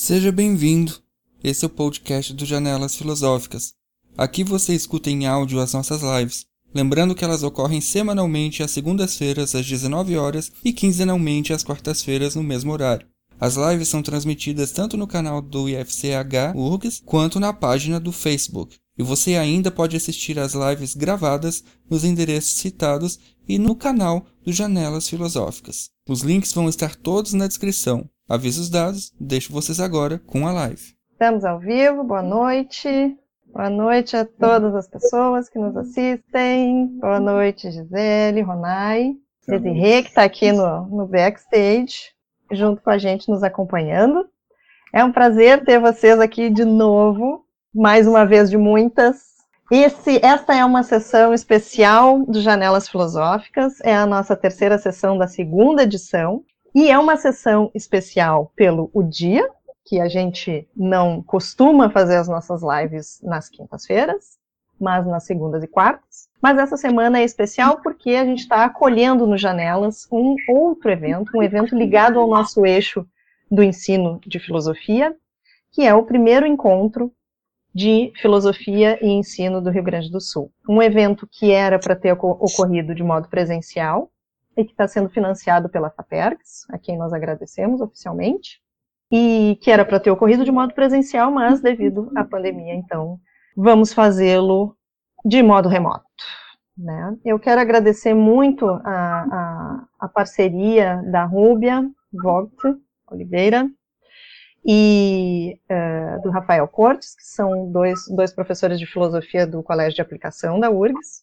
Seja bem-vindo. Esse é o podcast do Janelas Filosóficas. Aqui você escuta em áudio as nossas lives. Lembrando que elas ocorrem semanalmente às segundas-feiras às 19 horas e quinzenalmente às quartas-feiras no mesmo horário. As lives são transmitidas tanto no canal do IFCH URGS quanto na página do Facebook. E você ainda pode assistir às lives gravadas nos endereços citados e no canal do Janelas Filosóficas. Os links vão estar todos na descrição. Avisos dados, deixo vocês agora com a live. Estamos ao vivo, boa noite. Boa noite a todas as pessoas que nos assistem. Boa noite, Gisele, Ronai, Desirê, que está aqui no, no backstage, junto com a gente, nos acompanhando. É um prazer ter vocês aqui de novo, mais uma vez de muitas. Esse, esta é uma sessão especial do Janelas Filosóficas, é a nossa terceira sessão da segunda edição, e é uma sessão especial pelo o dia, que a gente não costuma fazer as nossas lives nas quintas-feiras, mas nas segundas e quartas. Mas essa semana é especial porque a gente está acolhendo no Janelas um outro evento, um evento ligado ao nosso eixo do ensino de filosofia, que é o primeiro encontro de filosofia e ensino do Rio Grande do Sul. Um evento que era para ter ocorrido de modo presencial e que está sendo financiado pela FAPERGS, a quem nós agradecemos oficialmente e que era para ter ocorrido de modo presencial, mas devido à pandemia, então vamos fazê-lo de modo remoto. Né? Eu quero agradecer muito a, a, a parceria da Rúbia Vogt Oliveira e uh, do Rafael Cortes, que são dois, dois professores de filosofia do Colégio de Aplicação da URGS,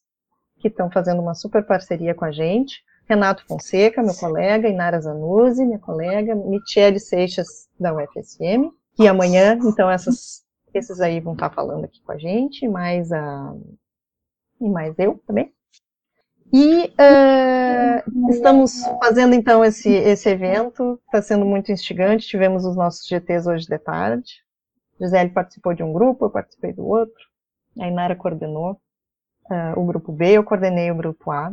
que estão fazendo uma super parceria com a gente. Renato Fonseca, meu colega, Inara Zanuzzi, minha colega, Michele Seixas, da UFSM, e amanhã, então, essas, esses aí vão estar falando aqui com a gente, mais a, e mais eu também. E uh, estamos fazendo, então, esse, esse evento, está sendo muito instigante, tivemos os nossos GTs hoje de tarde, Gisele participou de um grupo, eu participei do outro, a Inara coordenou uh, o grupo B, eu coordenei o grupo A,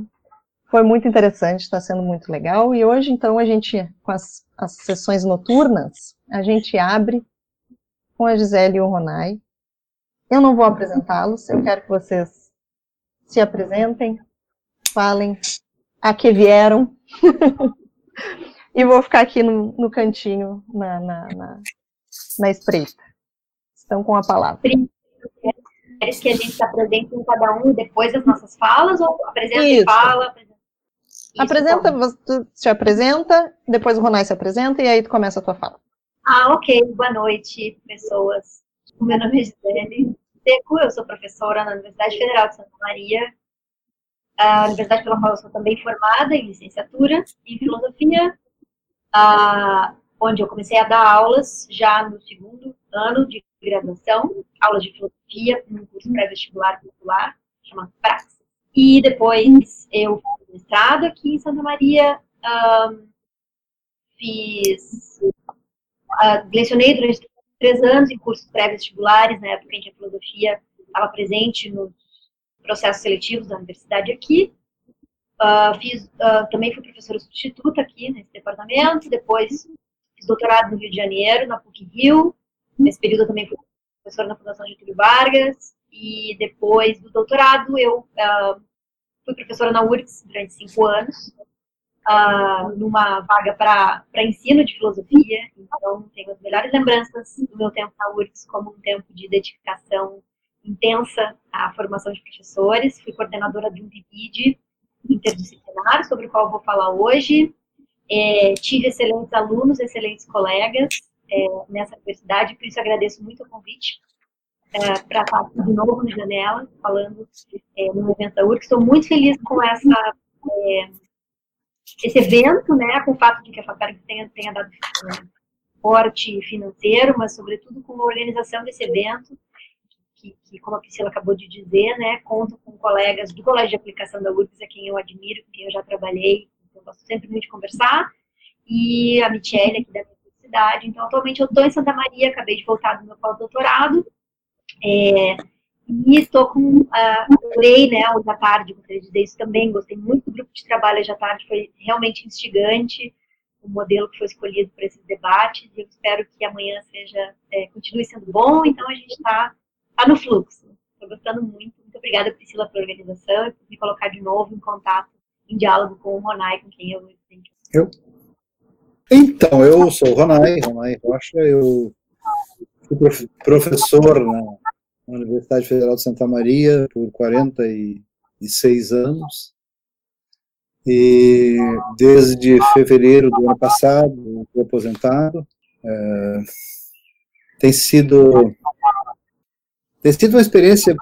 foi muito interessante, está sendo muito legal. E hoje, então, a gente, com as, as sessões noturnas, a gente abre com a Gisele e o Ronai. Eu não vou apresentá-los, eu quero que vocês se apresentem, falem a que vieram. e vou ficar aqui no, no cantinho, na, na, na, na espreita. Estão com a palavra. Queres que a gente se apresente em cada um depois das nossas falas, ou apresenta Isso. e fala? Apresenta apresenta, você se apresenta, depois o Ronai se apresenta e aí tu começa a tua fala. Ah, ok. Boa noite, pessoas. O meu nome é Gisele Seco, eu sou professora na Universidade Federal de Santa Maria, a universidade pela qual eu sou também formada em licenciatura em filosofia, onde eu comecei a dar aulas já no segundo ano de graduação, aulas de filosofia, num curso pré-vestibular popular, chamado Praxis. E depois eu mestrado aqui em Santa Maria, um, fiz, uh, lecionei durante três anos em cursos pré-vestibulares, na época em que a filosofia estava presente nos processos seletivos da universidade aqui. Uh, fiz, uh, também fui professora substituta aqui nesse departamento, depois fiz doutorado no Rio de Janeiro, na PUC-Rio, nesse período eu também fui professora na Fundação Getúlio Vargas, e depois do doutorado eu uh, fui professora na URGS durante cinco anos, uh, numa vaga para ensino de filosofia, então tenho as melhores lembranças do meu tempo na URGS como um tempo de dedicação intensa à formação de professores, fui coordenadora de um PIBID interdisciplinar, sobre o qual vou falar hoje, é, tive excelentes alunos, excelentes colegas é, nessa universidade, por isso agradeço muito o convite é, para estar aqui de novo no Janela, falando é, no evento da URC. Estou muito feliz com essa, é, esse evento, né, com o fato de que a FAPERG tenha, tenha dado forte financeiro, mas sobretudo com a organização desse evento, que, que, como a Priscila acabou de dizer, né, conto com colegas do Colégio de Aplicação da URGS, a quem eu admiro, com quem eu já trabalhei, eu gosto sempre muito de conversar, e a Michele, aqui da minha cidade. Então, atualmente eu estou em Santa Maria, acabei de voltar do meu pós-doutorado, é, e estou com, uh, adorei, né, hoje à tarde, gostaria de dizer isso também, gostei muito do grupo de trabalho hoje à tarde, foi realmente instigante, o modelo que foi escolhido para esses debates e eu espero que amanhã seja é, continue sendo bom. Então a gente está tá no fluxo. Estou gostando muito. Muito obrigada, Priscila, pela organização e por me colocar de novo em contato, em diálogo com o Ronai, com quem eu Eu? Então, eu sou o Ronai, Ronai Rocha, eu fui professor na Universidade Federal de Santa Maria por 46 anos. E desde fevereiro do ano passado, estou aposentado. É, tem sido tem sido uma experiência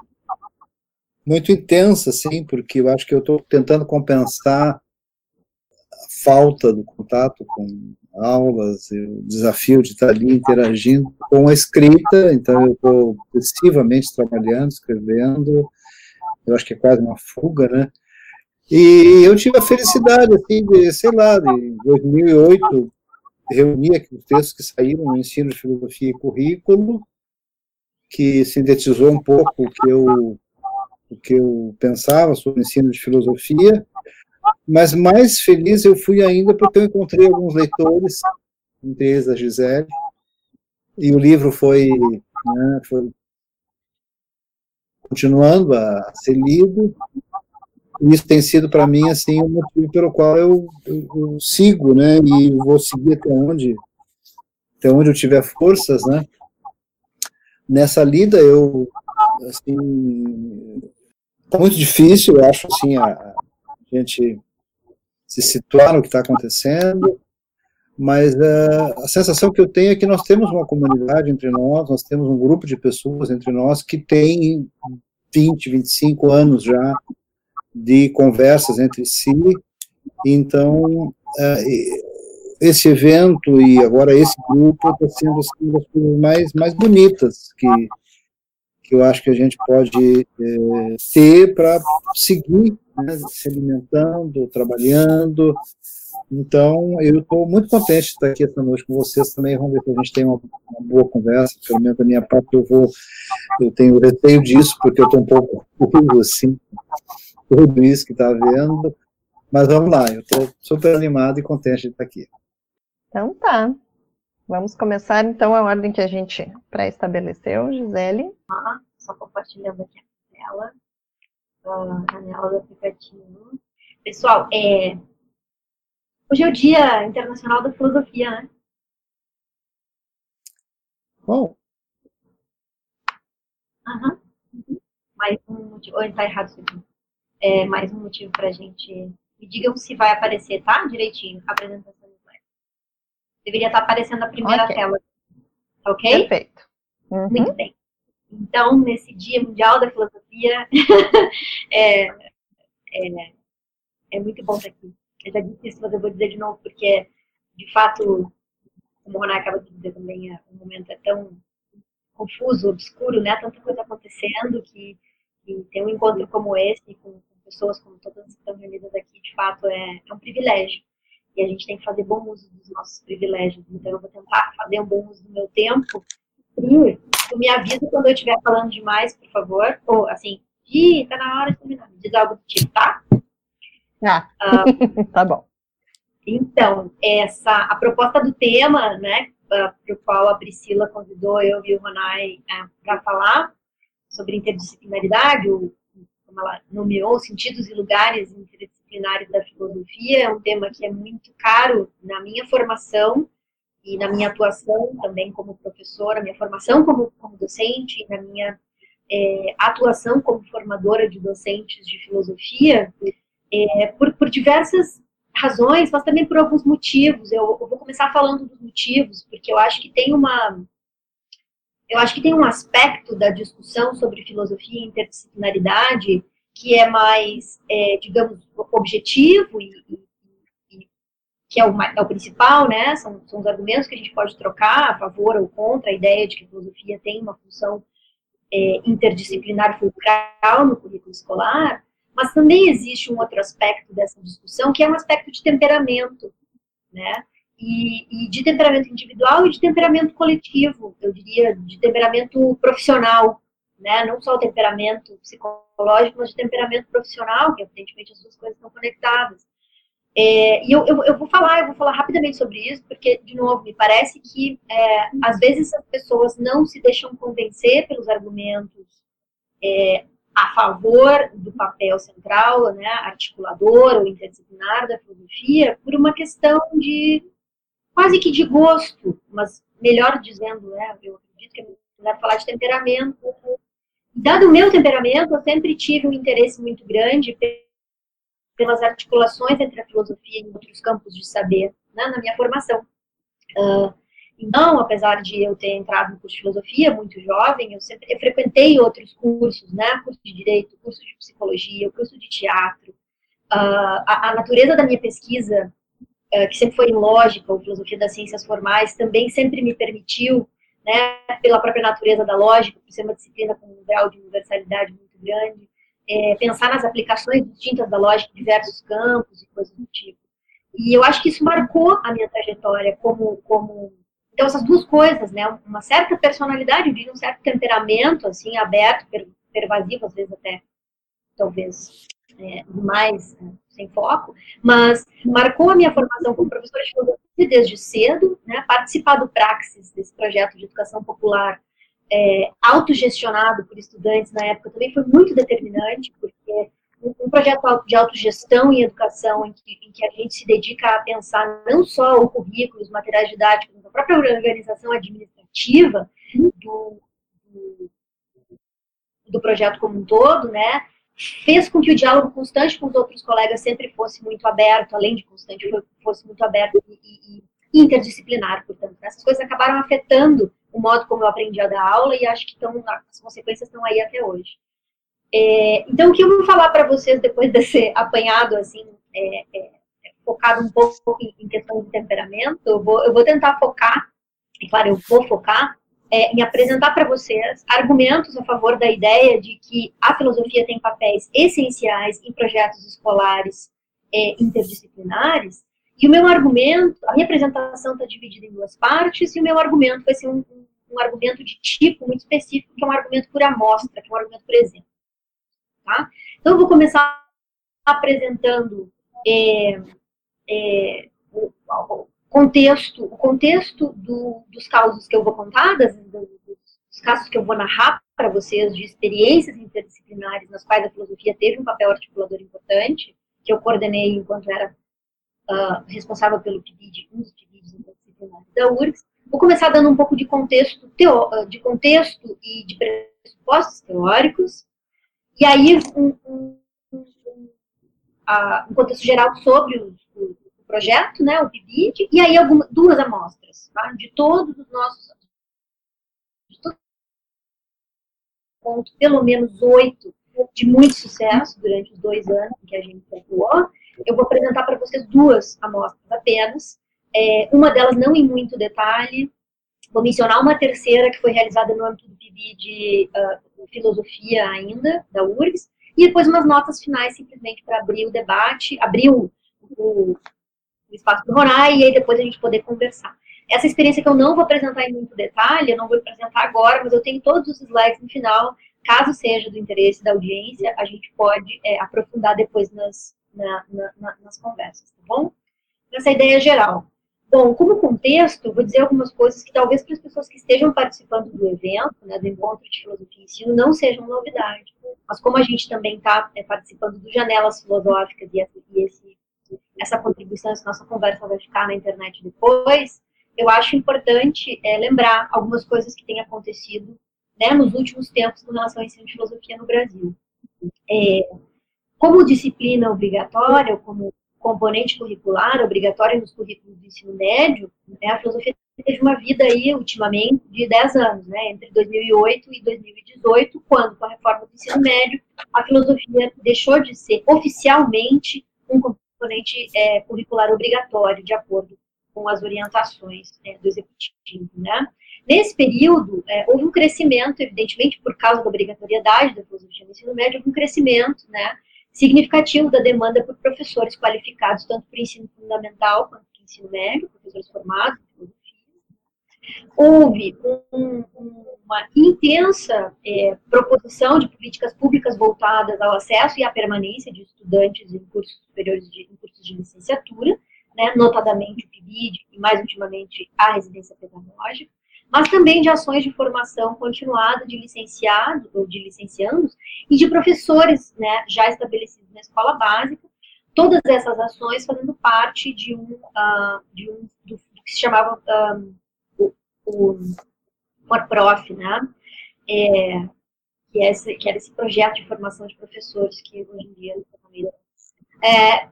muito intensa, assim, porque eu acho que eu estou tentando compensar a falta do contato com aulas, o desafio de estar ali interagindo com a escrita, então eu estou excessivamente trabalhando, escrevendo, eu acho que é quase uma fuga, né? E eu tive a felicidade, assim, de, sei lá, de 2008, reunir aqui os textos que saíram no ensino de filosofia e currículo, que sintetizou um pouco o que eu, o que eu pensava sobre o ensino de filosofia, mas mais feliz eu fui ainda porque eu encontrei alguns leitores, entre eles a Gisele, e o livro foi, né, foi continuando a ser lido, isso tem sido para mim assim o motivo pelo qual eu, eu, eu, sigo, né? E vou seguir até onde até onde eu tiver forças, né? Nessa lida eu assim é muito difícil, eu acho assim a, a gente se situar no que está acontecendo, mas uh, a sensação que eu tenho é que nós temos uma comunidade entre nós, nós temos um grupo de pessoas entre nós que tem 20, 25 anos já de conversas entre si. Então, é, esse evento e agora esse grupo está sendo assim, das coisas mais, mais bonitas que, que eu acho que a gente pode é, ter para seguir né, se alimentando, trabalhando. Então, eu estou muito contente de estar aqui essa noite com vocês também. Vamos ver se a gente tem uma, uma boa conversa. Pelo menos da minha parte, eu vou. Eu tenho receio disso, porque eu estou um pouco assim, tudo isso que está vendo. Mas vamos lá, eu estou super animado e contente de estar aqui. Então tá. Vamos começar então a ordem que a gente pré-estabeleceu, Gisele. Só compartilhando aqui a tela, a janela do aplicativo. Pessoal, é... hoje é o Dia Internacional da Filosofia, né? Bom. Aham. Mais um motivo. Ou está errado isso aqui? é mais um motivo para a gente. Me digam se vai aparecer, tá? Direitinho, a apresentação do slide. Deveria estar tá aparecendo a primeira okay. tela. Ok? Perfeito. Uhum. Muito bem. Então, nesse Dia Mundial da Filosofia, é, é, é, muito bom estar aqui. Eu já disse isso, mas eu vou dizer de novo, porque, de fato, como o Roná acaba de dizer também, é, o momento é tão confuso, obscuro, né? Tanta coisa acontecendo que, que ter um encontro como esse, com pessoas, como todas que estão reunidas aqui, de fato, é, é um privilégio. E a gente tem que fazer bom uso dos nossos privilégios. Então, eu vou tentar fazer um bom uso do meu tempo. Tu me avisa quando eu estiver falando demais, por favor. Ou, assim, Ih, tá na hora de terminar. Me diz algo do tipo, tá? Ah, ah tá bom. Então, essa, a proposta do tema, né, para o qual a Priscila convidou eu e o Ronai é, para falar sobre interdisciplinaridade, como ela nomeou, sentidos e lugares interdisciplinares da filosofia, é um tema que é muito caro na minha formação e na minha atuação também como professora, minha formação como, como docente, na minha é, atuação como formadora de docentes de filosofia, é, por, por diversas razões, mas também por alguns motivos. Eu, eu, vou começar falando dos motivos, porque eu acho que tem uma eu acho que tem um aspecto da discussão sobre filosofia e interdisciplinaridade que é mais, é, digamos, objetivo e, e, que é o, é o, principal, né? São, são os argumentos que a gente pode trocar a favor ou contra a ideia de que a filosofia tem uma função é, interdisciplinar fulcral no currículo escolar, mas também existe um outro aspecto dessa discussão que é um aspecto de temperamento, né? e, e, de temperamento individual e de temperamento coletivo, eu diria, de temperamento profissional, né? Não só o temperamento psicológico, mas de temperamento profissional, que evidentemente as duas coisas estão conectadas. É, e eu, eu, eu, vou falar, eu vou falar rapidamente sobre isso, porque, de novo, me parece que é, às vezes as pessoas não se deixam convencer pelos argumentos é, a favor do papel central, né, articulador ou interdisciplinar da filosofia, por uma questão de quase que de gosto, mas melhor dizendo, né, eu acredito que é melhor falar de temperamento. Dado o meu temperamento, eu sempre tive um interesse muito grande pelas articulações entre a filosofia e outros campos de saber né, na minha formação. Uh, então, apesar de eu ter entrado no curso de filosofia muito jovem, eu sempre eu frequentei outros cursos, né? Curso de direito, curso de psicologia, curso de teatro. Uh, a, a, natureza da minha pesquisa, uh, que sempre foi em lógica ou filosofia das ciências formais, também sempre me permitiu, né, pela própria natureza da lógica, por ser uma disciplina com um grau de universalidade muito grande, é, pensar nas aplicações distintas da lógica em diversos campos e coisas do tipo. E eu acho que isso marcou a minha trajetória como, como então, essas duas coisas, né? Uma certa personalidade, um certo temperamento, assim, aberto, pervasivo, às vezes até, talvez, é, mais é, sem foco, mas marcou a minha formação como professora de filosofia desde cedo, né? Participar do Praxis, desse projeto de educação popular, é, autogestionado por estudantes na época, também foi muito determinante, porque um projeto de autogestão em educação em que, em que, a gente se dedica a pensar não só o currículo, os materiais didáticos, mas a própria organização administrativa do, do, do, projeto como um todo, né, fez com que o diálogo constante com os outros colegas sempre fosse muito aberto, além de constante, fosse muito aberto e, e, e interdisciplinar, portanto. Essas coisas acabaram afetando o modo como eu aprendi a dar aula e acho que estão, as consequências estão aí até hoje. É, então, o que eu vou falar para vocês depois desse apanhado, assim, é, é, focado um pouco em, questão de temperamento, eu vou, eu vou tentar focar, e claro, eu vou focar, é, em apresentar para vocês argumentos a favor da ideia de que a filosofia tem papéis essenciais em projetos escolares é, interdisciplinares, e o meu argumento, a minha apresentação está dividida em duas partes, e o meu argumento vai ser um, um, um argumento de tipo muito específico, que é um argumento por amostra, que é um argumento por exemplo. Tá? Então, eu vou começar apresentando é, é, o, o, contexto, o contexto do, dos casos que eu vou contar, das, dos casos que eu vou narrar para vocês de experiências interdisciplinares nas quais a filosofia teve um papel articulador importante, que eu coordenei enquanto era uh, responsável pelo PIBID, um dos PIBIDs interdisciplinares da URGS. Vou começar dando um pouco de contexto, teo, de contexto e de pressupostos teóricos, e aí, um, um, um, um contexto geral sobre o, o, o, projeto, né, o PIBID, e aí algumas, duas amostras, tá, de todos os nossos, ponto, pelo menos oito, de muito sucesso durante os dois anos que a gente atuou. Eu vou apresentar para vocês duas amostras apenas, é, uma delas não em muito detalhe, vou mencionar uma terceira que foi realizada no âmbito do PIB de uh, filosofia ainda, da URGS, e depois umas notas finais simplesmente para abrir o debate, abrir o, o, o espaço do Rorai e aí depois a gente poder conversar. Essa experiência que eu não vou apresentar em muito detalhe, eu não vou apresentar agora, mas eu tenho todos os slides no final, caso seja do interesse da audiência, a gente pode é, aprofundar depois nas, na, na, nas conversas, tá bom? Essa ideia geral. Bom, como contexto, vou dizer algumas coisas que talvez para as pessoas que estejam participando do evento, né, do encontro de filosofia e ensino, não sejam novidade. Mas como a gente também está é, participando do Janelas Filosóficas e, esse, essa contribuição, essa nossa conversa vai ficar na internet depois, eu acho importante é, lembrar algumas coisas que têm acontecido né, nos últimos tempos com relação ao ensino de filosofia no Brasil. É, como disciplina obrigatória, como componente curricular obrigatório nos currículos do ensino médio, né, a filosofia teve uma vida aí, ultimamente, de 10 anos, né, entre 2008 e 2018, quando, com a reforma do ensino médio, a filosofia deixou de ser oficialmente um componente é, curricular obrigatório, de acordo com as orientações é, do executivo, né. Nesse período, é, houve um crescimento, evidentemente, por causa da obrigatoriedade da filosofia no ensino médio, houve um crescimento, né, significativo da demanda por professores qualificados, tanto para o ensino fundamental quanto para o ensino médio, professores formados Houve um, uma intensa é, proposição de políticas públicas voltadas ao acesso e à permanência de estudantes em cursos superiores de em cursos de licenciatura, né, notadamente o PIBID e mais ultimamente a residência pedagógica, mas também de ações de formação continuada de licenciados ou de licenciandos e de professores né, já estabelecidos na escola básica, todas essas ações fazendo parte de um, uh, de um do, do, que se chamava um, o, o Prof, né? É, que, é esse, que era esse projeto de formação de professores que hoje em dia é,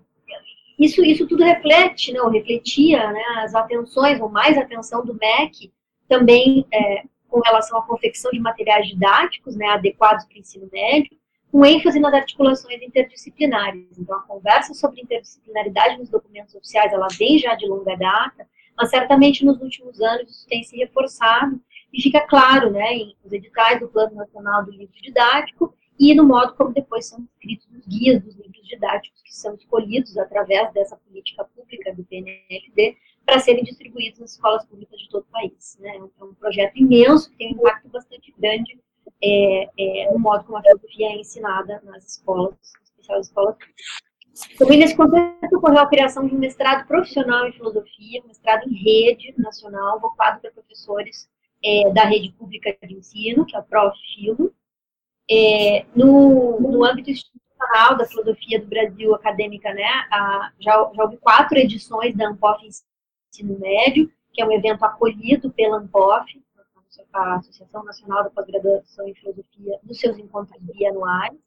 isso, isso tudo reflete, né, ou refletia né, as atenções, ou mais atenção do MEC, também é, com relação à confecção de materiais didáticos né, adequados para o ensino médio, com ênfase nas articulações interdisciplinares. Então, a conversa sobre interdisciplinaridade nos documentos oficiais, ela vem já de longa data, mas certamente nos últimos anos isso tem se reforçado e fica claro, né, em os editais do Plano Nacional do Livro Didático e no modo como depois são escritos os guias dos livros didáticos que são escolhidos através dessa política pública do PNLD para serem distribuídos nas escolas públicas de todo o país. Né? É um projeto imenso que tem um impacto bastante grande é, é, no modo como a filosofia é ensinada nas escolas, em especial nas escolas públicas. Também nesse contexto ocorreu a criação de um mestrado profissional em filosofia, um mestrado em rede nacional, voltado para professores é, da rede pública de ensino, que é a Profilo. É, no, no âmbito institucional da filosofia do Brasil acadêmica, né, a, já, já houve quatro edições da ANPOF Ensino Médio, que é um evento acolhido pela ANPOF, a Associação Nacional da Pós-Graduação em Filosofia, nos seus encontros bianuais.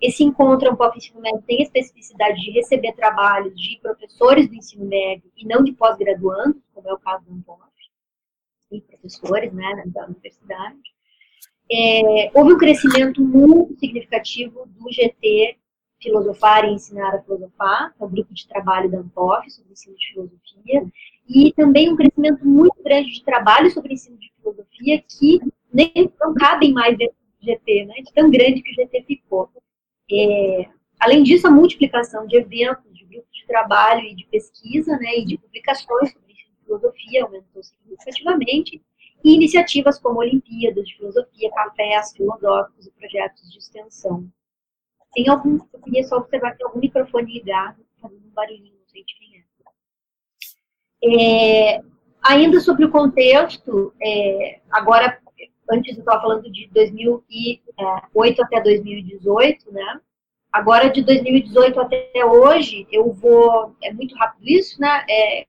Esse encontro ANPOF Ensino Médio tem a especificidade de receber trabalhos de professores do ensino médio e não de pós-graduandos, como é o caso da ANPOF e professores né, da universidade. É, houve um crescimento muito significativo do GT Filosofar e Ensinar a Filosofar, que é o grupo de trabalho da ANPOF sobre ensino de filosofia, e também um crescimento muito grande de trabalho sobre ensino de filosofia que nem não cabem mais dentro do GT, né, de tão grande que o GT ficou. É, além disso, a multiplicação de eventos, de grupos de trabalho e de pesquisa, né, e de publicações sobre filosofia aumentou significativamente, e iniciativas como Olimpíadas de Filosofia, cafés filosóficos e projetos de extensão. Tem algum, eu queria só observar que tem algum microfone ligado, fazendo um barulhinho, não sei de quem é. é ainda sobre o contexto, é, agora, antes eu estava falando de 2008 até 2018, né? Agora, de 2018 até hoje, eu vou, é muito rápido isso, né? É,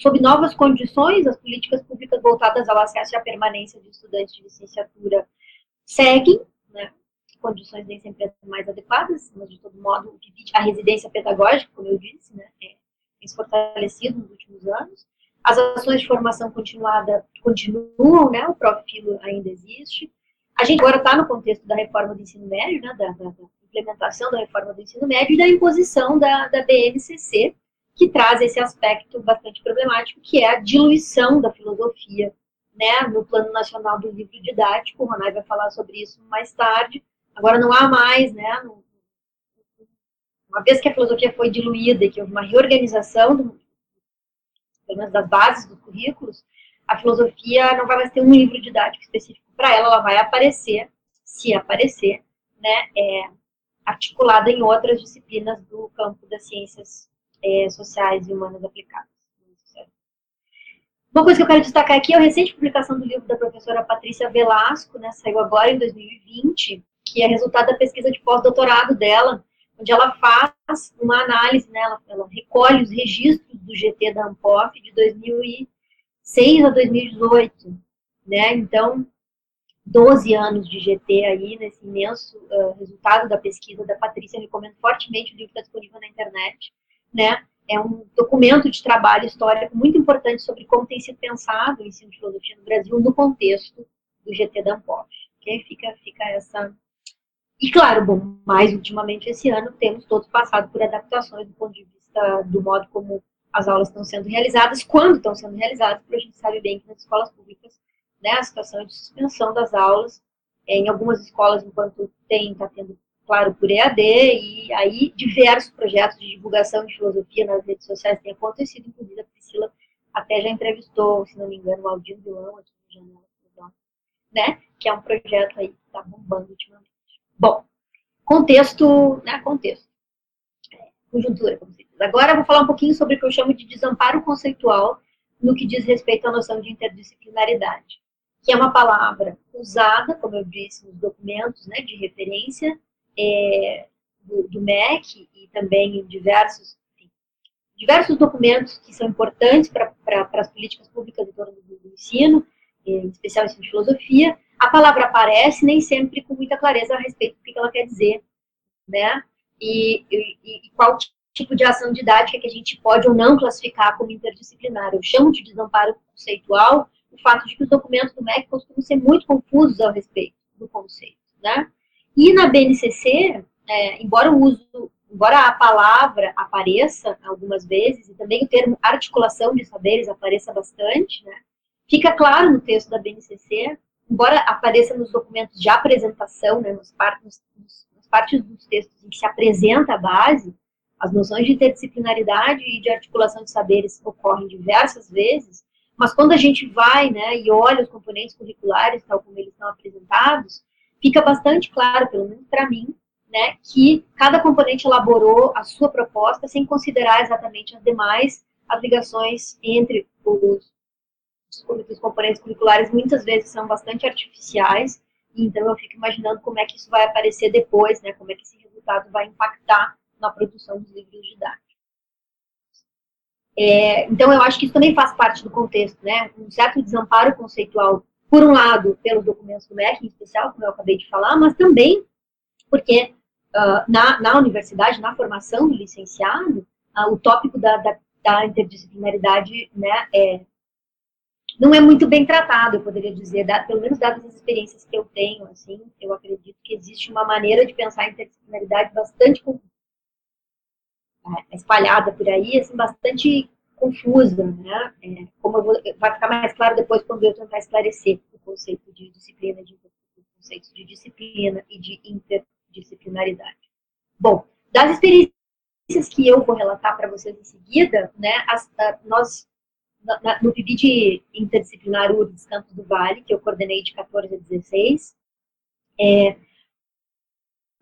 sob novas condições, as políticas públicas voltadas ao acesso e à permanência de estudantes de licenciatura seguem, né, condições nem sempre mais adequadas, mas de todo modo a residência pedagógica, como eu disse, né, é, se fortalecido nos últimos anos. As ações de formação continuada continuam, né, o Profilo ainda existe. A gente agora está no contexto da reforma do ensino médio, né, da, da, implementação da reforma do ensino médio e da imposição da, da BNCC, que traz esse aspecto bastante problemático, que é a diluição da filosofia né, no Plano Nacional do Livro Didático. O Ronai vai falar sobre isso mais tarde. Agora não há mais, né, uma vez que a filosofia foi diluída e que houve uma reorganização do, pelo menos das bases dos currículos, a filosofia não vai mais ter um livro didático específico para ela, ela vai aparecer, se aparecer, né, é, articulada em outras disciplinas do campo das ciências é, sociais e humanas aplicadas. Uma coisa que eu quero destacar aqui é a recente publicação do livro da professora Patrícia Velasco, né, saiu agora em 2020, que é resultado da pesquisa de pós-doutorado dela, onde ela faz uma análise, né, ela, ela, recolhe os registros do GT da ANPOF de 2006 a 2018, né, então 12 anos de GT aí, nesse imenso uh, resultado da pesquisa da Patrícia, eu recomendo fortemente, o livro está disponível na internet, né? É um documento de trabalho histórico muito importante sobre como tem sido pensado o ensino de filosofia no Brasil no contexto do GT da Ampof. Okay? Fica, fica essa... E claro, bom, mais ultimamente esse ano temos todos passado por adaptações do ponto de vista do modo como as aulas estão sendo realizadas, quando estão sendo realizadas, porque a gente sabe bem que nas escolas públicas né, a situação é de suspensão das aulas, é, em algumas escolas, enquanto tem, está tendo claro, por EAD, e aí diversos projetos de divulgação de filosofia nas redes sociais têm acontecido, inclusive a Priscila até já entrevistou, se não me engano, o Aldino Vilão aqui no Janela, né? Que é um projeto aí que está bombando ultimamente. Bom, contexto, né? Contexto. Conjuntura, como se diz. Agora eu vou falar um pouquinho sobre o que eu chamo de desamparo conceitual no que diz respeito à noção de interdisciplinaridade, que é uma palavra usada, como eu disse, nos documentos né, de referência é, do, do, MEC e também em diversos, diversos documentos que são importantes para as políticas públicas em torno do, do ensino, em especial ensino de filosofia, a palavra aparece nem sempre com muita clareza a respeito do que ela quer dizer, né? E, e, e qual tipo de ação didática que a gente pode ou não classificar como interdisciplinar. Eu chamo de desamparo conceitual o fato de que os documentos do MEC costumam ser muito confusos ao respeito do conceito, né? E na BNCC, é, embora o uso, embora a palavra apareça algumas vezes e também o termo articulação de saberes apareça bastante, né? Fica claro no texto da BNCC embora apareça nos documentos de apresentação, né, nos partes, nas partes dos textos em que se apresenta a base, as noções de interdisciplinaridade e de articulação de saberes ocorrem diversas vezes, mas quando a gente vai né, e olha os componentes curriculares, tal como eles estão apresentados, fica bastante claro, pelo menos para mim, né, que cada componente elaborou a sua proposta sem considerar exatamente as demais as ligações entre os, os componentes curriculares muitas vezes são bastante artificiais, então eu fico imaginando como é que isso vai aparecer depois, né, como é que esse resultado vai impactar na produção dos livros didáticos. É, então eu acho que isso também faz parte do contexto, né, um certo desamparo conceitual, por um lado, pelos documentos do MEC, em especial, como eu acabei de falar, mas também porque uh, na, na universidade, na formação do licenciado, uh, o tópico da, da, da interdisciplinaridade né, é, não é muito bem tratado, eu poderia dizer, da, pelo menos dadas as experiências que eu tenho, assim, eu acredito que existe uma maneira de pensar a interdisciplinaridade bastante é, espalhada por aí, assim, bastante confusa, né? É, como vou, vai ficar mais claro depois quando eu tentar esclarecer o conceito de disciplina, de conceitos de disciplina e de interdisciplinaridade. Bom, das experiências que eu vou relatar para vocês em seguida, né, as, a, nós no PIB de interdisciplinar URGS Campos do Vale, que eu coordenei de 14 a 16, é,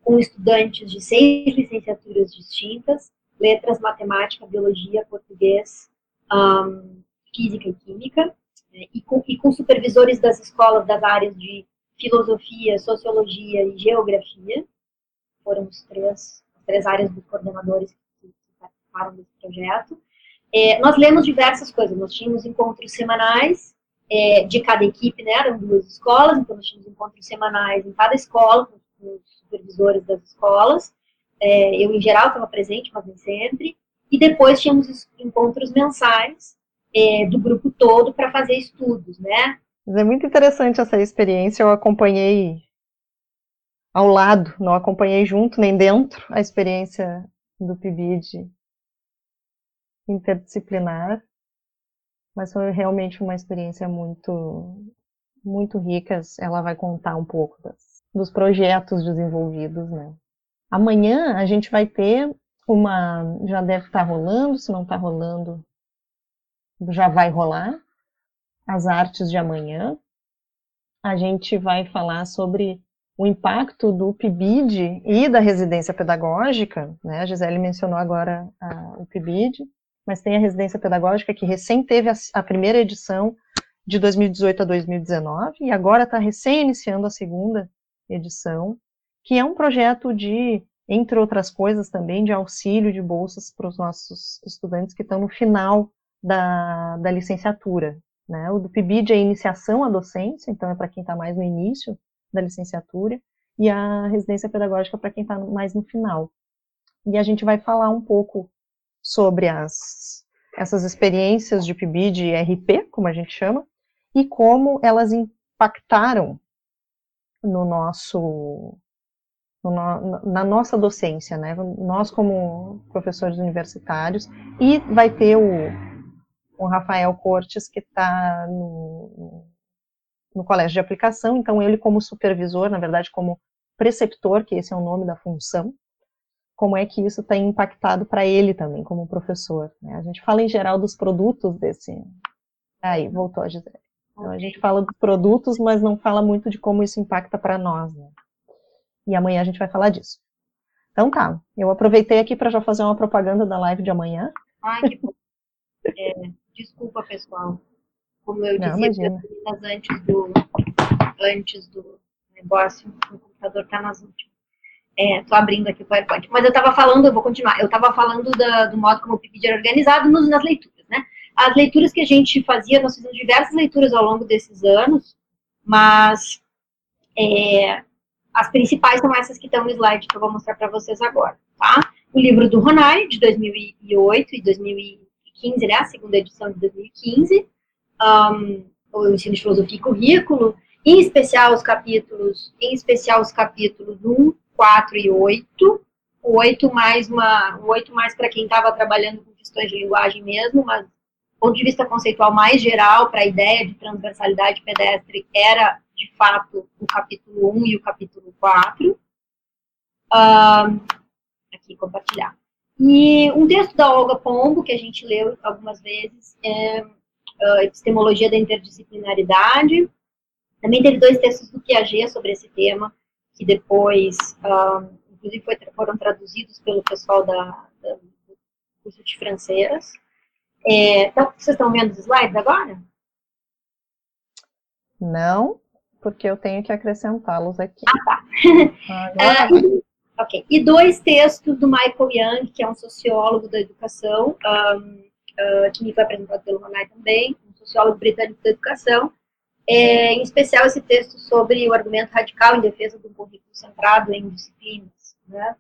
com estudantes de seis licenciaturas distintas, letras, matemática, biologia, português, um, física e química, né, e, com, e com supervisores das escolas das áreas de filosofia, sociologia e geografia, foram os três, as três áreas dos coordenadores que participaram desse projeto, é, nós lemos diversas coisas, nós tínhamos encontros semanais é, de cada equipe, né, eram duas escolas, então nós tínhamos encontros semanais em cada escola, com, os supervisores das escolas, é, eu em geral estava presente, mas nem sempre, e depois tínhamos encontros mensais é, do grupo todo para fazer estudos, né. É muito interessante essa experiência, eu acompanhei ao lado, não acompanhei junto nem dentro a experiência do PIBID interdisciplinar, mas foi realmente uma experiência muito, muito rica. Ela vai contar um pouco das, dos projetos desenvolvidos, né? Amanhã a gente vai ter uma, já deve estar rolando, se não está rolando, já vai rolar, as artes de amanhã. A gente vai falar sobre o impacto do PIBID e da residência pedagógica, né? A Gisele mencionou agora a, o PIBID mas tem a residência pedagógica que recém teve a, a primeira edição de 2018 a 2019 e agora está recém iniciando a segunda edição, que é um projeto de, entre outras coisas também, de auxílio de bolsas para os nossos estudantes que estão no final da, da licenciatura. Né? O do PIBID é iniciação à docência, então é para quem está mais no início da licenciatura, e a residência pedagógica para quem está mais no final. E a gente vai falar um pouco sobre as, essas experiências de PIBID e RP, como a gente chama, e como elas impactaram no nosso no, na nossa docência, né? Nós como professores universitários e vai ter o, o Rafael Cortes que está no, no colégio de aplicação, então ele como supervisor, na verdade como preceptor, que esse é o nome da função, como é que isso tem impactado para ele também, como professor. Né? A gente fala em geral dos produtos desse. Aí, voltou a Gisele. Então, a gente fala dos produtos, mas não fala muito de como isso impacta para nós. Né? E amanhã a gente vai falar disso. Então tá, eu aproveitei aqui para já fazer uma propaganda da live de amanhã. Ai, que bom. É, desculpa, pessoal. Como eu Não, dizia antes do, antes do negócio, o computador está nas últimas. É, tô abrindo aqui o PowerPoint. Mas eu estava falando, eu vou continuar, eu estava falando da- do modo como o PIBID era organizado nos- nas leituras, né? As leituras que a gente fazia, nós fizemos diversas leituras ao longo desses anos, mas é, as principais são essas que estão no slide que eu vou mostrar para vocês agora, tá? O livro do Ronai, de 2008 e 2015, né? A segunda edição de 2015. um, o ensino de filosofia e currículo, em especial os capítulos, em especial os capítulos 1, 4 e 8. O 8 mais uma, o 8 mais para quem estava trabalhando com questões de linguagem mesmo, mas do ponto de vista conceitual mais geral para a ideia de transversalidade pedestre era de fato o capítulo 1 e o capítulo 4. Ahn, aqui compartilhar. E um texto da Olga Pombo, que a gente leu algumas vezes, é ah, Epistemologia da Interdisciplinaridade. Também teve dois textos do Piaget sobre esse tema, que depois, ah, inclusive, foi- foram traduzidos pelo pessoal da, da- do curso de francês. É, então, vocês estão vendo os slides agora? Não, porque eu tenho que acrescentá-los aqui. Ah, tá. Agora Ah, e, ok. E dois textos do Michael Young, que é um sociólogo da educação, ahm, ah, que me foi apresentado pelo Ronai também, um sociólogo britânico da educação, é, em especial esse texto sobre o argumento radical em defesa do currículo centrado em disciplinas. Né?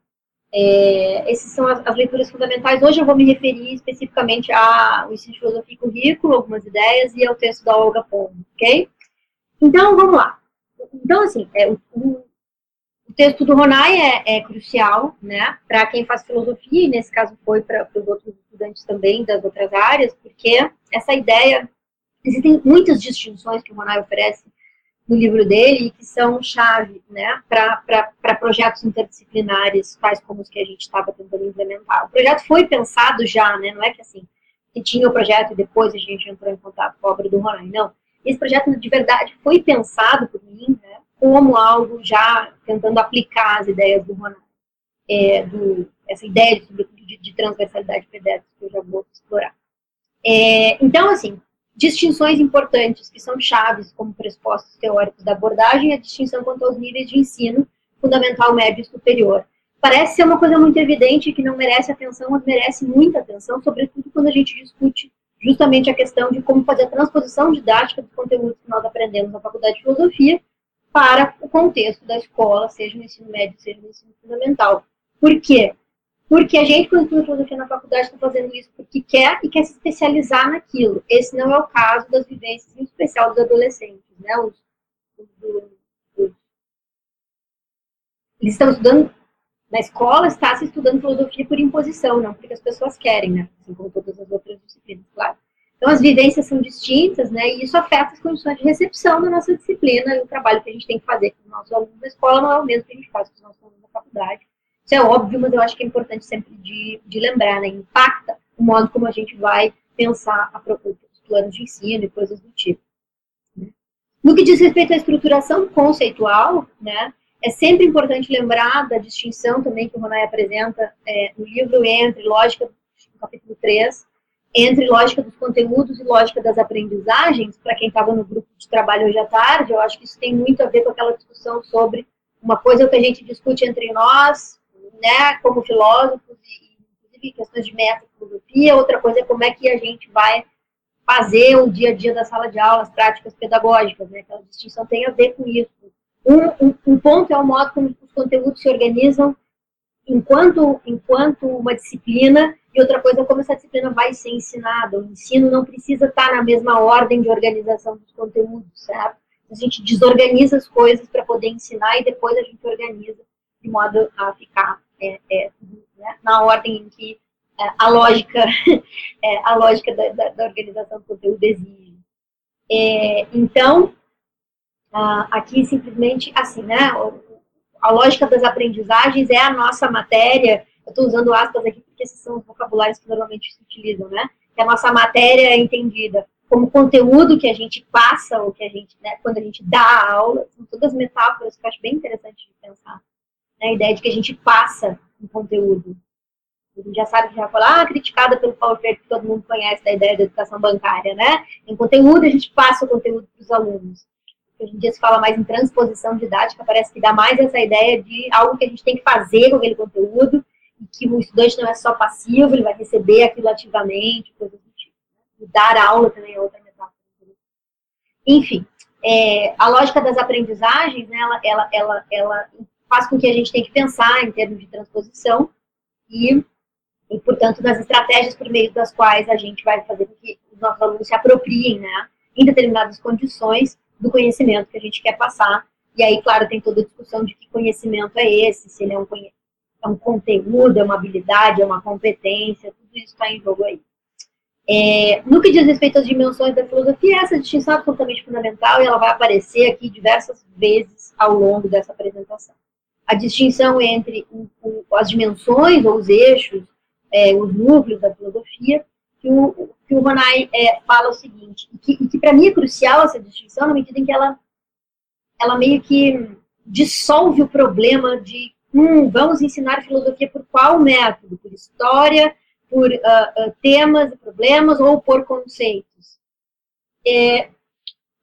É, essas são as, as leituras fundamentais. Hoje eu vou me referir especificamente ao ensino de filosofia e currículo, algumas ideias, e ao texto da Olga Pombo, ok? Então, vamos lá. Então, assim, é, o, o- texto do Ronai é, é crucial, né, para quem faz filosofia, e nesse caso foi para os outros estudantes também das outras áreas, porque essa ideia, existem muitas distinções que o Ronai oferece no livro dele que são chave, né, para projetos interdisciplinares, tais como os que a gente estava tentando implementar. O projeto foi pensado já, né, não é que assim, que tinha o projeto e depois a gente entrou em contato com a obra do Ronai, não. Esse projeto, de verdade, foi pensado por mim, né, como algo já tentando aplicar as ideias do Ronaldo, é, do, essa ideia, de, de, de transversalidade pedestre, que eu já vou explorar. É, então, assim, distinções importantes que são chaves como pressupostos teóricos da abordagem, a distinção quanto aos níveis de ensino, fundamental, médio e superior. Parece ser uma coisa muito evidente que não merece atenção, mas merece muita atenção, sobretudo quando a gente discute justamente a questão de como fazer a transposição didática dos conteúdos que nós aprendemos na faculdade de filosofia para o contexto da escola, seja no ensino médio, seja no ensino fundamental. Por quê? Porque a gente, quando estuda filosofia na faculdade, está fazendo isso porque quer e quer se especializar naquilo. Esse não é o caso das vivências, em especial dos adolescentes, né? Os, os, os, eles estão estudando na escola, está se estudando filosofia por imposição, não porque as pessoas querem, né? Assim como todas as outras disciplinas, claro. Então, as vivências são distintas, né? E isso afeta as condições de recepção da nossa disciplina e o trabalho que a gente tem que fazer com os nossos alunos da escola não é o mesmo que a gente faz com os nossos alunos da faculdade. Isso é óbvio, mas eu acho que é importante sempre de, de lembrar, né? Impacta o modo como a gente vai pensar a procura dos planos de ensino e coisas do tipo. né? No que diz respeito à estruturação conceitual, né? É sempre importante lembrar da distinção também que o Ronay apresenta é, no livro entre lógica, no capítulo 3, entre lógica dos conteúdos e lógica das aprendizagens, para quem estava no grupo de trabalho hoje à tarde, eu acho que isso tem muito a ver com aquela discussão sobre uma coisa que a gente discute entre nós, né, como filósofos, e inclusive questões de metafilosofia, outra coisa é como é que a gente vai fazer o dia a dia da sala de aula, as práticas pedagógicas, né, aquela distinção tem a ver com isso. Um, um, um ponto é o modo como os conteúdos se organizam enquanto, enquanto uma disciplina, e outra coisa é como essa disciplina vai ser ensinada. O ensino não precisa estar na mesma ordem de organização dos conteúdos, certo? A gente desorganiza as coisas para poder ensinar e depois a gente organiza de modo a ficar é, é, né, na ordem em que é, a lógica, é, a lógica da, da, da, organização do conteúdo exige. É, então, aqui simplesmente assim, né? A lógica das aprendizagens é a nossa matéria. Eu estou usando aspas aqui porque esses são os vocabulários que normalmente se utilizam, né? Que a nossa matéria é entendida como conteúdo que a gente passa, ou que a gente, né, quando a gente dá a aula, são todas metáforas que eu acho bem interessante de pensar. Né? A ideia de que a gente passa um conteúdo. A gente já sabe que já foi lá criticada pelo Paulo Freire, que todo mundo conhece da ideia da educação bancária, né? Em conteúdo, a gente passa o conteúdo para os alunos. Hoje em dia se fala mais em transposição didática, parece que dá mais essa ideia de algo que a gente tem que fazer com aquele conteúdo, e que o estudante não é só passivo, ele vai receber aquilo ativamente, coisas do tipo. E dar aula também é outra metáfora. Enfim, é, a lógica das aprendizagens, né, ela, ela, ela, ela faz com que a gente tenha que pensar em termos de transposição e e, portanto, das estratégias por meio das quais a gente vai fazer com que os nossos alunos se apropriem, né, em determinadas condições, do conhecimento que a gente quer passar. E aí, claro, tem toda a discussão de que conhecimento é esse, se ele é um, é um conteúdo, é uma habilidade, é uma competência, tudo isso está em jogo aí. É, no que diz respeito às dimensões da filosofia, essa distinção é absolutamente fundamental e ela vai aparecer aqui diversas vezes ao longo dessa apresentação. A distinção entre o, o, as dimensões ou os eixos é, os núcleos da filosofia, que o, que o Ronai é, fala o seguinte, e que, que para mim é crucial essa distinção, na medida em que ela, ela meio que dissolve o problema de, hum, vamos ensinar filosofia por qual método? Por história, por uh, uh, temas e problemas ou por conceitos? É,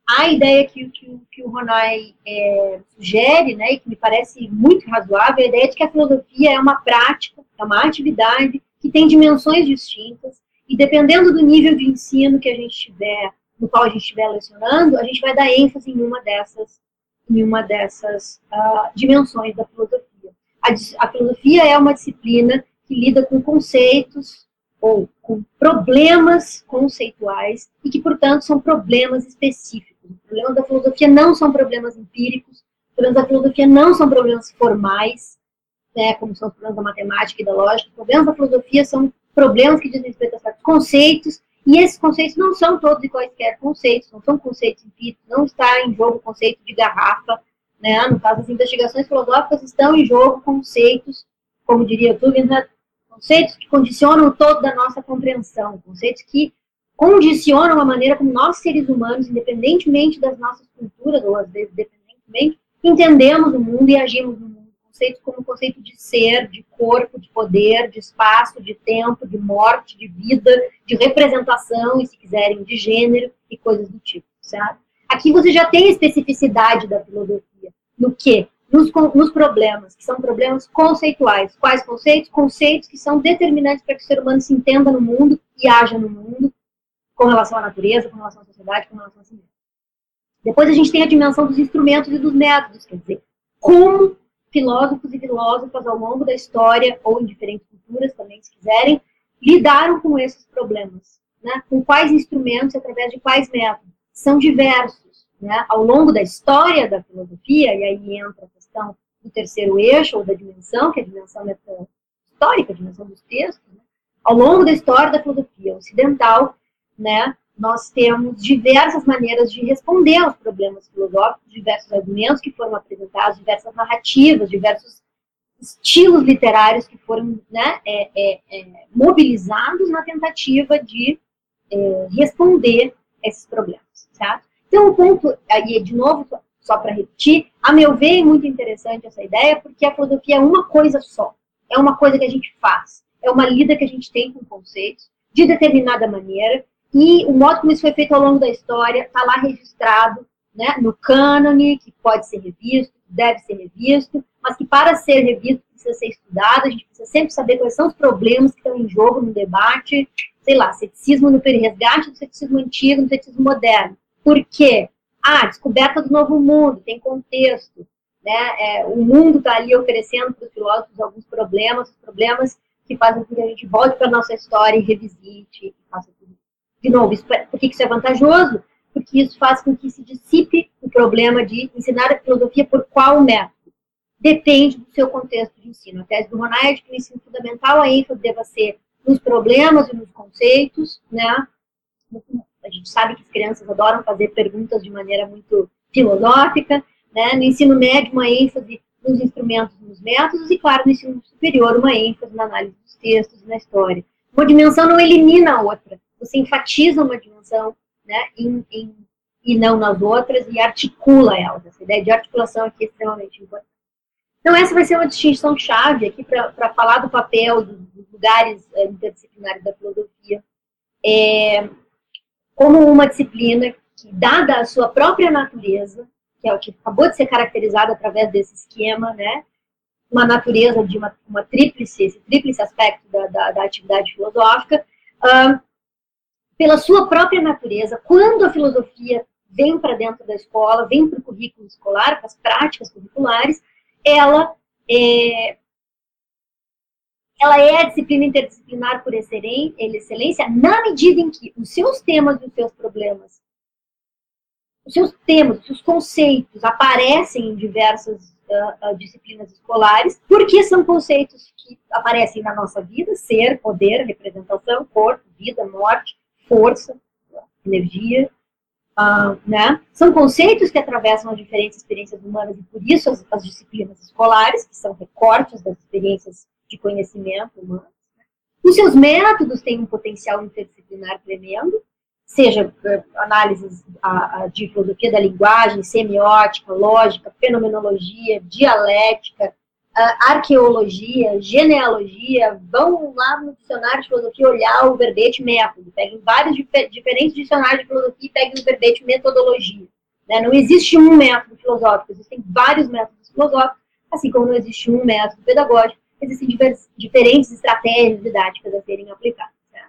a ideia que, que, que o Ronai é, sugere, né, e que me parece muito razoável, é a ideia de que a filosofia é uma prática, é uma atividade que tem dimensões distintas, e dependendo do nível de ensino que a gente tiver, no qual a gente estiver lecionando, a gente vai dar ênfase em uma dessas, em uma dessas uh, dimensões da filosofia. A, a filosofia é uma disciplina que lida com conceitos ou com problemas conceituais e que, portanto, são problemas específicos. Os problemas da filosofia não são problemas empíricos, os problemas da filosofia não são problemas formais, né, como são os problemas da matemática e da lógica, os problemas da filosofia são problemas que dizem respeito a certos conceitos, e esses conceitos não são todos e quaisquer conceitos, não são conceitos empíricos, não está em jogo o conceito de garrafa, né, no caso das investigações filosóficas estão em jogo conceitos, como diria Tugendhat, conceitos que condicionam toda a nossa compreensão, conceitos que condicionam a maneira como nós, seres humanos, independentemente das nossas culturas, ou às vezes independentemente, entendemos o mundo e agimos no mundo conceitos como o conceito de ser, de corpo, de poder, de espaço, de tempo, de morte, de vida, de representação, e se quiserem, de gênero e coisas do tipo, certo? Aqui você já tem a especificidade da filosofia. No que? Nos, nos problemas, que são problemas conceituais. Quais conceitos? Conceitos que são determinantes para que o ser humano se entenda no mundo e haja no mundo, com relação à natureza, com relação à sociedade, com relação a si mesmo. Depois a gente tem a dimensão dos instrumentos e dos métodos, quer dizer, como filósofos e filósofas ao longo da história, ou em diferentes culturas também, se quiserem, lidaram com esses problemas. Né? Com quais instrumentos e através de quais métodos? São diversos. Né? Ao longo da história da filosofia, e aí entra a questão do terceiro eixo, ou da dimensão, que é a dimensão histórica, a dimensão dos textos, né? ao longo da história da filosofia ocidental, né, nós temos diversas maneiras de responder aos problemas filosóficos, diversos argumentos que foram apresentados, diversas narrativas, diversos estilos literários que foram né, é, é, é, mobilizados na tentativa de é, responder esses problemas, certo? Então, o ponto, aí de novo, só para repetir, a meu ver é muito interessante essa ideia, porque a filosofia é uma coisa só, é uma coisa que a gente faz, é uma lida que a gente tem com conceitos, de determinada maneira, e o modo como isso foi feito ao longo da história está lá registrado né, no cânone, que pode ser revisto, deve ser revisto, mas que para ser revisto precisa ser estudado, a gente precisa sempre saber quais são os problemas que estão em jogo no debate, sei lá, ceticismo no resgate do ceticismo antigo, no ceticismo moderno. Por quê? Ah, descoberta do novo mundo, tem contexto. Né? É, o mundo está ali oferecendo para os filósofos alguns problemas, problemas que fazem com que a gente volte para a nossa história e revisite, e faça de novo, isso, é, por que isso é vantajoso? Porque isso faz com que se dissipe o problema de ensinar a filosofia por qual método. Depende do seu contexto de ensino. A tese do Ronay é de que no ensino fundamental a ênfase deva ser nos problemas e nos conceitos, né? A gente sabe que as crianças adoram fazer perguntas de maneira muito filosófica, né? No ensino médio, uma ênfase nos instrumentos nos métodos, e, claro, no ensino superior, uma ênfase na análise dos textos e na história. Uma dimensão não elimina a outra você enfatiza uma dimensão né, em, em, e não nas outras e articula elas. Essa ideia de articulação aqui é extremamente importante. Então, essa vai ser uma distinção chave aqui para falar do papel dos, dos lugares é, interdisciplinares da filosofia. É, como uma disciplina que, dada a sua própria natureza, que é o que acabou de ser caracterizado através desse esquema, né, uma natureza de uma, uma tríplice, esse tríplice aspecto da, da, da atividade filosófica, uh, pela sua própria natureza, quando a filosofia vem para dentro da escola, vem para o currículo escolar, para as práticas curriculares, ela é, ela é a disciplina interdisciplinar por excelência, na medida em que os seus temas e os seus problemas, os seus temas, os seus conceitos aparecem em diversas uh, disciplinas escolares, porque são conceitos que aparecem na nossa vida, ser, poder, representação, corpo, vida, morte, força, energia, uh, né? São conceitos que atravessam as diferentes experiências humanas e por isso as, as disciplinas escolares, que são recortes das experiências de conhecimento humano. Né? Os seus métodos têm um potencial interdisciplinar tremendo, seja uh, análises de filosofia da linguagem, semiótica, lógica, fenomenologia, dialética, arqueologia, genealogia, vão lá no dicionário de filosofia olhar o verbete método, peguem vários dif diferentes dicionários de filosofia e peguem o verbete metodologia. Né? Não existe um método filosófico, existem vários métodos filosóficos, assim como não existe um método pedagógico, existem diferentes estratégias didáticas a serem aplicadas. Né?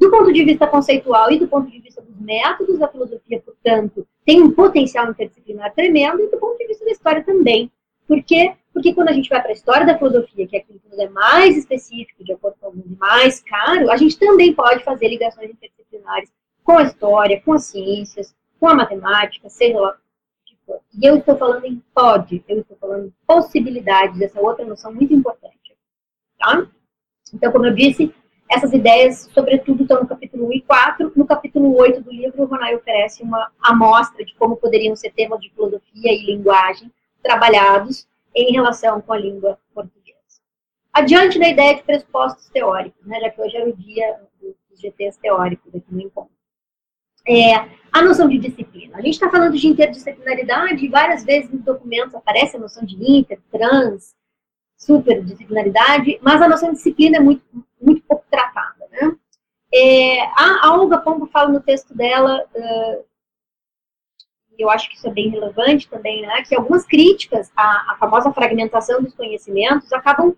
Do ponto de vista conceitual e do ponto de vista dos métodos, a filosofia, portanto, tem um potencial interdisciplinar tremendo, e do ponto de vista da história também. Por quê? Porque quando a gente vai para a história da filosofia, que é aquilo que nos é mais específico, de acordo com alguns mais caro, a gente também pode fazer ligações interdisciplinares com a história, com as ciências, com a matemática, seja lá e eu estou falando em pode, eu estou falando em possibilidades, essa outra noção muito importante. Tá? Então, como eu disse, essas ideias, sobretudo, estão no capítulo 1 e 4. No capítulo 8 do livro, o Ronai oferece uma amostra de como poderiam ser temas de filosofia e linguagem trabalhados em relação com a língua portuguesa. Adiante da ideia de pressupostos teóricos, né, já que hoje era o dia dos GTs teóricos aqui no encontro. É, a noção de disciplina. A gente está falando de interdisciplinaridade e várias vezes nos documentos aparece a noção de inter, trans, superdisciplinaridade, mas a noção de disciplina é muito, muito pouco tratada. Né? É, a, Olga Pombo fala no texto dela uh, eu acho que isso é bem relevante também, né, que algumas críticas à, à famosa fragmentação dos conhecimentos acabam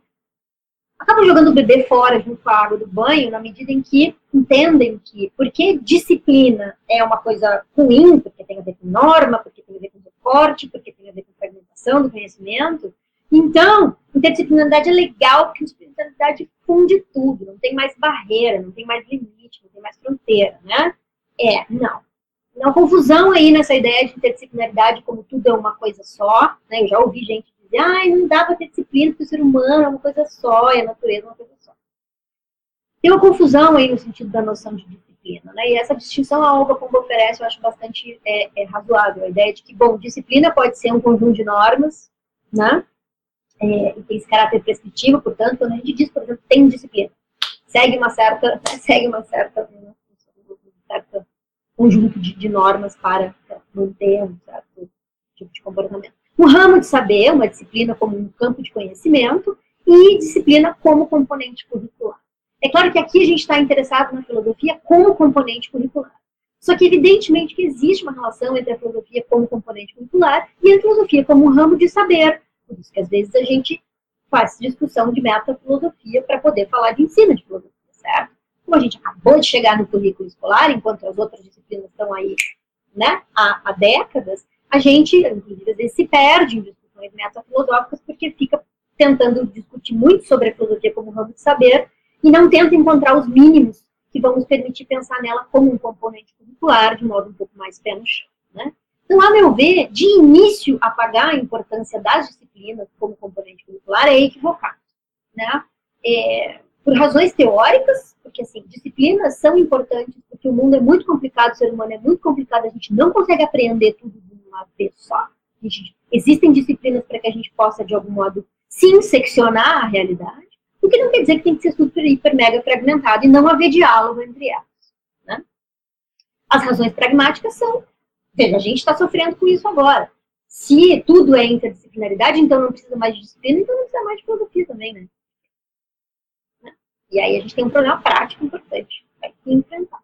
acabam jogando o bebê fora junto com a água do banho, na medida em que entendem que, porque disciplina é uma coisa ruim, porque tem a ver com norma, porque tem a ver com recorte, porque tem a ver com fragmentação do conhecimento, então, interdisciplinaridade é legal, porque interdisciplinaridade funde tudo, não tem mais barreira, não tem mais limite, não tem mais fronteira, né? É, não uma confusão aí nessa ideia de interdisciplinaridade como tudo é uma coisa só, né? Eu já ouvi gente dizer, ah, não dá para ter disciplina porque o ser humano é uma coisa só e a natureza é uma coisa só. Tem uma confusão aí no sentido da noção de disciplina, né? E essa distinção a Olga como oferece eu acho bastante é, é, razoável. A ideia de que, bom, disciplina pode ser um conjunto de normas, né? É, e tem esse caráter prescritivo, portanto, quando a gente diz, por exemplo, tem disciplina, segue uma certa, segue uma certa, uma certa conjunto de, de normas para manter um certo tipo de comportamento. Um ramo de saber, uma disciplina como um campo de conhecimento, e disciplina como componente curricular. É claro que aqui a gente está interessado na filosofia como componente curricular. Só que, evidentemente, que existe uma relação entre a filosofia como componente curricular e a filosofia como um ramo de saber. Por isso que, às vezes, a gente faz discussão de metafilosofia para poder falar de ensino de filosofia, certo? Como a gente acabou de chegar no currículo escolar, enquanto as outras disciplinas estão aí né, há, há décadas, a gente, inclusive, às vezes se perde em discussões metafilosóficas porque fica tentando discutir muito sobre a filosofia como ramo de saber e não tenta encontrar os mínimos que vão nos permitir pensar nela como um componente curricular de modo um pouco mais pé no chão. Né? Então, a meu ver, de início, apagar a importância das disciplinas como componente curricular é equivocado. Né? É, por razões teóricas, porque assim, disciplinas são importantes, porque o mundo é muito complicado, o ser humano é muito complicado, a gente não consegue aprender tudo de uma vez só. Gente, existem disciplinas para que a gente possa, de algum modo, sim seccionar a realidade, o que não quer dizer que tem que ser super, hiper, mega fragmentado e não haver diálogo entre elas. Né? As razões pragmáticas são, veja, a gente está sofrendo com isso agora. Se tudo é interdisciplinaridade, então não precisa mais de disciplina, então não precisa mais de filosofia também, né? E aí a gente tem um problema prático importante para enfrentar.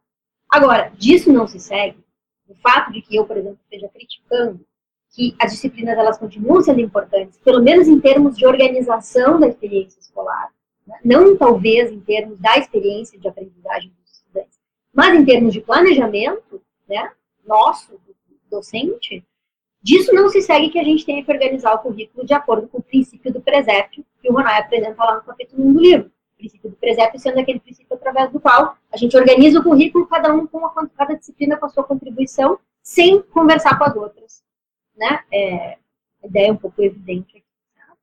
Agora, disso não se segue o fato de que eu, por exemplo, esteja criticando que as disciplinas elas continuam sendo importantes, pelo menos em termos de organização da experiência escolar, né? não talvez em termos da experiência de aprendizagem dos estudantes, mas em termos de planejamento, né, nosso, docente, disso não se segue que a gente tenha que organizar o currículo de acordo com o princípio do presépio que o Ronai apresenta lá no capítulo 1 do livro. Princípio do presépio sendo aquele princípio através do qual a gente organiza o currículo, cada um com a, cada disciplina com a sua contribuição, sem conversar com as outras. Né? É, a ideia é um pouco evidente aqui. Tá?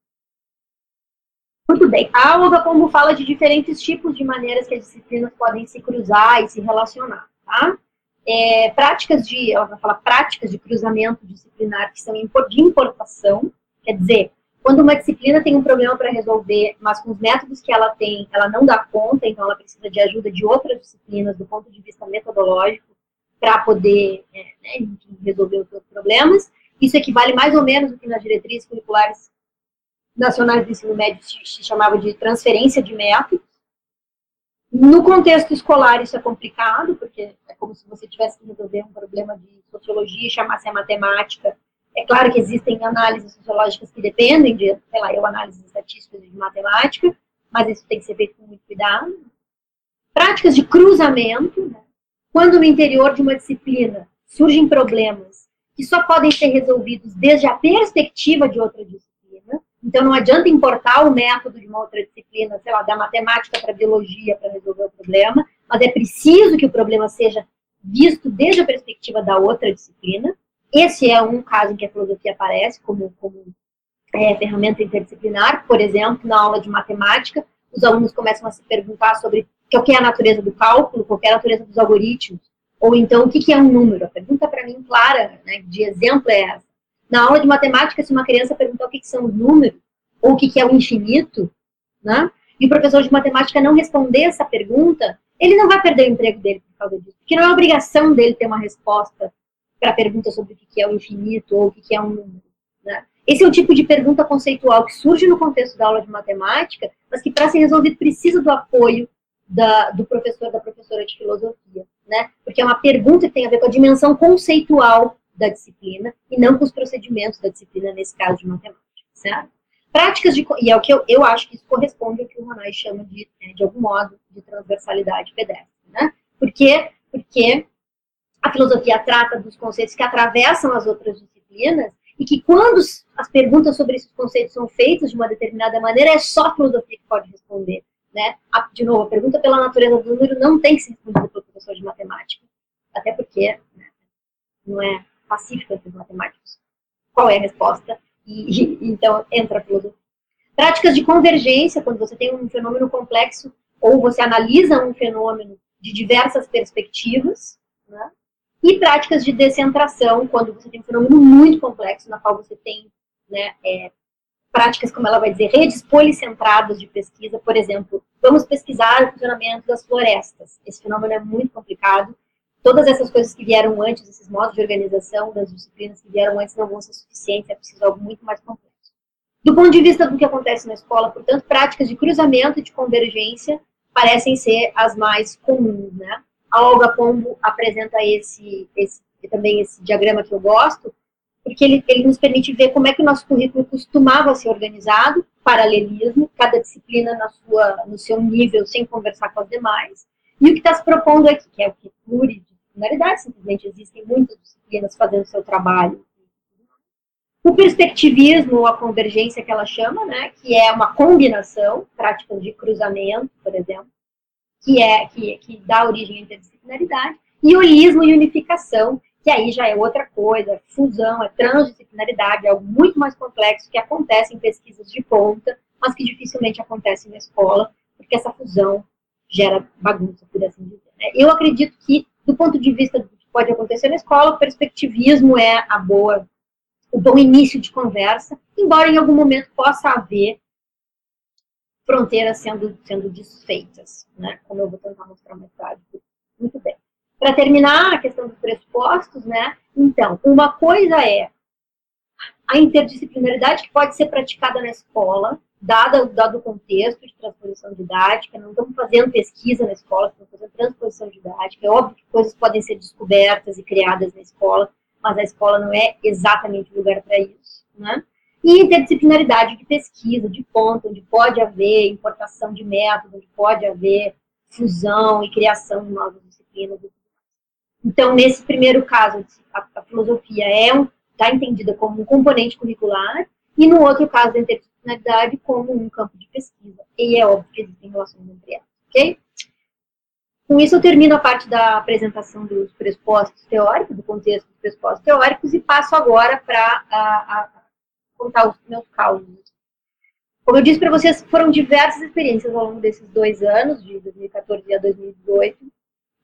Muito bem. A Olga como fala de diferentes tipos de maneiras que as disciplinas podem se cruzar e se relacionar. Tá? é, práticas de, ela vai falar práticas de cruzamento disciplinar que são de importação, quer dizer, quando uma disciplina tem um problema para resolver, mas com os métodos que ela tem, ela não dá conta, então ela precisa de ajuda de outras disciplinas do ponto de vista metodológico para poder é, né, resolver os seus problemas. Isso equivale mais ou menos ao que nas diretrizes curriculares nacionais do ensino médio se, chamava de transferência de métodos. No contexto escolar, isso é complicado, porque é como se você tivesse que resolver um problema de sociologia e chamasse a matemática. É claro que existem análises sociológicas que dependem de, sei lá, eu análises estatísticas de matemática, mas isso tem que ser feito com muito cuidado. Práticas de cruzamento, né? quando no interior de uma disciplina surgem problemas que só podem ser resolvidos desde a perspectiva de outra disciplina, então, não adianta importar o método de uma outra disciplina, sei lá, da matemática para biologia para resolver o problema, mas é preciso que o problema seja visto desde a perspectiva da outra disciplina. Esse é um caso em que a filosofia aparece como, como é, ferramenta interdisciplinar. Por exemplo, na aula de matemática, os alunos começam a se perguntar sobre o que é a natureza do cálculo, qual é a natureza dos algoritmos, ou então o que é um número. A pergunta para mim clara, né, de exemplo, é essa na aula de matemática, se uma criança perguntar o que, são os números, ou o que, que é o infinito, né? e o professor de matemática não responder essa pergunta, ele não vai perder o emprego dele por causa disso. Porque não é obrigação dele ter uma resposta para a pergunta sobre o que é o infinito ou o que é um número. Né? Esse é o tipo de pergunta conceitual que surge no contexto da aula de matemática, mas que para ser resolvido precisa do apoio da, do professor, da professora de filosofia. Né? Porque é uma pergunta que tem a ver com a dimensão conceitual da disciplina e não com os procedimentos da disciplina, nesse caso de matemática, certo? Práticas de, e é o que eu, eu acho que isso corresponde ao que o Ronai chama de, né, de algum modo, de transversalidade pedestre, né? Por quê? Porque a filosofia trata dos conceitos que atravessam as outras disciplinas e que quando as perguntas sobre esses conceitos são feitas de uma determinada maneira, é só a filosofia que pode responder, né? A, de novo, a pergunta pela natureza do número não tem que ser respondida pelo professor de matemática, até porque né, não é pacífica entre os matemáticos. Qual é a resposta? E, e, então entra a filosofia. Práticas de convergência, quando você tem um fenômeno complexo ou você analisa um fenômeno de diversas perspectivas, né? E práticas de descentração, quando você tem um fenômeno muito complexo, na qual você tem né, é, práticas, como ela vai dizer, redes policentradas de pesquisa, por exemplo, vamos pesquisar o funcionamento das florestas. Esse fenômeno é muito complicado todas essas coisas que vieram antes, esses modos de organização das disciplinas que vieram antes não vão ser suficientes, é preciso algo muito mais complexo. Do ponto de vista do que acontece na escola, portanto, práticas de cruzamento e de convergência parecem ser as mais comuns, né? A Olga Pombo apresenta esse, esse também esse diagrama que eu gosto, porque ele, ele nos permite ver como é que o nosso currículo costumava ser organizado, paralelismo, cada disciplina na sua, no seu nível, sem conversar com as demais, e o que está se propondo aqui, que é o que pluri disciplinaridade, simplesmente existem muitas disciplinas fazendo seu trabalho. O perspectivismo, ou a convergência que ela chama, né, que é uma combinação, práticas de cruzamento, por exemplo, que é que, que dá origem à interdisciplinaridade, e holismo e unificação, que aí já é outra coisa, é fusão, é transdisciplinaridade, é algo muito mais complexo que acontece em pesquisas de ponta, mas que dificilmente acontece na escola, porque essa fusão gera bagunça, por assim dizer. Né? Eu acredito que do ponto de vista do que pode acontecer na escola, o perspectivismo é a boa, o bom início de conversa, embora em algum momento possa haver fronteiras sendo, sendo desfeitas, né? Como eu vou tentar mostrar mais tarde. Muito bem. Para terminar a questão dos pressupostos, né? Então, uma coisa é a interdisciplinaridade que pode ser praticada na escola, dada, dado o contexto de transposição didática, não estamos fazendo pesquisa na escola, estamos fazendo transposição didática, é óbvio que coisas podem ser descobertas e criadas na escola, mas a escola não é exatamente o lugar para isso, né? E interdisciplinaridade de pesquisa, de ponto, onde pode haver importação de método, onde pode haver fusão e criação de novas disciplinas. Então, nesse primeiro caso, a, a filosofia é está entendida como um componente curricular, e no outro caso, a interdisciplinaridade como um campo de pesquisa. E é óbvio que existem relações entre elas, ok? Com isso, eu termino a parte da apresentação dos pressupostos teóricos, do contexto dos pressupostos teóricos, e passo agora para contar os meus causos. Como eu disse para vocês, foram diversas experiências ao longo desses dois anos, de 2014 a 2018,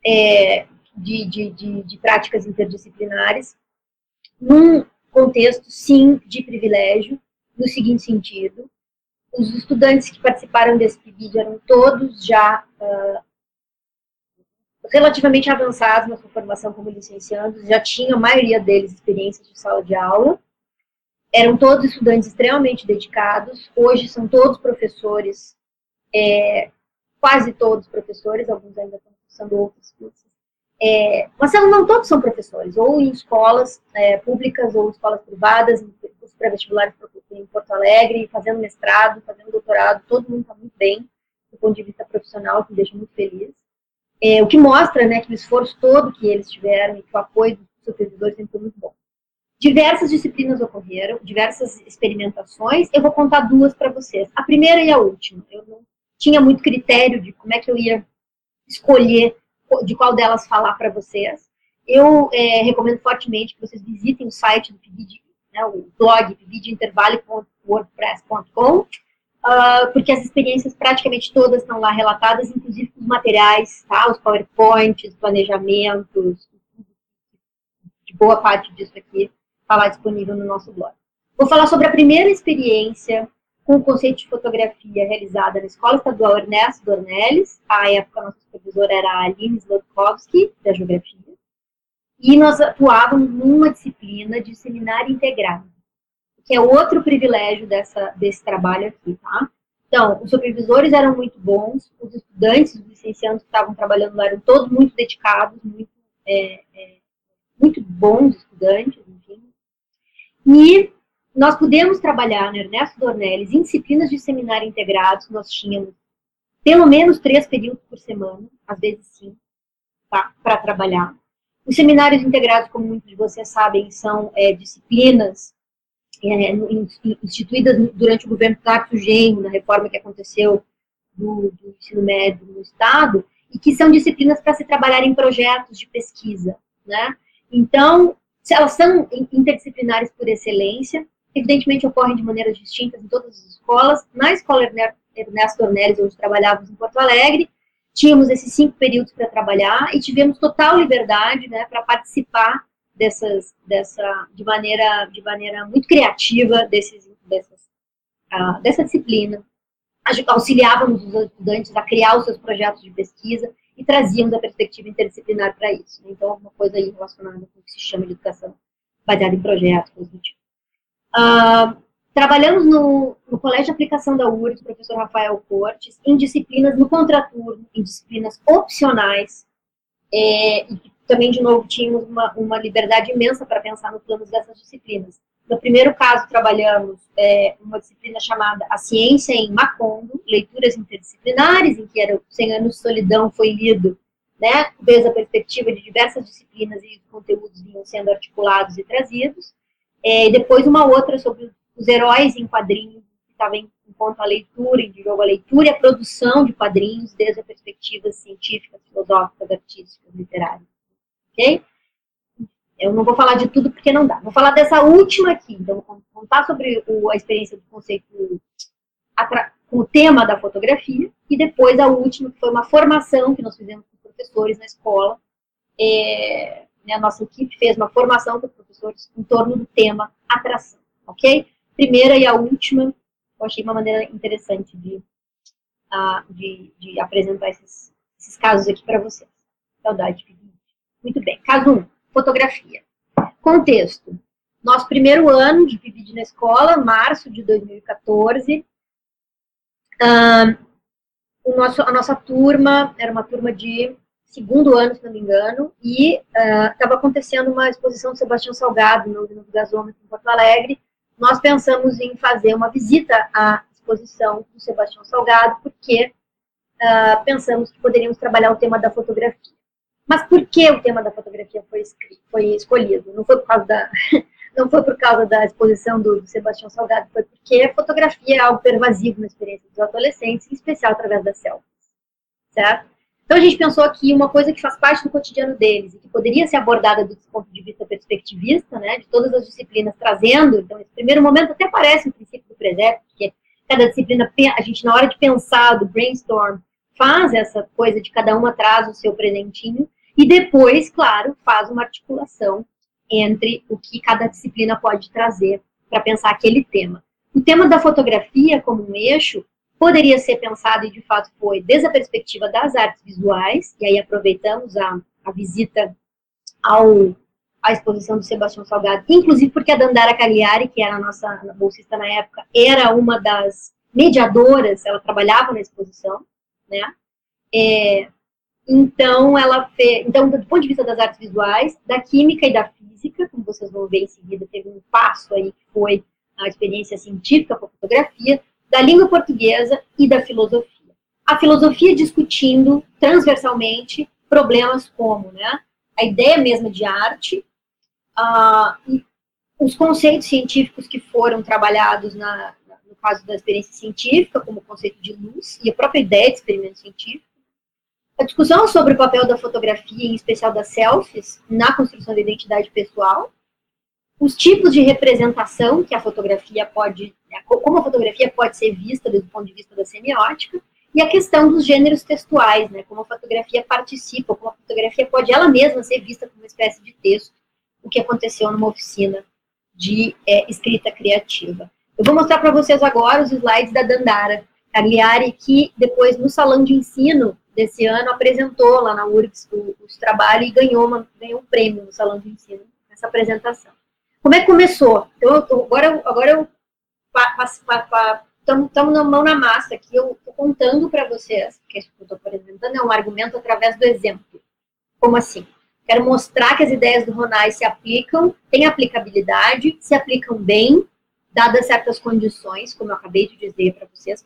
é, de, de, de, de práticas interdisciplinares, num contexto, sim, de privilégio, no seguinte sentido, os estudantes que participaram desse PIBID eram todos já uh, relativamente avançados na sua formação como licenciados, já tinham, a maioria deles, experiências de sala de aula, eram todos estudantes extremamente dedicados, hoje são todos professores, é, quase todos professores, alguns ainda estão cursando outros cursos, é, mas não todos são professores, ou em escolas é, públicas ou escolas privadas, em cursos pré-vestibulares em Porto Alegre, fazendo mestrado, fazendo doutorado, todo mundo está muito bem, do ponto de vista profissional, que me deixa muito feliz. É, o que mostra né, que o esforço todo que eles tiveram e que o apoio dos supervisores sempre foi muito bom. Diversas disciplinas ocorreram, diversas experimentações. Eu vou contar duas para vocês. A primeira e a última. Eu não tinha muito critério de como é que eu ia escolher de qual delas falar para vocês. Eu é, recomendo fortemente que vocês visitem o site do PIBID, né, o blog pibidintervale.wordpress.com, uh, ah, porque as experiências praticamente todas estão lá relatadas, inclusive os materiais, tá, os powerpoints, planejamentos, de boa parte disso aqui lá disponível no nosso blog. Vou falar sobre a primeira experiência com o conceito de fotografia realizada na Escola Estadual Ernesto Dornelles. À época, nossa supervisora era a Aline Slodkowski, da Geografia. E nós atuávamos numa disciplina de seminário integrado, que é outro privilégio dessa, desse trabalho aqui, tá? Então, os supervisores eram muito bons, os estudantes, os licenciados que estavam trabalhando lá eram todos muito dedicados, muito, é, é, muito bons estudantes, enfim. E nós pudemos trabalhar no Ernesto Dornelles em disciplinas de seminário integrados, nós tínhamos pelo menos três períodos por semana, às vezes sim, tá, para trabalhar. Os seminários integrados, como muitos de vocês sabem, são é, disciplinas é, instituídas durante o governo Tarso Genro, na reforma que aconteceu do, do ensino médio no Estado, e que são disciplinas para se trabalhar em projetos de pesquisa, né? Então, elas são interdisciplinares por excelência, evidentemente ocorrem de maneiras distintas em todas as escolas. Na escola Ernesto Dornelles, onde trabalhávamos em Porto Alegre, tínhamos esses cinco períodos para trabalhar e tivemos total liberdade né, para participar dessas, dessa, de, maneira, de maneira muito criativa desses, dessas, uh, dessa disciplina. Auxiliávamos os estudantes a criar os seus projetos de pesquisa e trazíamos a perspectiva interdisciplinar para isso. Então, alguma coisa aí relacionada com o que se chama de educação baseada em projetos, do tipo. Uh, trabalhamos no, no, Colégio de Aplicação da URGS, professor Rafael Cortes, em disciplinas no contraturno, em disciplinas opcionais, é, e também, de novo, tínhamos uma, uma liberdade imensa para pensar nos planos dessas disciplinas. No primeiro caso, trabalhamos é, uma disciplina chamada A Ciência em Macondo, Leituras Interdisciplinares, em que era 100 anos de solidão foi lido, né, desde a perspectiva de diversas disciplinas e os conteúdos vinham sendo articulados e trazidos. É, depois uma outra sobre os heróis em quadrinhos, que estava em, em conta a leitura, em jogo a leitura e a produção de quadrinhos desde a perspectiva científica, filosófica, artística, literária. Ok? Eu não vou falar de tudo porque não dá. Vou falar dessa última aqui. Então, vou contar sobre o, a experiência do conceito com o tema da fotografia e depois a última, que foi uma formação que nós fizemos com professores na escola, é, né, a nossa equipe fez uma formação com professores em torno do tema atração, ok? Primeira e a última, eu achei uma maneira interessante de, uh, de, de, apresentar esses, esses casos aqui para vocês. Saudade. Muito bem. Caso 1, um, fotografia. Contexto. nosso primeiro ano de PIBID na escola, março de 2014. Uh, o nosso, a nossa turma era uma turma de segundo ano, se não me engano, e estava uh, acontecendo uma exposição do Sebastião Salgado no, no Gasômetro em Porto Alegre. Nós pensamos em fazer uma visita à exposição do Sebastião Salgado, porque uh, pensamos que poderíamos trabalhar o tema da fotografia. Mas por que o tema da fotografia foi, foi escolhido? Não foi por causa da não foi por causa da exposição do, do Sebastião Salgado, foi porque a fotografia é algo pervasivo na experiência dos adolescentes, em especial através das selfies, certo? Então a gente pensou aqui uma coisa que faz parte do cotidiano deles e que poderia ser abordada do ponto de vista perspectivista, né, de todas as disciplinas trazendo. Então, esse primeiro momento até parece um princípio do presépio, porque cada disciplina, a gente na hora de pensar do brainstorm, faz essa coisa de cada uma traz o seu presentinho e depois, claro, faz uma articulação entre o que cada disciplina pode trazer para pensar aquele tema. O tema da fotografia como um eixo poderia ser pensado, e de fato foi, desde a perspectiva das artes visuais, e aí aproveitamos a, a visita ao, à exposição do Sebastião Salgado, inclusive porque a Dandara Cagliari, que era a nossa bolsista na época, era uma das mediadoras, ela trabalhava na exposição, né? É, então, ela fez, então, do ponto de vista das artes visuais, da química e da física, como vocês vão ver em seguida, teve um passo aí que foi a experiência científica com a fotografia, da língua portuguesa e da filosofia. A filosofia discutindo transversalmente problemas como né, a ideia mesma de arte, uh, os conceitos científicos que foram trabalhados na, no caso da experiência científica, como o conceito de luz e a própria ideia de experimento científico, a discussão sobre o papel da fotografia, em especial das selfies, na construção da identidade pessoal, os tipos de representação que a fotografia pode, né, como a fotografia pode ser vista do ponto de vista da semiótica, e a questão dos gêneros textuais, né, como a fotografia participa, como a fotografia pode ela mesma ser vista como uma espécie de texto, o que aconteceu numa oficina de é, escrita criativa. Eu vou mostrar para vocês agora os slides da Dandara Cagliari, que depois no salão de ensino desse ano apresentou lá na URGS o, o trabalho e ganhou, uma, ganhou um prêmio no salão de ensino nessa apresentação. Como é que começou? Então, eu, agora, agora eu estamos na mão na massa aqui, eu estou contando para vocês, que isso que eu estou apresentando é um argumento através do exemplo. Como assim? Quero mostrar que as ideias do Ronai se aplicam, têm aplicabilidade, se aplicam bem, dadas certas condições, como eu acabei de dizer para vocês,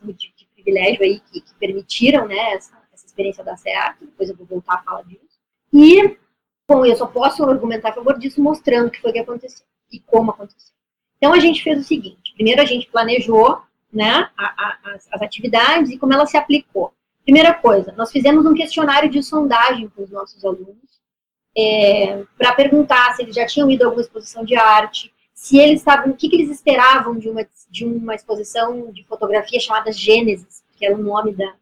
privilégio aí, que, que permitiram né, essa, essa experiência dar certo, depois eu vou voltar a falar disso. E, bom, eu só posso argumentar a favor disso mostrando o que foi que aconteceu e como aconteceu. Então, a gente fez o seguinte: primeiro, a gente planejou né, a, a, as, as atividades e como ela se aplicou. Primeira coisa, nós fizemos um questionário de sondagem para os nossos alunos, é, para perguntar se eles já tinham ido a alguma exposição de arte, se eles estavam, o que, que eles esperavam de uma, de uma exposição de fotografia chamada Gênesis, que era o nome da,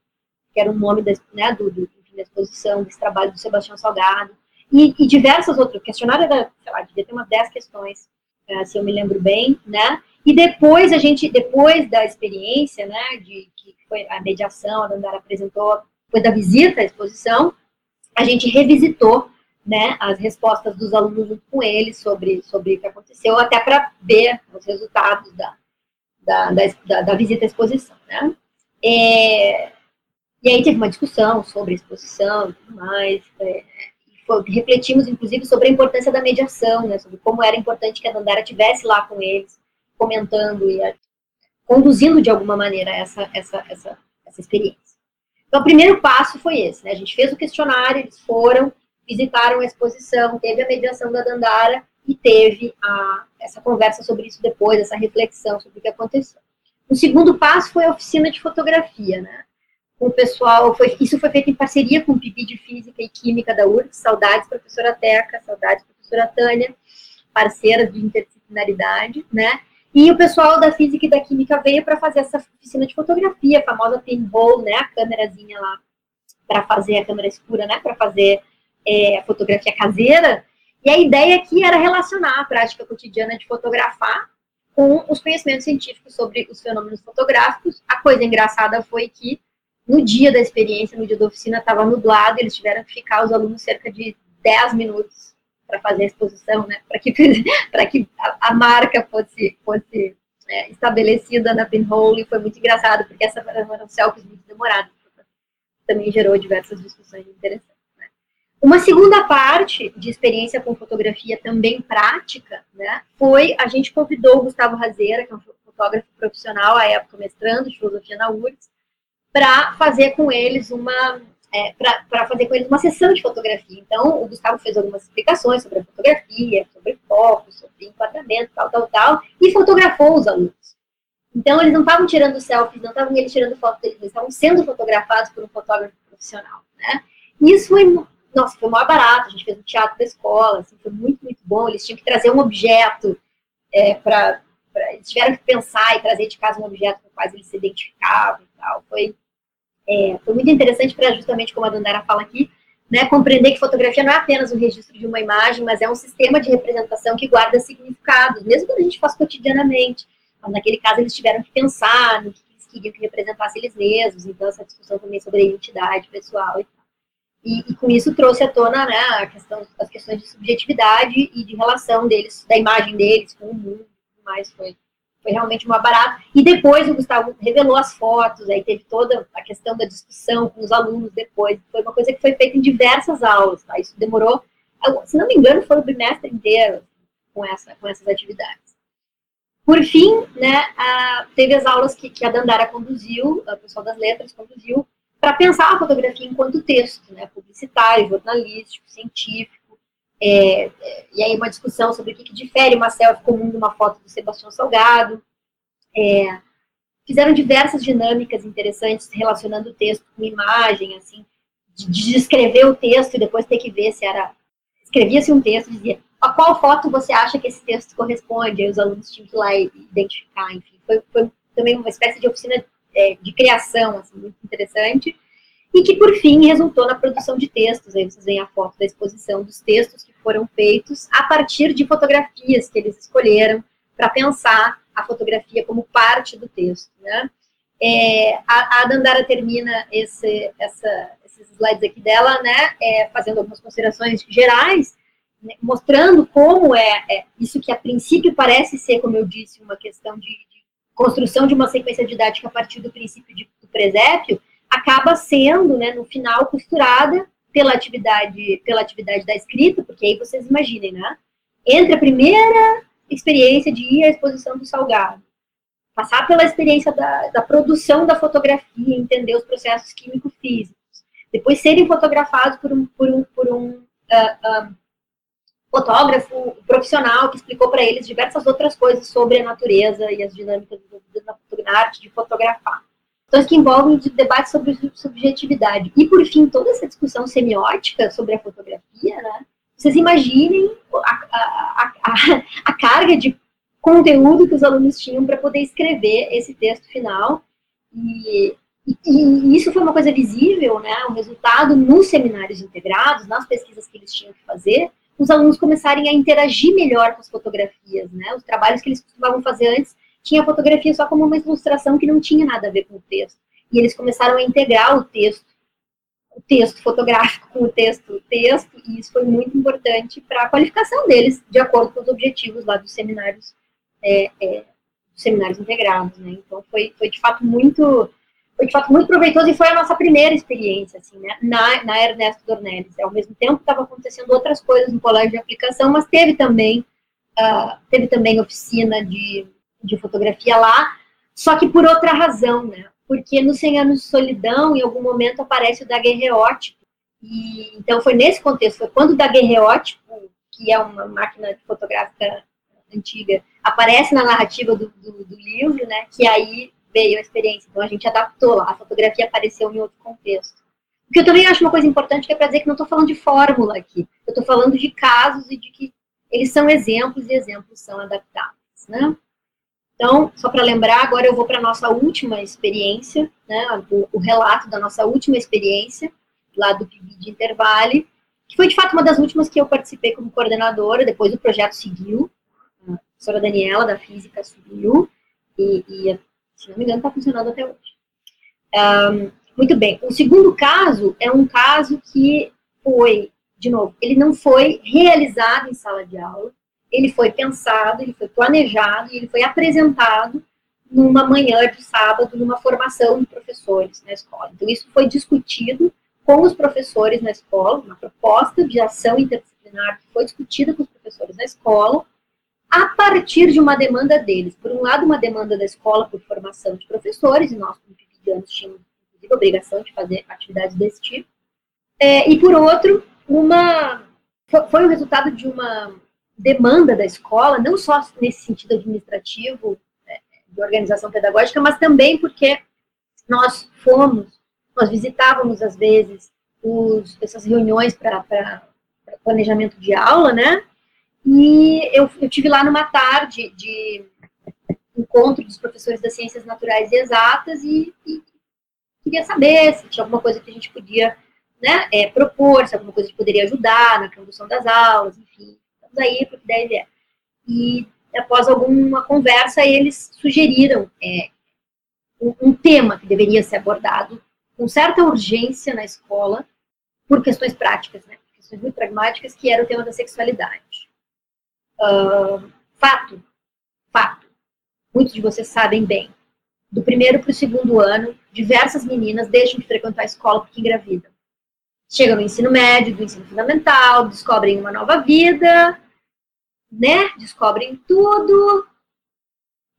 que era o nome da, né, do, do, da exposição, desse trabalho do Sebastião Salgado, e, e diversas outras. O questionário era, sei lá, devia ter umas 10 questões uh, se eu me lembro bem, né? E depois a gente, depois da experiência, né, de que foi a mediação, a Dandara apresentou, depois da visita à exposição, a gente revisitou, né, as respostas dos alunos junto com eles sobre, sobre o que aconteceu, até para ver os resultados da, da, da, da, visita à exposição, né. É, e aí teve uma discussão sobre a exposição e tudo mais, é, refletimos, inclusive, sobre a importância da mediação, né, sobre como era importante que a Dandara tivesse lá com eles, comentando e conduzindo de alguma maneira essa, essa, essa, essa experiência. Então, o primeiro passo foi esse, né, a gente fez o questionário, eles foram, visitaram a exposição, teve a mediação da Dandara e teve a, essa conversa sobre isso depois, essa reflexão sobre o que aconteceu. O segundo passo foi a oficina de fotografia, né, o pessoal, foi, isso foi feito em parceria com o PIB de Física e Química da URGS, saudades professora Teca, saudades professora Tânia, parceiras de interdisciplinaridade, né, e o pessoal da Física e da Química veio para fazer essa oficina de fotografia, a famosa pinhole, né, a câmerazinha lá, para fazer a câmera escura, né, para fazer é, fotografia caseira, e a ideia aqui era relacionar a prática cotidiana de fotografar com os conhecimentos científicos sobre os fenômenos fotográficos. A coisa engraçada foi que no dia da experiência, no dia da oficina, estava nublado, eles tiveram que ficar, os alunos, cerca de 10 minutos para fazer a exposição, né, para que, que a, a, marca fosse, fosse é, estabelecida na Pinhole, foi muito engraçado, porque essa eram selfies muito demoradas, também gerou diversas discussões interessantes. Uma segunda parte de experiência com fotografia também prática, né, foi a gente convidou o Gustavo Razeira, que é um fotógrafo profissional, à época mestrando de filosofia na URGS, para fazer com eles uma é, para fazer com eles uma sessão de fotografia. Então, o Gustavo fez algumas explicações sobre a fotografia, sobre foco, sobre enquadramento, tal, tal, tal, e fotografou os alunos. Então, eles não estavam tirando selfies, não estavam eles tirando fotos deles, eles estavam sendo fotografados por um fotógrafo profissional, né? E isso foi, nossa, foi maior barato, a gente fez no teatro da escola, assim, foi muito, muito bom, eles tinham que trazer um objeto é, para eles tiveram que pensar e trazer de casa um objeto com o qual eles se identificavam e tal, foi é, foi muito interessante para justamente como a Dandara fala aqui, né, compreender que fotografia não é apenas um registro de uma imagem, mas é um sistema de representação que guarda significados, mesmo quando a gente faz cotidianamente. Mas naquele caso eles tiveram que pensar no que eles queriam que representasse eles mesmos, então essa discussão também sobre a identidade pessoal e tal. E, e, com isso trouxe à tona né, a questão, as questões de subjetividade e de relação deles, da imagem deles com o mundo, mais foi foi realmente uma barata. E depois o Gustavo revelou as fotos, aí teve toda a questão da discussão com os alunos depois. Foi uma coisa que foi feita em diversas aulas, tá? Isso demorou, se não me engano, foi o bimestre inteiro com, essa, com essas atividades. Por fim, né, teve as aulas que, que a Dandara conduziu, o pessoal das letras conduziu, para pensar a fotografia enquanto texto, né, publicitário, jornalístico, científico, é, é, e aí uma discussão sobre o que, que, difere uma selfie comum de uma foto do Sebastião Salgado. É, fizeram diversas dinâmicas interessantes relacionando o texto com imagem, assim, de, de descrever o texto e depois ter que ver se era... Escrevia-se um texto e dizia a qual foto você acha que esse texto corresponde, aí os alunos tinham que ir lá e identificar, enfim. Foi, foi também uma espécie de oficina é, de criação, assim, muito interessante e que, por fim, resultou na produção de textos. Aí vocês veem a foto da exposição dos textos que foram feitos a partir de fotografias que eles escolheram para pensar a fotografia como parte do texto. Né? É, a, a, Dandara termina esse, essa, esses slides aqui dela, né, é, fazendo algumas considerações gerais, né, mostrando como é, é, isso que a princípio parece ser, como eu disse, uma questão de, de construção de uma sequência didática a partir do princípio de, do presépio, acaba sendo, né, no final, costurada pela atividade, pela atividade da escrita, porque aí vocês imaginem, né? Entre a primeira experiência de ir à exposição do Salgado, passar pela experiência da, da produção da fotografia, entender os processos químico-físicos, depois serem fotografados por um, por um, por um uh, uh, fotógrafo profissional que explicou para eles diversas outras coisas sobre a natureza e as dinâmicas da arte de fotografar questões que envolvem debate sobre subjetividade. E, por fim, toda essa discussão semiótica sobre a fotografia, né? Vocês imaginem a, a, a, a carga de conteúdo que os alunos tinham para poder escrever esse texto final. E, e, e, isso foi uma coisa visível, né? O resultado nos seminários integrados, nas pesquisas que eles tinham que fazer, os alunos começarem a interagir melhor com as fotografias, né? Os trabalhos que eles costumavam fazer antes tinha a fotografia só como uma ilustração que não tinha nada a ver com o texto. E eles começaram a integrar o texto, o texto fotográfico com o texto, o texto, e isso foi muito importante para a qualificação deles, de acordo com os objetivos lá dos seminários, é, é, dos seminários integrados, né? Então foi, foi de fato muito foi de fato muito proveitoso e foi a nossa primeira experiência, assim, né, na, na Ernesto Dornelles. Ao mesmo tempo estavam acontecendo outras coisas no colégio de aplicação, mas teve também, uh, teve também oficina de, de fotografia lá, só que por outra razão, né? Porque no 100 anos de solidão, em algum momento aparece o daguerreótipo. E então foi nesse contexto, foi quando o daguerreótipo, que é uma máquina fotográfica antiga, aparece na narrativa do, do, do livro, né? Que aí veio a experiência. Então a gente adaptou lá, a fotografia apareceu em outro contexto. O que eu também acho uma coisa importante que é para dizer que não estou falando de fórmula aqui. Eu estou falando de casos e de que eles são exemplos e exemplos são adaptáveis, né? Então, só para lembrar, agora eu vou para a nossa última experiência, né, o, o, relato da nossa última experiência, lá do PIB de Intervale, que foi de fato uma das últimas que eu participei como coordenadora, depois o projeto seguiu, a professora Daniela, da Física, subiu, e, e se não me engano, está funcionando até hoje. Um, muito bem, o segundo caso é um caso que foi de novo, ele não foi realizado em sala de aula, ele foi pensado, ele foi planejado ele foi apresentado numa manhã de sábado, numa formação de professores na escola. Então, isso foi discutido com os professores na escola, uma proposta de ação interdisciplinar que foi discutida com os professores na escola, a partir de uma demanda deles. Por um lado, uma demanda da escola por formação de professores, e nós, como pipidianos, tínhamos, inclusive, obrigação de fazer atividades desse tipo. É, e, por outro, uma foi o resultado de uma demanda da escola, não só nesse sentido administrativo, é, de organização pedagógica, mas também porque nós fomos, nós visitávamos, às vezes, os, essas reuniões para planejamento de aula, né? E eu, eu tive lá numa tarde de encontro dos professores das ciências naturais e exatas e, e queria saber se tinha alguma coisa que a gente podia né, é, propor, se alguma coisa que poderia ajudar na condução das aulas, enfim, estamos aí para o que deve é. E após alguma conversa, eles sugeriram é, um, um, tema que deveria ser abordado com certa urgência na escola, por questões práticas, né, questões muito pragmáticas, que era o tema da sexualidade. Fato, fato, muitos de vocês sabem bem, do primeiro para o segundo ano, diversas meninas deixam de frequentar a escola porque engravidam. Chegam no ensino médio, do ensino fundamental, descobrem uma nova vida, né? Descobrem tudo,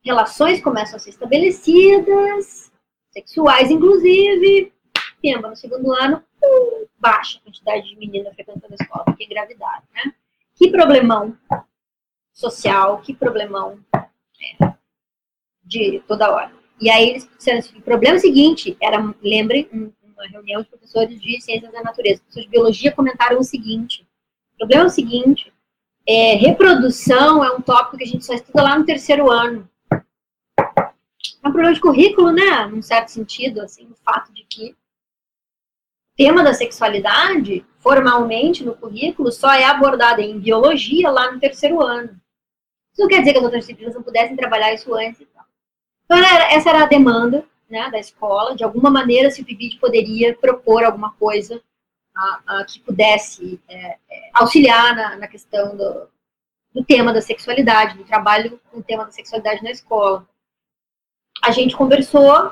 relações começam a ser estabelecidas, sexuais inclusive, tempo no segundo ano, uh, baixa a quantidade de meninas frequentando a escola porque engravidaram, né? Que problemão social, que problemão é, de toda hora. E aí eles disseram assim, o problema é seguinte, era, lembrem, um uma reunião de professores de ciências da natureza, professores de biologia comentaram o seguinte: o problema é o seguinte, é, reprodução é um tópico que a gente só estuda lá no terceiro ano. É um problema de currículo, né? Num certo sentido, assim, o fato de que o tema da sexualidade, formalmente no currículo, só é abordado em biologia lá no terceiro ano. Isso não quer dizer que as outras disciplinas não pudessem trabalhar isso antes. Então, essa era a demanda né, da escola, de alguma maneira, se o PIBID poderia propor alguma coisa a, a, que pudesse é, é, auxiliar na, na questão do, do, tema da sexualidade, do trabalho com o tema da sexualidade na escola. A gente conversou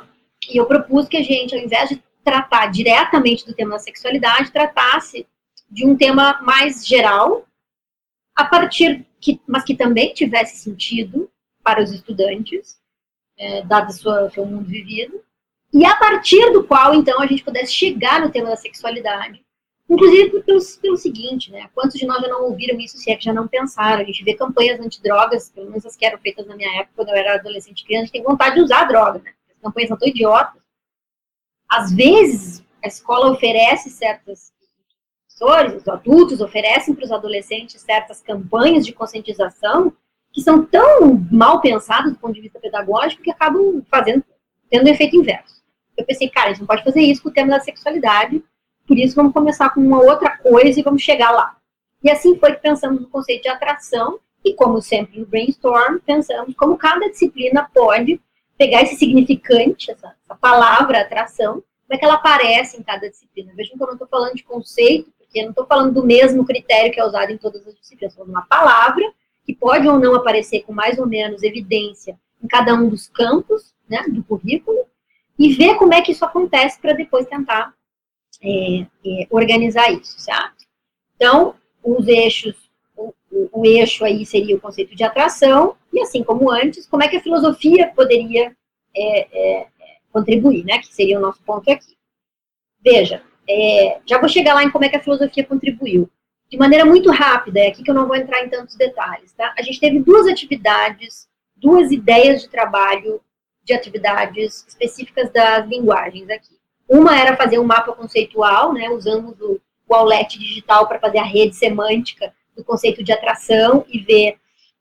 e eu propus que a gente, ao invés de tratar diretamente do tema da sexualidade, tratasse de um tema mais geral, a partir que, mas que também tivesse sentido para os estudantes, é, dado o seu mundo vivido, e a partir do qual, então, a gente pudesse chegar no tema da sexualidade. Inclusive pelo, pelo seguinte, né? Quantos de nós já não ouviram isso, se é que já não pensaram? A gente vê campanhas antidrogas, pelo menos as que eram feitas na minha época, quando eu era adolescente e criança, a gente tem vontade de usar droga, né? As campanhas são tão idiotas. Às vezes, a escola oferece certas professores, os adultos oferecem para os adolescentes certas campanhas de conscientização que são tão mal pensadas do ponto de vista pedagógico que acabam fazendo, tendo um efeito inverso. Eu pensei, cara, a gente não pode fazer isso com o tema da sexualidade, por isso vamos começar com uma outra coisa e vamos chegar lá. E assim foi que pensamos no conceito de atração, e como sempre no brainstorm, pensamos como cada disciplina pode pegar esse significante, essa, essa palavra atração, como é que ela aparece em cada disciplina. Vejam que eu não estou falando de conceito, eu não estou falando do mesmo critério que é usado em todas as disciplinas, estou falando uma palavra que pode ou não aparecer com mais ou menos evidência em cada um dos campos né, do currículo, e ver como é que isso acontece para depois tentar é, é, organizar isso, certo? Então, os eixos, o, o, o, eixo aí seria o conceito de atração, e assim como antes, como é que a filosofia poderia é, é contribuir, né, que seria o nosso ponto aqui. Veja, é, já vou chegar lá em como é que a filosofia contribuiu de maneira muito rápida, é aqui que eu não vou entrar em tantos detalhes, tá? A gente teve duas atividades, duas ideias de trabalho de atividades específicas das linguagens aqui. Uma era fazer um mapa conceitual, né, usando o, o Aulet digital para fazer a rede semântica do conceito de atração e ver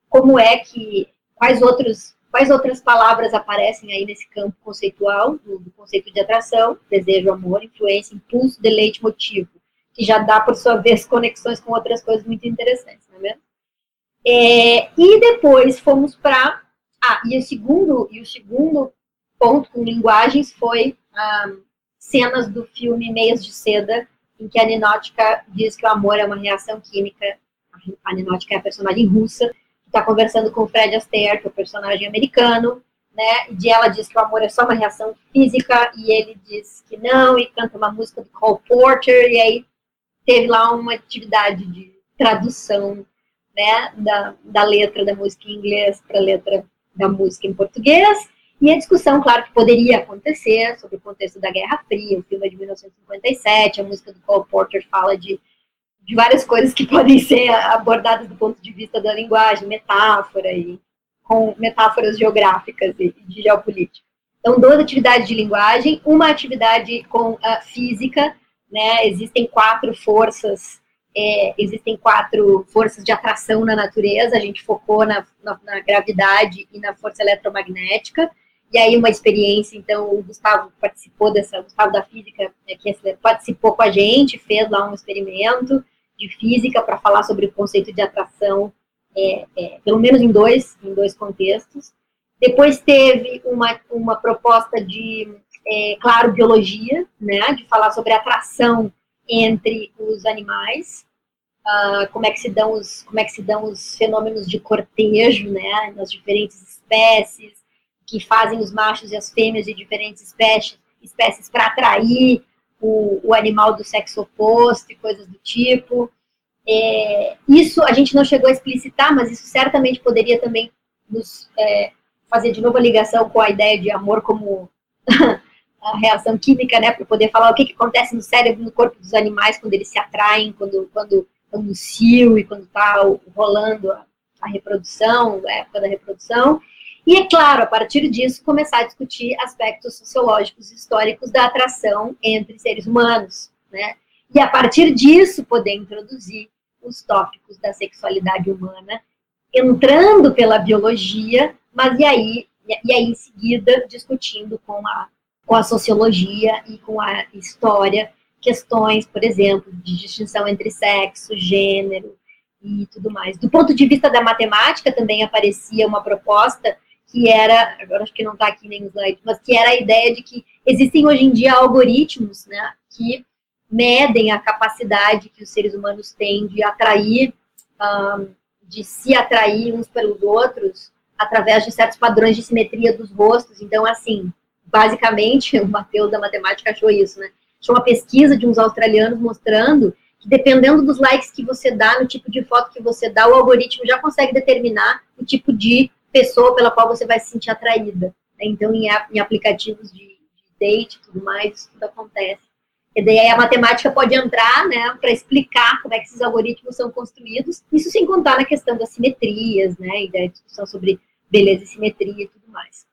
como é que, quais outros quais outras palavras aparecem aí nesse campo conceitual, do, do conceito de atração, desejo, amor, influência, impulso, deleite, motivo que já dá, por sua vez, conexões com outras coisas muito interessantes, não é mesmo? É, e depois fomos para. Ah, e o segundo, e o segundo ponto com linguagens foi ah, cenas do filme Meias de Seda, em que a Ninótica diz que o amor é uma reação química. A Ninótica é a personagem russa, está conversando com o Fred Astaire, que é o personagem americano, né? E ela diz que o amor é só uma reação física, e ele diz que não, e canta uma música do Cole Porter, e aí teve lá uma atividade de tradução, né, da, da letra da música em inglês para a letra da música em português, e a discussão, claro, que poderia acontecer sobre o contexto da Guerra Fria, o filme é de 1957, a música do Cole Porter fala de, de várias coisas que podem ser abordadas do ponto de vista da linguagem, metáfora e com metáforas geográficas e de geopolítica. Então, duas atividades de linguagem, uma atividade com a física, né? Existem quatro forças, é, existem quatro forças de atração na natureza. A gente focou na, na, na gravidade e na força eletromagnética. E aí uma experiência, então o Gustavo participou dessa, o Gustavo da Física, é, que participou com a gente, fez lá um experimento de física para falar sobre o conceito de atração, é, é, pelo menos em dois, em dois contextos. Depois teve uma, uma proposta de, é, claro, biologia, né, de falar sobre atração entre os animais, uh, como é que se dão os, como é que se dão os fenômenos de cortejo, né, nas diferentes espécies, que fazem os machos e as fêmeas de diferentes espécies, espécies para atrair o, o, animal do sexo oposto e coisas do tipo. É, isso a gente não chegou a explicitar, mas isso certamente poderia também nos é, fazer de novo a ligação com a ideia de amor como a reação química, né, para poder falar o que, que acontece no cérebro, no corpo dos animais quando eles se atraem, quando quando quando cio e quando está rolando a, a reprodução, a época da reprodução. E, é claro, a partir disso, começar a discutir aspectos sociológicos e históricos da atração entre seres humanos, né? E, a partir disso, poder introduzir os tópicos da sexualidade humana, entrando pela biologia, mas e aí, e aí em seguida, discutindo com a, com a sociologia e com a história questões, por exemplo, de distinção entre sexo, gênero e tudo mais. Do ponto de vista da matemática, também aparecia uma proposta que era, agora acho que não está aqui nem no slide, mas que era a ideia de que existem hoje em dia algoritmos, né, que medem a capacidade que os seres humanos têm de atrair, um, de se atrair uns pelos outros através de certos padrões de simetria dos rostos. Então, assim, basicamente, o Matheus da matemática achou isso, né? Achou uma pesquisa de uns australianos mostrando que dependendo dos likes que você dá, no tipo de foto que você dá, o algoritmo já consegue determinar o tipo de pessoa pela qual você vai se sentir atraída. Né? Então, em, em aplicativos de, date e tudo mais, isso tudo acontece. E daí a matemática pode entrar, né, para explicar como é que esses algoritmos são construídos, isso sem contar na questão das simetrias, né, e da discussão sobre beleza e simetria e tudo mais.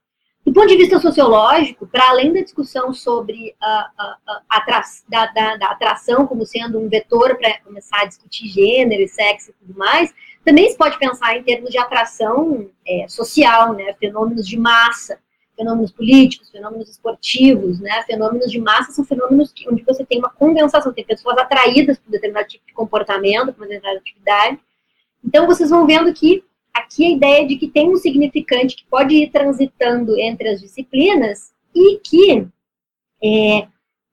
Do ponto de vista sociológico, para além da discussão sobre a, a, a da, da, da, atração como sendo um vetor para começar a discutir gênero e sexo e tudo mais, também se pode pensar em termos de atração é, social, né, fenômenos de massa, fenômenos políticos, fenômenos esportivos, né, fenômenos de massa são fenômenos que, onde você tem uma condensação, tem pessoas atraídas por determinado tipo de comportamento, por uma determinada atividade. Então, vocês vão vendo que aqui a ideia de que tem um significante que pode ir transitando entre as disciplinas e que, é,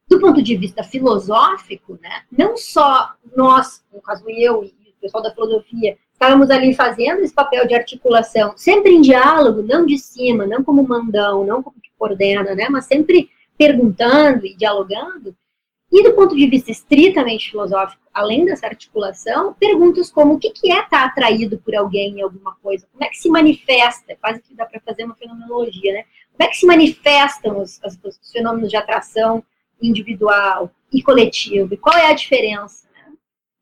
do ponto de vista filosófico, né, não só nós, no caso eu e o pessoal da filosofia, estávamos ali fazendo esse papel de articulação, sempre em diálogo, não de cima, não como mandão, não como que coordena, né, mas sempre perguntando e dialogando. E do ponto de vista estritamente filosófico, além dessa articulação, perguntas como o que, que é estar atraído por alguém em alguma coisa, como é que se manifesta, quase que dá para fazer uma fenomenologia, né? Como é que se manifestam os, os, os fenômenos de atração individual e coletivo, e qual é a diferença?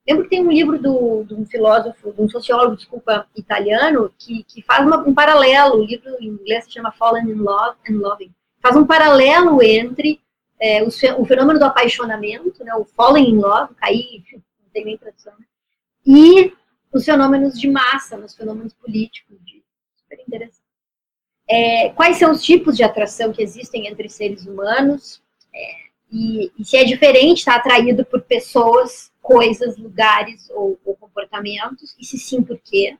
Lembro que tem um livro do, de um filósofo, de um sociólogo, desculpa, italiano, que, que faz uma, um paralelo, o livro em inglês se chama Fallen in Love and Loving, faz um paralelo entre é, o, o, fenômeno do apaixonamento, né, o falling in love, cair, não tem nem tradução, né, e os fenômenos de massa, os fenômenos políticos, de, super interessante. É, quais são os tipos de atração que existem entre seres humanos, é, e, e, se é diferente estar atraído por pessoas coisas, lugares ou, ou, comportamentos, e se sim, por quê?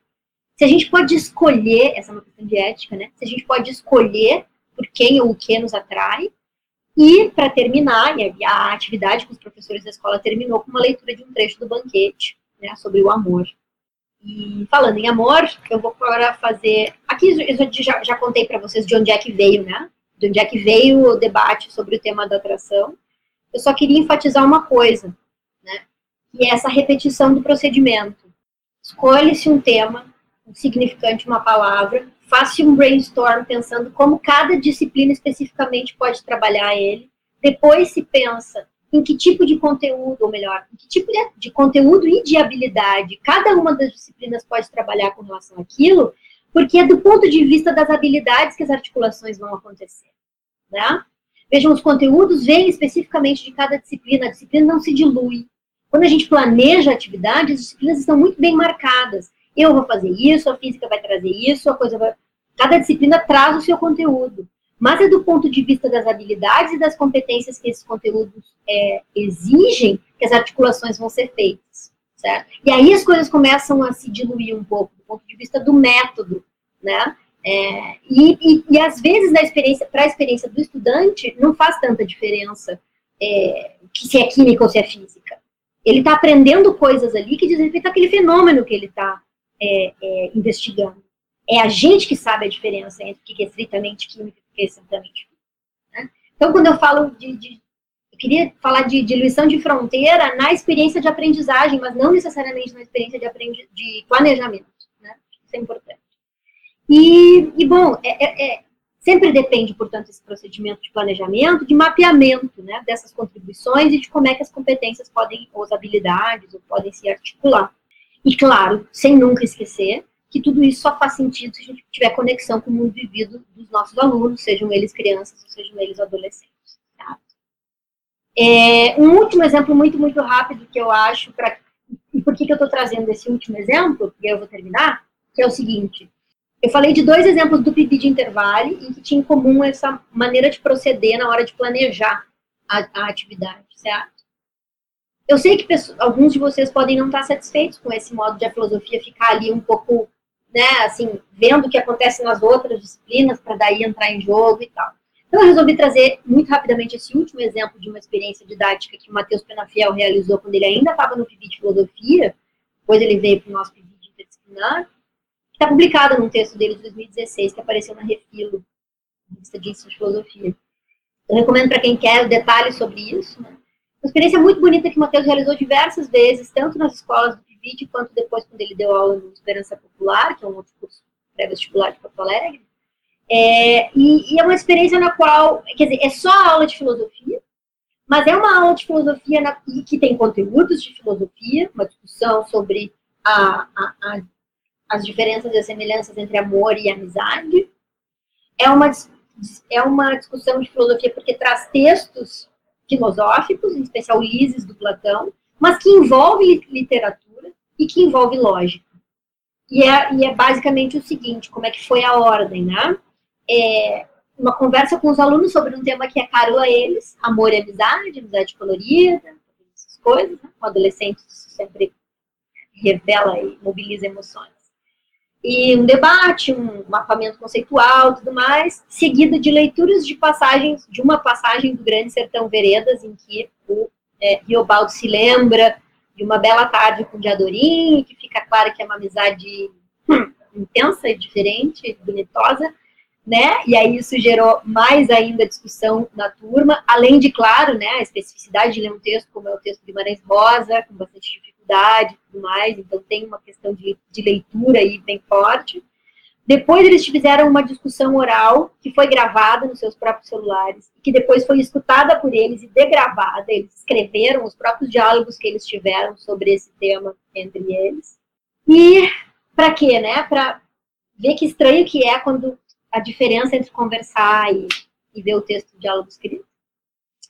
Se a gente pode escolher, essa é uma questão de ética, né? Se a gente pode escolher por quem ou o que nos atrai, E, para terminar, a atividade com os professores da escola terminou com uma leitura de um trecho do banquete, né, sobre o amor. E falando em amor, eu vou agora fazer. Aqui eu já, já contei para vocês de onde é que veio, né? De onde é que veio o debate sobre o tema da atração. Eu só queria enfatizar uma coisa, né? Que é essa repetição do procedimento. Escolhe-se um tema, um significante, uma palavra, faça um brainstorm pensando como cada disciplina especificamente pode trabalhar ele. Depois se pensa em que tipo de conteúdo, ou melhor, em que tipo de, conteúdo e de habilidade cada uma das disciplinas pode trabalhar com relação àquilo, porque é do ponto de vista das habilidades que as articulações vão acontecer, né? Vejam, os conteúdos vêm especificamente de cada disciplina, a disciplina não se dilui. Quando a gente planeja a atividade, as disciplinas estão muito bem marcadas. Eu vou fazer isso, a física vai trazer isso, a coisa vai... Cada disciplina traz o seu conteúdo mas é do ponto de vista das habilidades e das competências que esses conteúdos é, exigem que as articulações vão ser feitas, certo? E aí as coisas começam a se diluir um pouco do ponto de vista do método, né? É, e, e, e, às vezes na experiência, para a experiência do estudante, não faz tanta diferença é, que se é química ou se é física. Ele está aprendendo coisas ali que dizem respeito àquele fenômeno que ele está é, é, investigando. É a gente que sabe a diferença entre o que é estritamente química estritamente né? Então, quando eu falo de, de eu queria falar de diluição de fronteira na experiência de aprendizagem, mas não necessariamente na experiência de, aprendi de planejamento. Né? Isso é importante. E, e bom, é, é, é, sempre depende, portanto, esse procedimento de planejamento, de mapeamento né, dessas contribuições e de como é que as competências podem, ou as habilidades, ou podem se articular. E, claro, sem nunca esquecer que tudo isso só faz sentido se a gente tiver conexão com o mundo vivido dos nossos alunos, sejam eles crianças sejam eles adolescentes. Tá? É, um último exemplo muito, muito rápido que eu acho, pra, e por que, que eu estou trazendo esse último exemplo, e eu vou terminar, que é o seguinte, eu falei de dois exemplos do PIB de intervalo em que tinha em comum essa maneira de proceder na hora de planejar a, a atividade, certo? Eu sei que pessoas, alguns de vocês podem não estar satisfeitos com esse modo de a filosofia ficar ali um pouco né, assim, vendo o que acontece nas outras disciplinas para daí entrar em jogo e tal. Então, eu resolvi trazer muito rapidamente esse último exemplo de uma experiência didática que o Matheus Penafiel realizou quando ele ainda estava no PIB de Filosofia, depois ele veio para o nosso PIB de Interdisciplinar, está publicado num texto dele de 2016, que apareceu na Refilo, revista de Filosofia. Eu recomendo para quem quer detalhes sobre isso. Né? Uma experiência muito bonita que o Matheus realizou diversas vezes, tanto nas escolas do vídeo, quanto depois quando ele deu aula no Esperança Popular, que é um outro curso pré-vestibular de Porto Alegre. É, e, e, é uma experiência na qual, quer dizer, é só aula de filosofia, mas é uma aula de filosofia na, que tem conteúdos de filosofia, uma discussão sobre a, a, a, as diferenças e as semelhanças entre amor e amizade. É uma, é uma discussão de filosofia porque traz textos filosóficos, em especial Lises do Platão, mas que envolve literatura e que envolve lógica. E é, e é basicamente o seguinte, como é que foi a ordem, né? É uma conversa com os alunos sobre um tema que é caro a eles, amor e amizade, amizade colorida, essas coisas, né? O adolescente sempre revela e mobiliza emoções. E um debate, um mapamento conceitual, tudo mais, seguido de leituras de passagens, de uma passagem do Grande Sertão Veredas, em que o é, se lembra de uma bela tarde com o Diadorim, que fica claro que é uma amizade hum, intensa e diferente, bonitosa, né? E aí isso gerou mais ainda discussão na turma, além de, claro, né, a especificidade de ler um texto, como é o texto de Guimarães Rosa, com bastante dificuldade e tudo mais, então tem uma questão de, de leitura aí bem forte. Depois eles fizeram uma discussão oral que foi gravada nos seus próprios celulares que depois foi escutada por eles e degravada. Eles escreveram os próprios diálogos que eles tiveram sobre esse tema entre eles. E para quê, né? Para ver que estranho que é quando a diferença entre conversar e, e ver o texto do diálogo escrito.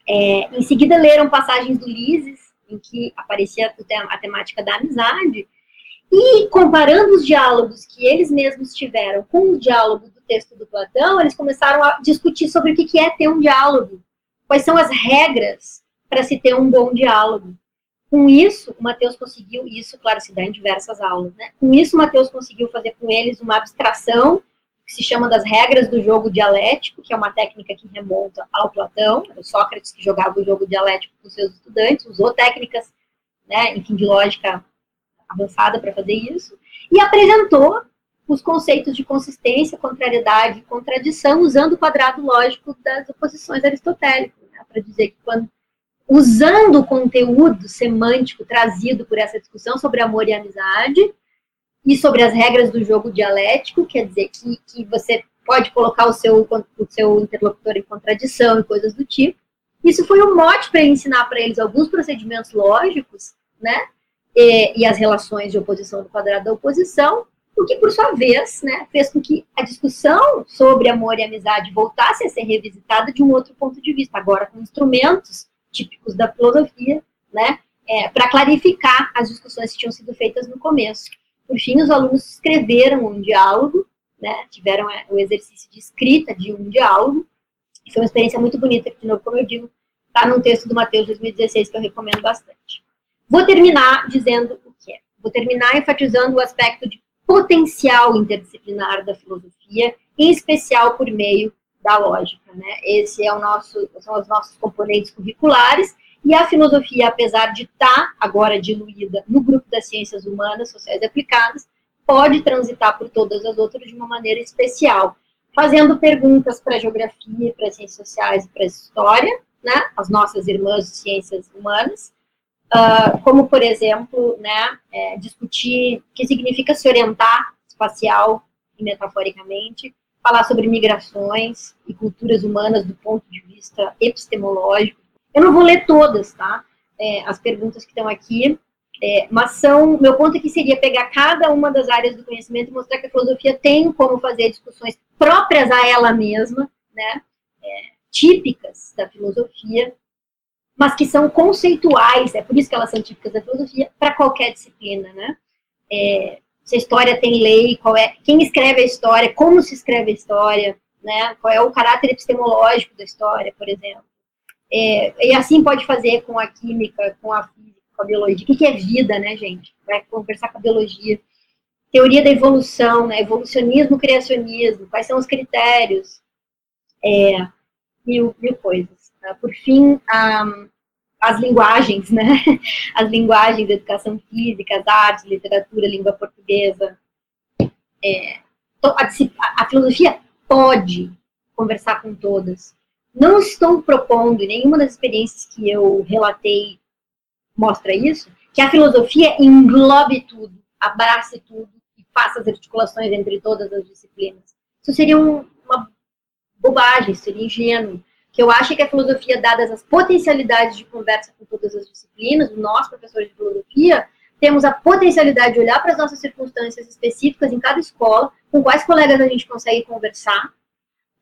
É, em seguida leram passagens do Lises em que aparecia a temática da amizade e comparando os diálogos que eles mesmos tiveram com o diálogo do texto do Platão, eles começaram a discutir sobre o que é ter um diálogo, quais são as regras para se ter um bom diálogo. Com isso, o Mateus conseguiu, isso, claro, se dá em diversas aulas, né? Com isso, o Mateus conseguiu fazer com eles uma abstração, que se chama das regras do jogo dialético, que é uma técnica que remonta ao Platão, o Sócrates que jogava o jogo dialético com seus estudantes, usou técnicas, né, enfim, de lógica avançada para fazer isso, e apresentou os conceitos de consistência, contrariedade e contradição, usando o quadrado lógico das oposições aristotélicas, né, para dizer que quando, usando o conteúdo semântico trazido por essa discussão sobre amor e amizade, e sobre as regras do jogo dialético, quer dizer que, que você pode colocar o seu, o seu interlocutor em contradição e coisas do tipo. Isso foi um mote para ensinar para eles alguns procedimentos lógicos, né, e, e, as relações de oposição do quadrado da oposição, o que, por sua vez, né, fez com que a discussão sobre amor e amizade voltasse a ser revisitada de um outro ponto de vista, agora com instrumentos típicos da filosofia, né, é, para clarificar as discussões que tinham sido feitas no começo. Por fim, os alunos escreveram um diálogo, né, tiveram é, o exercício de escrita de um diálogo, foi uma experiência muito bonita, de novo, como eu digo, está num texto do Mateus 2016 que eu recomendo bastante. Vou terminar dizendo o que é. Vou terminar enfatizando o aspecto de potencial interdisciplinar da filosofia, em especial por meio da lógica. Né? Esse é o nosso, são os nossos componentes curriculares, e a filosofia, apesar de estar tá agora diluída no grupo das ciências humanas, sociais e aplicadas, pode transitar por todas as outras de uma maneira especial, fazendo perguntas para a geografia, para as ciências sociais e para a história, né, as nossas irmãs de ciências humanas, uh, como, por exemplo, né, é, discutir o que significa se orientar espacial e metaforicamente, falar sobre migrações e culturas humanas do ponto de vista epistemológico. Eu não vou ler todas, tá? É, as perguntas que estão aqui, é, mas são, meu ponto aqui seria pegar cada uma das áreas do conhecimento e mostrar que a filosofia tem como fazer discussões próprias a ela mesma, né? É, típicas da filosofia, mas que são conceituais, é por isso que elas são típicas da filosofia, para qualquer disciplina, né? É, se a história tem lei, qual é, quem escreve a história, como se escreve a história, né? Qual é o caráter epistemológico da história, por exemplo. É, e assim pode fazer com a química, com a física, com a biologia. O que, é vida, né, gente? Vai conversar com a biologia. Teoria da evolução, né? Evolucionismo, criacionismo, quais são os critérios? É, mil, mil coisas. Tá? Por fim, as linguagens, né? As linguagens educação física, as artes, literatura, língua portuguesa. É, a, a filosofia pode conversar com todas. Não estou propondo, nenhuma das experiências que eu relatei mostra isso, que a filosofia englobe tudo, abrace tudo e faça as articulações entre todas as disciplinas. Isso seria um, uma bobagem, seria ingênuo que eu acho que a filosofia, dadas as potencialidades de conversa com todas as disciplinas, nós, professores de filosofia, temos a potencialidade de olhar para as nossas circunstâncias específicas em cada escola, com quais colegas a gente consegue conversar,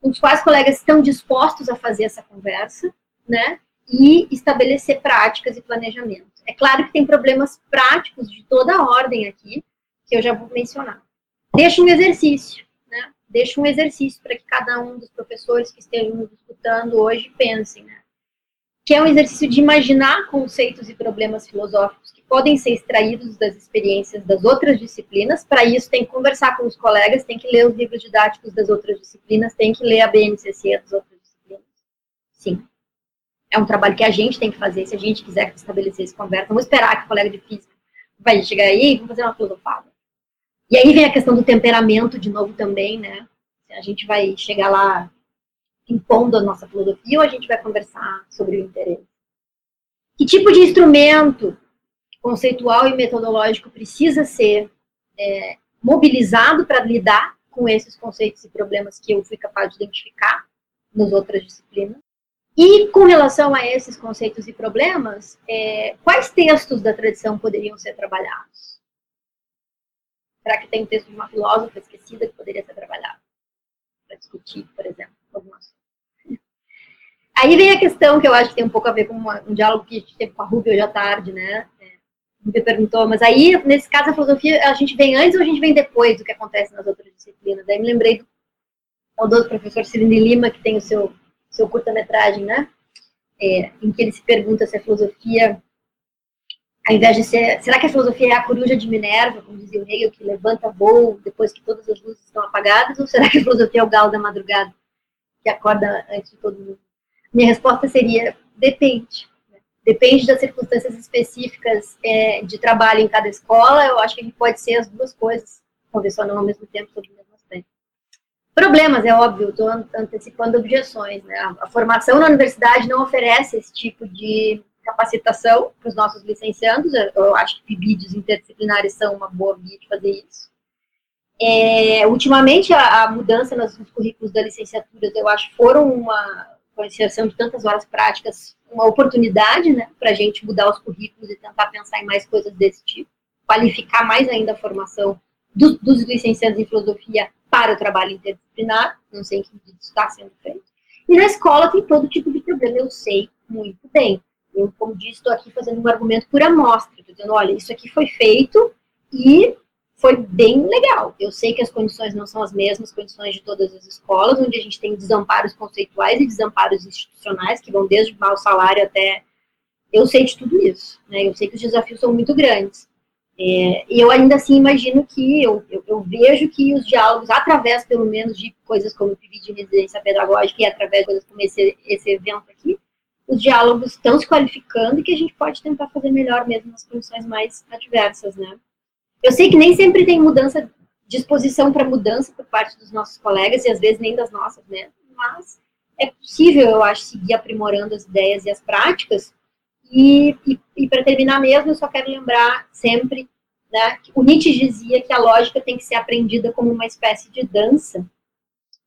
os quais colegas estão dispostos a fazer essa conversa, né? E estabelecer práticas e planejamento. É claro que tem problemas práticos de toda a ordem aqui, que eu já vou mencionar. Deixa um exercício deixo um exercício para que cada um dos professores que estejam nos escutando hoje pensem, né? Que é um exercício de imaginar conceitos e problemas filosóficos podem ser extraídos das experiências das outras disciplinas. Para isso, tem que conversar com os colegas, tem que ler os livros didáticos das outras disciplinas, tem que ler a BNCC das outras disciplinas. Sim. É um trabalho que a gente tem que fazer, se a gente quiser estabelecer essa conversa. Vamos esperar que o colega de física vai chegar aí e vamos fazer uma filosofada. E aí vem a questão do temperamento de novo também, né? A gente vai chegar lá impondo a nossa filosofia ou a gente vai conversar sobre o interesse? Que tipo de instrumento conceitual e metodológico precisa ser é, mobilizado para lidar com esses conceitos e problemas que eu fui capaz de identificar nas outras disciplinas? E com relação a esses conceitos e problemas, é, quais textos da tradição poderiam ser trabalhados? Será que tem um texto de uma filósofa esquecida que poderia ser trabalhado para discutir, por exemplo, algumas Aí vem a questão que eu acho que tem um pouco a ver com uma, um diálogo que a gente teve com a Rubio hoje à tarde, né? Me perguntou, mas aí, nesse caso, a filosofia, a gente vem antes ou a gente vem depois do que acontece nas outras disciplinas? Daí me lembrei do, do professor Cirine Lima, que tem o seu, seu curta-metragem, né? É, em que ele se pergunta se a filosofia ao invés de ser, será que a filosofia é a coruja de Minerva, como dizia o Hegel, que levanta voo depois que todas as luzes estão apagadas, ou será que a filosofia é o galo da madrugada, que acorda antes de todo mundo? Minha resposta seria, depende. Depende das circunstâncias específicas é, de trabalho em cada escola, eu acho que a gente pode ser as duas coisas, não ao mesmo tempo sobre o mesmo aspecto. Problemas, é óbvio, estou antecipando objeções. Né? A, formação na universidade não oferece esse tipo de capacitação para os nossos licenciados. Eu acho que vídeos interdisciplinares são uma boa via de fazer isso. É, ultimamente, a, a, mudança nos, currículos da licenciatura, eu acho, foram uma, com a inserção de tantas horas práticas, uma oportunidade, né, para a gente mudar os currículos e tentar pensar em mais coisas desse tipo, qualificar mais ainda a formação do, dos licenciados em filosofia para o trabalho interdisciplinar, não sei em que está sendo feito. E na escola tem todo tipo de problema, eu sei muito bem. Eu, como disse, estou aqui fazendo um argumento por amostra, dizendo, olha, isso aqui foi feito e foi bem legal. Eu sei que as condições não são as mesmas condições de todas as escolas, onde a gente tem desamparos conceituais e desamparos institucionais, que vão desde mau salário até. Eu sei de tudo isso, né? Eu sei que os desafios são muito grandes. É, e eu ainda assim imagino que, eu, eu, eu, vejo que os diálogos, através pelo menos de coisas como o PIB de residência pedagógica e através de coisas como esse, esse evento aqui, os diálogos estão se qualificando e que a gente pode tentar fazer melhor mesmo nas condições mais adversas, né? Eu sei que nem sempre tem mudança, disposição para mudança por parte dos nossos colegas e às vezes nem das nossas, né? Mas é possível, eu acho, seguir aprimorando as ideias e as práticas. E, e, e para terminar mesmo, eu só quero lembrar sempre né, que o Nietzsche dizia que a lógica tem que ser aprendida como uma espécie de dança,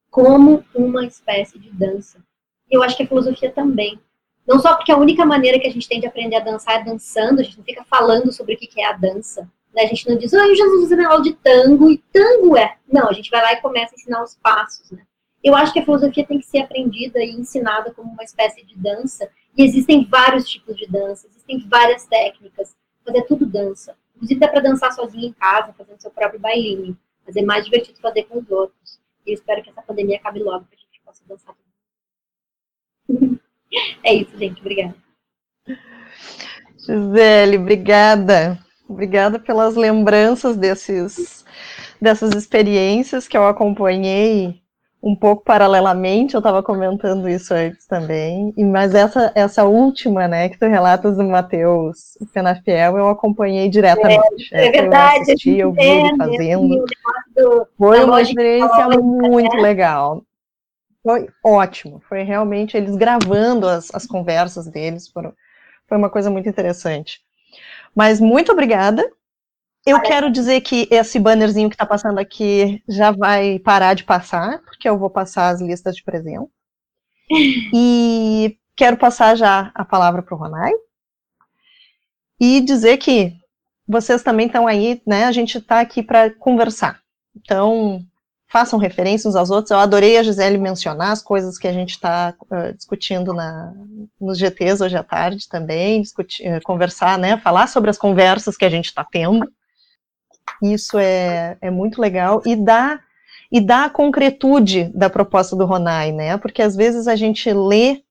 como uma espécie de dança. Eu acho que a filosofia também. Não só porque a única maneira que a gente tem de aprender a dançar é dançando, a gente não fica falando sobre o que é a dança. A gente não diz, ah, eu já estou fazendo aula de tango, e tango é. Não, a gente vai lá e começa a ensinar os passos. Né? Eu acho que a filosofia tem que ser aprendida e ensinada como uma espécie de dança. E existem vários tipos de dança, existem várias técnicas, é tudo dança. Inclusive dá para dançar sozinho em casa, fazendo seu próprio bailinho. Mas é mais divertido fazer com os outros. E eu espero que essa pandemia acabe logo para a gente possa dançar. É isso, gente. Obrigada. Gisele, obrigada. Obrigada pelas lembranças desses, dessas experiências que eu acompanhei um pouco paralelamente, eu estava comentando isso antes também, mas essa, essa última, né, que tu relatas do Matheus Penafiel, eu acompanhei diretamente. É, é verdade. Eu assisti, eu vi ele fazendo. Foi uma experiência muito legal. Foi ótimo, foi realmente eles gravando as, as conversas deles, foram, foi uma coisa muito interessante. Mas muito obrigada. Eu quero dizer que esse bannerzinho que está passando aqui já vai parar de passar, porque eu vou passar as listas de presença. E quero passar já a palavra para o Ronai. E dizer que vocês também estão aí, né? A gente está aqui para conversar. Então, façam referência uns aos outros. Eu adorei a Gisele mencionar as coisas que a gente está uh, discutindo na, nos GTs hoje à tarde também, discutir, uh, conversar, né, falar sobre as conversas que a gente está tendo. Isso é, é muito legal e dá e dá a concretude da proposta do Ronai, né? Porque às vezes a gente lê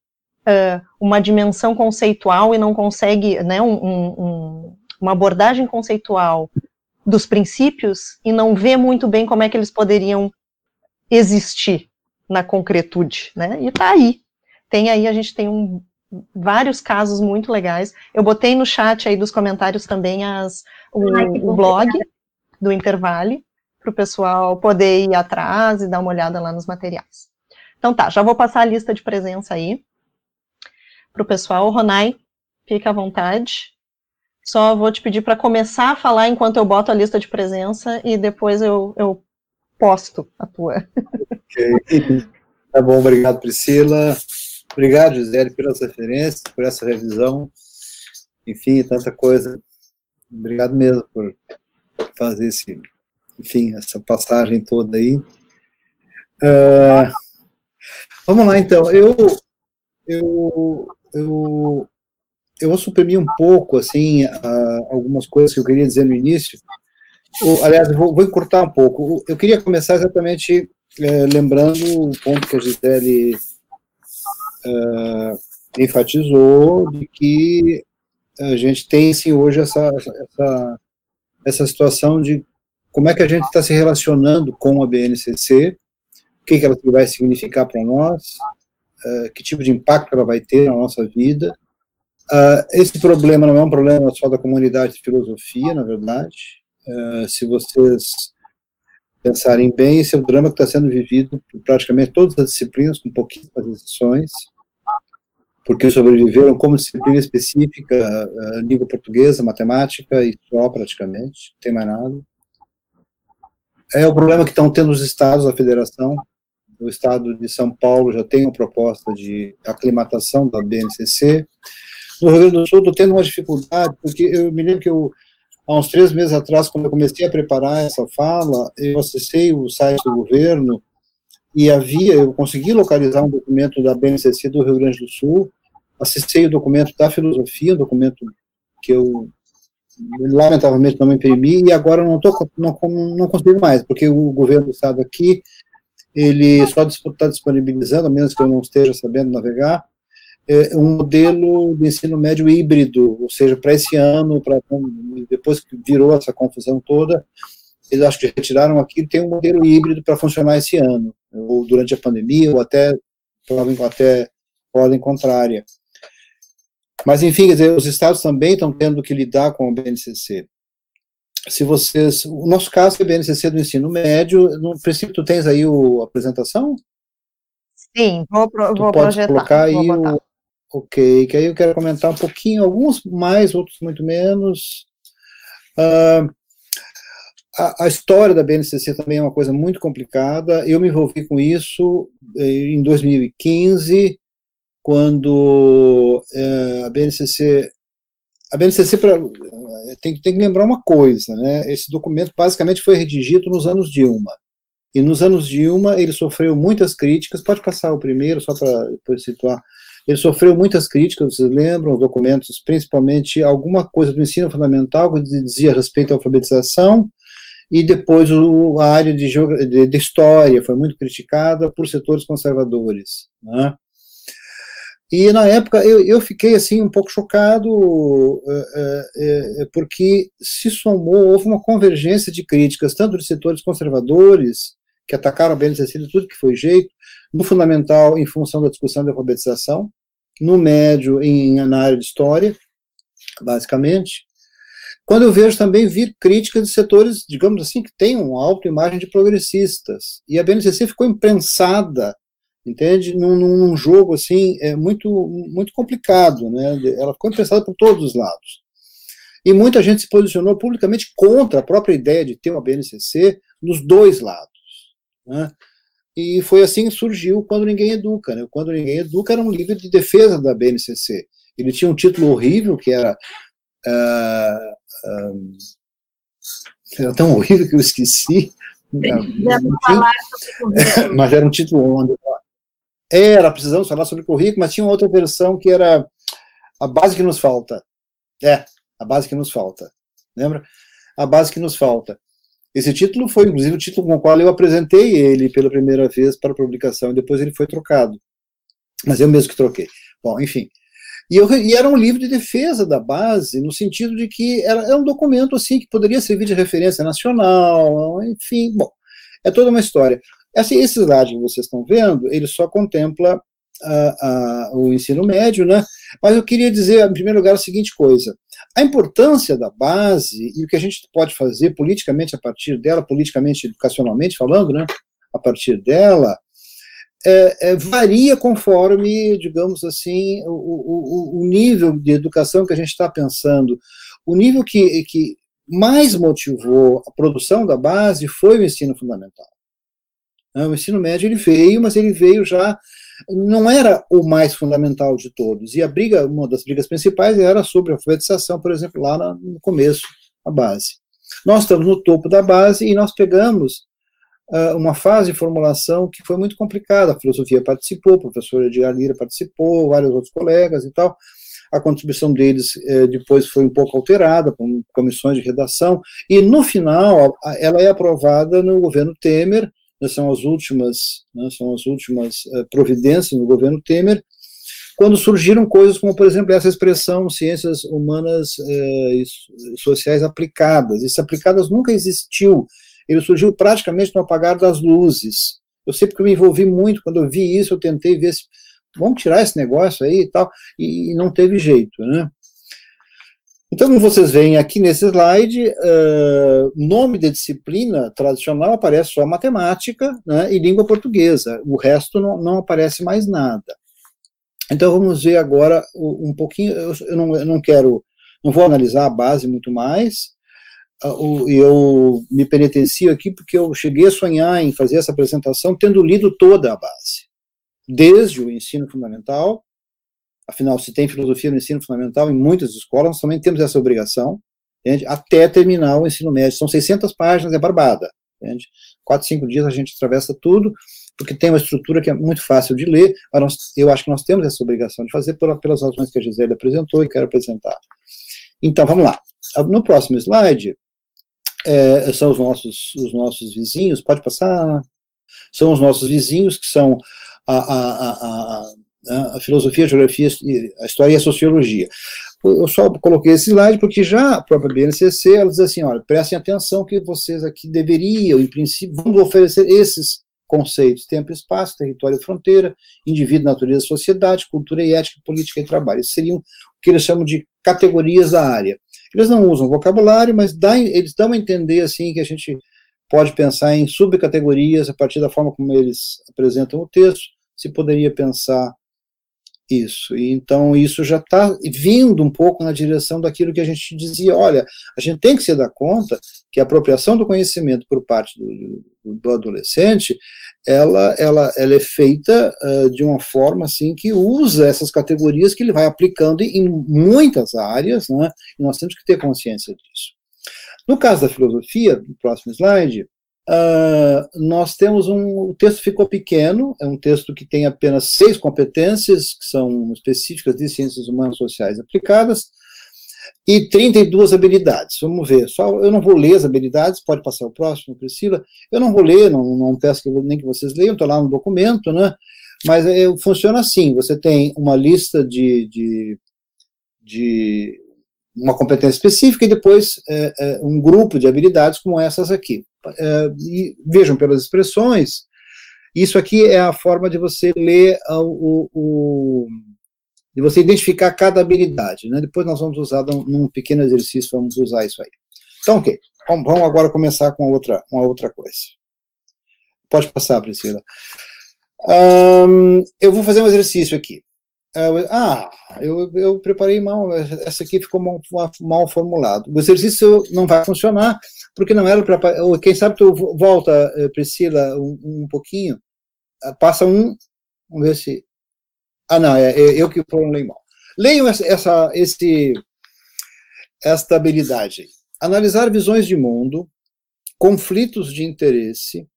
uh, uma dimensão conceitual e não consegue, né, um, um, uma abordagem conceitual dos princípios e não vê muito bem como é que eles poderiam existir na concretude, né? E tá aí. Tem aí, a gente tem um, vários casos muito legais. Eu botei no chat aí dos comentários também as, o, Ai, o blog do Intervale, para o pessoal poder ir atrás e dar uma olhada lá nos materiais. Então tá, já vou passar a lista de presença aí para o pessoal. Ronai, fica à vontade. Só vou te pedir para começar a falar enquanto eu boto a lista de presença e depois eu, eu posto a tua. Ok. Tá bom, obrigado, Priscila. Obrigado, Gisele, pelas referências, por essa revisão. Enfim, tanta coisa. Obrigado mesmo por fazer esse, enfim, essa passagem toda aí. Uh, vamos lá, então. Eu, eu, eu eu vou suprimir um pouco, assim, algumas coisas que eu queria dizer no início. aliás, vou, vou encurtar um pouco. Eu queria começar exatamente é, lembrando o ponto que a Gisele é, enfatizou, de que a gente tem sim hoje essa, essa, essa situação de como é que a gente está se relacionando com a BNCC, o que, que ela vai significar para nós, uh, que tipo de impacto ela vai ter na nossa vida. Uh, esse problema não é um problema só da comunidade de filosofia, na verdade. Uh, se vocês pensarem bem, esse é o drama que está sendo vivido por praticamente todas as disciplinas, com pouquíssimas exceções porque sobreviveram como disciplina específica, uh, língua portuguesa, matemática e só praticamente, não tem mais nada. É o problema que estão tendo os estados, a federação. O estado de São Paulo já tem uma proposta de aclimatação da BNCC. No Rio Grande do Sul, estou tendo uma dificuldade, porque eu me lembro que eu, há uns três meses atrás, quando eu comecei a preparar essa fala, eu acessei o site do governo e havia, eu consegui localizar um documento da BNCC do Rio Grande do Sul, acessei o documento da filosofia, um documento que eu lamentavelmente não imprimi e agora não tô não, não consigo mais, porque o governo do estado aqui ele só está disponibilizando, a menos que eu não esteja sabendo navegar, é, um modelo de ensino médio híbrido, ou seja, para esse ano, para depois que virou essa confusão toda, eles acho que retiraram aqui, tem um modelo híbrido para funcionar esse ano, ou durante a pandemia, ou até, até ordem contrária. Mas, enfim, dizer, os estados também estão tendo que lidar com o BNCC. Se vocês, o nosso caso é o BNCC do ensino médio, no princípio tu tens aí o, a apresentação? Sim, vou, pro, vou projetar. colocar aí botar. o, ok, que aí eu quero comentar um pouquinho, alguns mais, outros muito menos. Uh, a, a, história da BNCC também é uma coisa muito complicada. Eu me envolvi com isso eh, em 2015, quando é, a BNCC a BNCC pra, tem, tem que lembrar uma coisa, né? Esse documento basicamente foi redigido nos anos Dilma. E nos anos Dilma ele sofreu muitas críticas. Pode passar o primeiro, só para depois situar. Ele sofreu muitas críticas, vocês lembram, os documentos, principalmente alguma coisa do ensino fundamental que dizia respeito à alfabetização, e depois o, a área de, de, de história foi muito criticada por setores conservadores. Né? E na época eu, eu fiquei assim um pouco chocado, uh, uh, porque se somou, houve uma convergência de críticas, tanto de setores conservadores, que atacaram a BNCC de tudo que foi jeito, no fundamental em função da discussão da alfabetização, no médio em, na área de história, basicamente. Quando eu vejo também vir críticas de setores, digamos assim, que têm uma alta imagem de progressistas, e a BNCC ficou imprensada entende? Num, num, jogo assim é muito muito complicado, né? Ela ficou interessada por todos os lados. E muita gente se posicionou publicamente contra a própria ideia de ter uma BNCC nos dois lados, né? E foi assim que surgiu Quando Ninguém Educa. Né? Quando Ninguém Educa era um livro de defesa da BNCC. Ele tinha um título horrível, que era. Uh, uh, era tão horrível que eu esqueci. Mas era um título onde era, precisamos falar sobre currículo, mas tinha uma outra versão que era a base que nos falta. É, a base que nos falta. Lembra? A base que nos falta. Esse título foi, inclusive, o título com o qual eu apresentei ele pela primeira vez para publicação, e depois ele foi trocado. Mas eu mesmo que troquei. Bom, enfim. E, eu, e, era um livro de defesa da base, no sentido de que era, era um documento assim que poderia servir de referência nacional, enfim, bom, é toda uma história. Esse, esse slide que vocês estão vendo, ele só contempla o ensino médio, né? Mas eu queria dizer, em primeiro lugar, a seguinte coisa: a importância da base e o que a gente pode fazer politicamente a partir dela, politicamente, educacionalmente falando, né? A partir dela, é, é, varia conforme, digamos assim, o, o, o, nível de educação que a gente está pensando. O nível que, que mais motivou a produção da base foi o ensino fundamental. O ensino médio ele veio, mas ele veio já não era o mais fundamental de todos. E a briga, uma das brigas principais era sobre a alfabetização, por exemplo, lá no começo, a base. Nós estamos no topo da base e nós pegamos uh, uma fase de formulação que foi muito complicada. A filosofia participou, a professora Edgar Lira participou, vários outros colegas e tal. A contribuição deles eh, depois foi um pouco alterada, com comissões de redação, e no final ela é aprovada no governo Temer, são as últimas, né, são as últimas uh, providências no governo Temer, quando surgiram coisas como, por exemplo, essa expressão ciências humanas eh, e sociais aplicadas. Isso aplicadas nunca existiu. Ele surgiu praticamente no apagar das luzes. Eu sei porque eu me envolvi muito, quando eu vi isso, eu tentei ver se vamos tirar esse negócio aí e tal, e, e não teve jeito, né? Então, como vocês veem aqui nesse slide, uh, nome de disciplina tradicional aparece só matemática né, e língua portuguesa, o resto não, não aparece mais nada. Então, vamos ver agora um pouquinho, eu, não, eu não quero, não vou analisar a base muito mais, uh, eu me penitencio aqui porque eu cheguei a sonhar em fazer essa apresentação tendo lido toda a base, desde o ensino fundamental Afinal, se tem filosofia no ensino fundamental, em muitas escolas, nós também temos essa obrigação, entende? até terminar o ensino médio. São 600 páginas, é barbada. Entende? Quatro, cinco dias a gente atravessa tudo, porque tem uma estrutura que é muito fácil de ler, nós, eu acho que nós temos essa obrigação de fazer pelas razões que a Gisele apresentou e quero apresentar. Então, vamos lá. No próximo slide, é, são os nossos, os nossos vizinhos, pode passar? São os nossos vizinhos, que são a, a, a, a filosofia, a geografia, a história e a sociologia. Eu só coloquei esse slide porque já a própria BNCC, ela diz assim, olha, prestem atenção que vocês aqui deveriam, em princípio, vamos oferecer esses conceitos, tempo espaço, território e fronteira, indivíduo, natureza, sociedade, cultura e ética, política e trabalho. Esses seriam o que eles chamam de categorias da área. Eles não usam vocabulário, mas dá, eles dão a entender, assim, que a gente pode pensar em subcategorias a partir da forma como eles apresentam o texto, se poderia pensar isso. E então isso já está vindo um pouco na direção daquilo que a gente dizia, olha, a gente tem que se dar conta que a apropriação do conhecimento por parte do, do adolescente, ela, ela, ela é feita uh, de uma forma assim que usa essas categorias que ele vai aplicando em muitas áreas, né, e nós temos que ter consciência disso. No caso da filosofia, no próximo slide, Uh, nós temos um. O texto ficou pequeno, é um texto que tem apenas seis competências, que são específicas de ciências humanas sociais aplicadas, e 32 habilidades. Vamos ver. Só, eu não vou ler as habilidades, pode passar o próximo, Priscila. Eu não vou ler, não, não peço que, nem que vocês leiam, estou lá no documento, né? Mas é, funciona assim: você tem uma lista de, de, de uma competência específica e depois é, é, um grupo de habilidades como essas aqui. É, e vejam pelas expressões, isso aqui é a forma de você ler o, o de você identificar cada habilidade. Né? Depois nós vamos usar num, pequeno exercício, vamos usar isso aí. Então, ok. Vamos agora começar com outra, uma outra coisa. Pode passar, Priscila. Eu vou fazer um exercício aqui. Ah, eu, eu preparei mal, essa aqui ficou mal, mal formulado. O exercício não vai funcionar, porque não era para. Quem sabe tu volta, eh, Priscila, um, um pouquinho, ah, passa um, vamos ver se. Ah, não, é, é eu que formulei mal. Leiam essa, essa, esse, esta habilidade. Analisar visões de mundo, conflitos de interesse,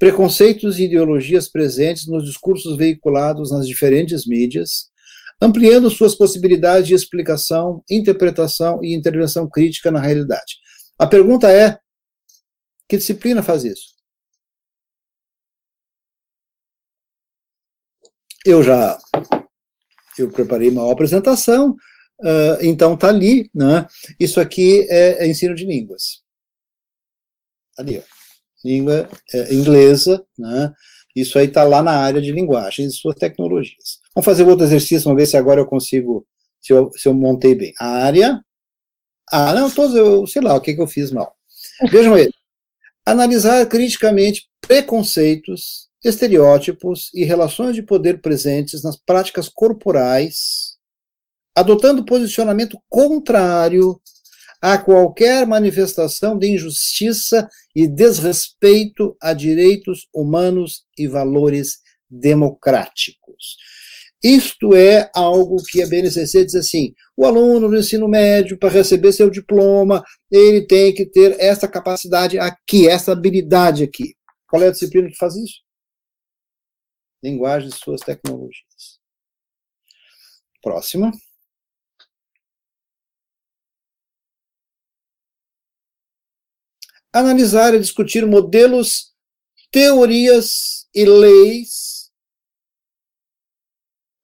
preconceitos e ideologias presentes nos discursos veiculados nas diferentes mídias, ampliando suas possibilidades de explicação, interpretação e intervenção crítica na realidade. A pergunta é: que disciplina faz isso? Eu já eu preparei uma apresentação, uh, então está ali, né? Isso aqui é, é ensino de línguas. Ali, ó língua é, inglesa, né? Isso aí está lá na área de linguagens e suas tecnologias. Vamos fazer outro exercício, vamos ver se agora eu consigo, se eu, se eu montei bem. A área. Ah, não, todos, eu sei lá o que, que eu fiz mal. Vejam aí. Analisar criticamente preconceitos, estereótipos e relações de poder presentes nas práticas corporais, adotando posicionamento contrário a qualquer manifestação de injustiça e desrespeito a direitos humanos e valores democráticos. Isto é algo que a BNCC diz assim: o aluno do ensino médio, para receber seu diploma, ele tem que ter essa capacidade aqui, essa habilidade aqui. Qual é a disciplina que faz isso? Linguagem e suas tecnologias. Próxima. Analisar e discutir modelos, teorias e leis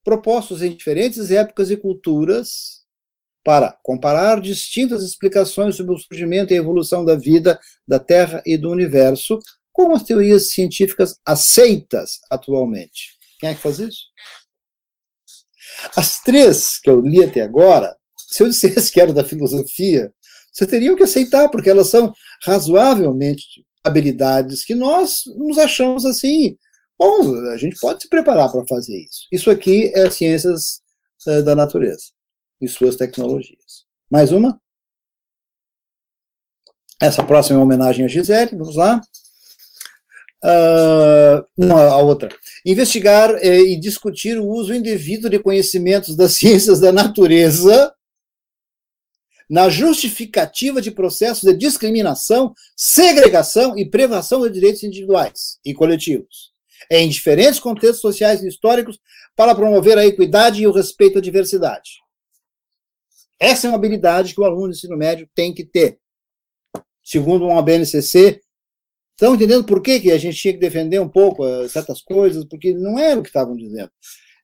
propostos em diferentes épocas e culturas para comparar distintas explicações sobre o surgimento e evolução da vida, da Terra e do universo com as teorias científicas aceitas atualmente. Quem é que faz isso? As três que eu li até agora, se eu dissesse que eram da filosofia, você teria que aceitar, porque elas são razoavelmente habilidades que nós nos achamos assim. Bom, a gente pode se preparar para fazer isso. Isso aqui é ciências uh, da natureza e suas tecnologias. Mais uma? Essa próxima é uma homenagem a Gisele, vamos lá. Uh, não, a outra. Investigar eh, e discutir o uso indevido de conhecimentos das ciências da natureza na justificativa de processos de discriminação, segregação e privação de direitos individuais e coletivos, em diferentes contextos sociais e históricos, para promover a equidade e o respeito à diversidade. Essa é uma habilidade que o aluno do ensino médio tem que ter. Segundo uma BNCC, estão entendendo por que, que a gente tinha que defender um pouco uh, certas coisas? Porque não era o que estavam dizendo.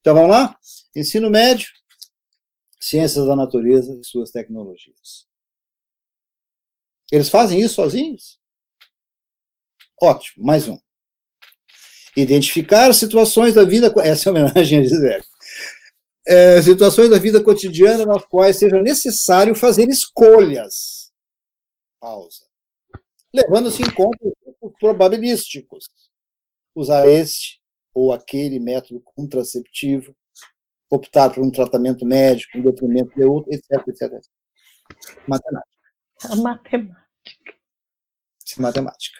Então vamos lá? Ensino médio, ciências da natureza e suas tecnologias. Eles fazem isso sozinhos? Ótimo, mais um. Identificar situações da vida. Essa é a homenagem a Gisele. É, situações da vida cotidiana nas quais seja necessário fazer escolhas. Pausa. Levando-se em conta os probabilísticos. Usar este ou aquele método contraceptivo optar por um tratamento médico em detrimento de outro, etc, etc. Matemática. A matemática. Isso é matemática.